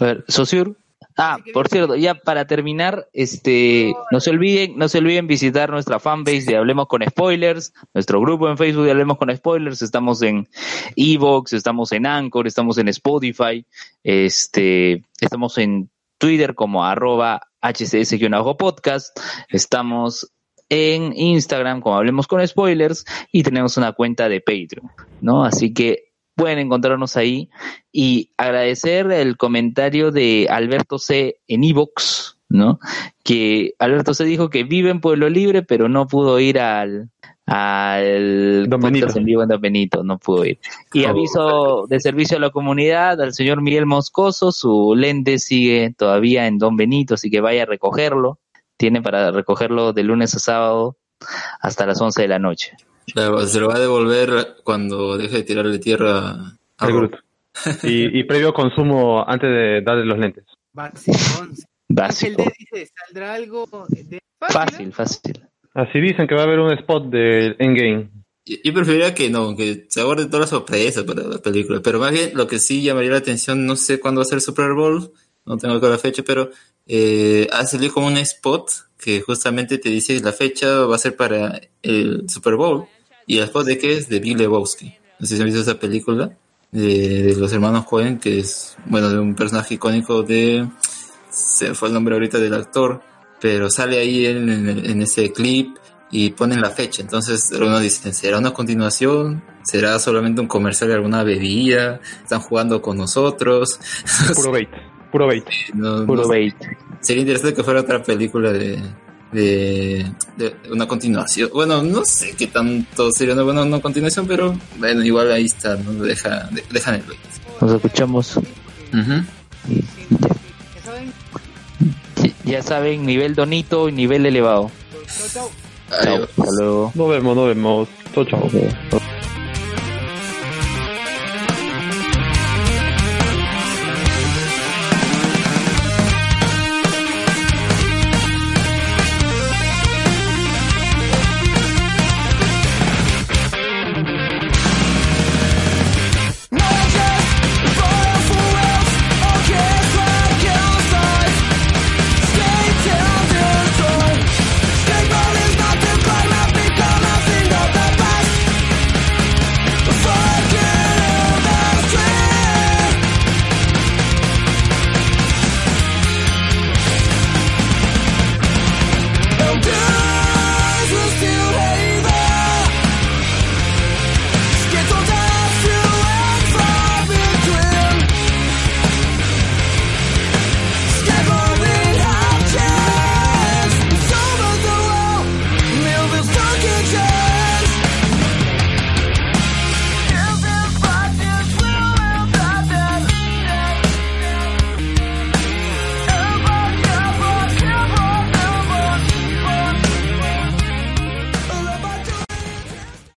A ver, Sociur. Ah, por cierto, ya para terminar, este, no se olviden, no se olviden visitar nuestra fanbase de Hablemos con Spoilers, nuestro grupo en Facebook de Hablemos con Spoilers, estamos en Evox, estamos en Anchor, estamos en Spotify, este, estamos en Twitter como arroba hcs-podcast, estamos en Instagram como Hablemos con Spoilers y tenemos una cuenta de Patreon, ¿no? Así que pueden encontrarnos ahí y agradecer el comentario de Alberto C en Evox, ¿no? Que Alberto C dijo que vive en Pueblo Libre, pero no pudo ir al al Don Benito. en vivo en Don Benito, no pudo ir. Y Oh. aviso de servicio a la comunidad al señor Miguel Moscoso, su lente sigue todavía en Don Benito, así que vaya a recogerlo. Tiene para recogerlo de lunes a sábado hasta las 11 de la noche. Se lo va a devolver cuando deje de tirarle tierra a. Groot. Y, y previo consumo antes de darle los lentes. Básico. D dice, ¿saldrá algo de Fácil, fácil. Así dicen que va a haber un spot del Endgame. Yo yo preferiría que no, que se aguarde todas las sorpresas para la película. Pero más bien, lo que sí llamaría la atención, no sé cuándo va a ser el Super Bowl, no tengo acá la fecha, pero eh, ha salido como un spot que justamente te dice la fecha va a ser para el Super Bowl. ¿Y spot de qué es? De Big Lebowski. No sé si han visto esa película de, de los hermanos Cohen, que es, bueno, de un personaje icónico de... Se fue el nombre ahorita del actor, pero sale ahí en, en- en ese clip y ponen la fecha. Entonces algunos dicen, ¿será una continuación? ¿Será solamente un comercial de alguna bebida? ¿Están jugando con nosotros? *laughs* Puro bait. Puro bait. No- Puro no bait. Sería interesante que fuera otra película de, de, de una continuación. Bueno, no sé qué tanto sería una buena una continuación, pero bueno, igual ahí está, ¿no? Deja, de- dejan el bait. Nos escuchamos. Ya saben, Ya saben, nivel donito y nivel elevado. Chao. Adiós. Hasta luego. Nos vemos, nos vemos. Chau, chau.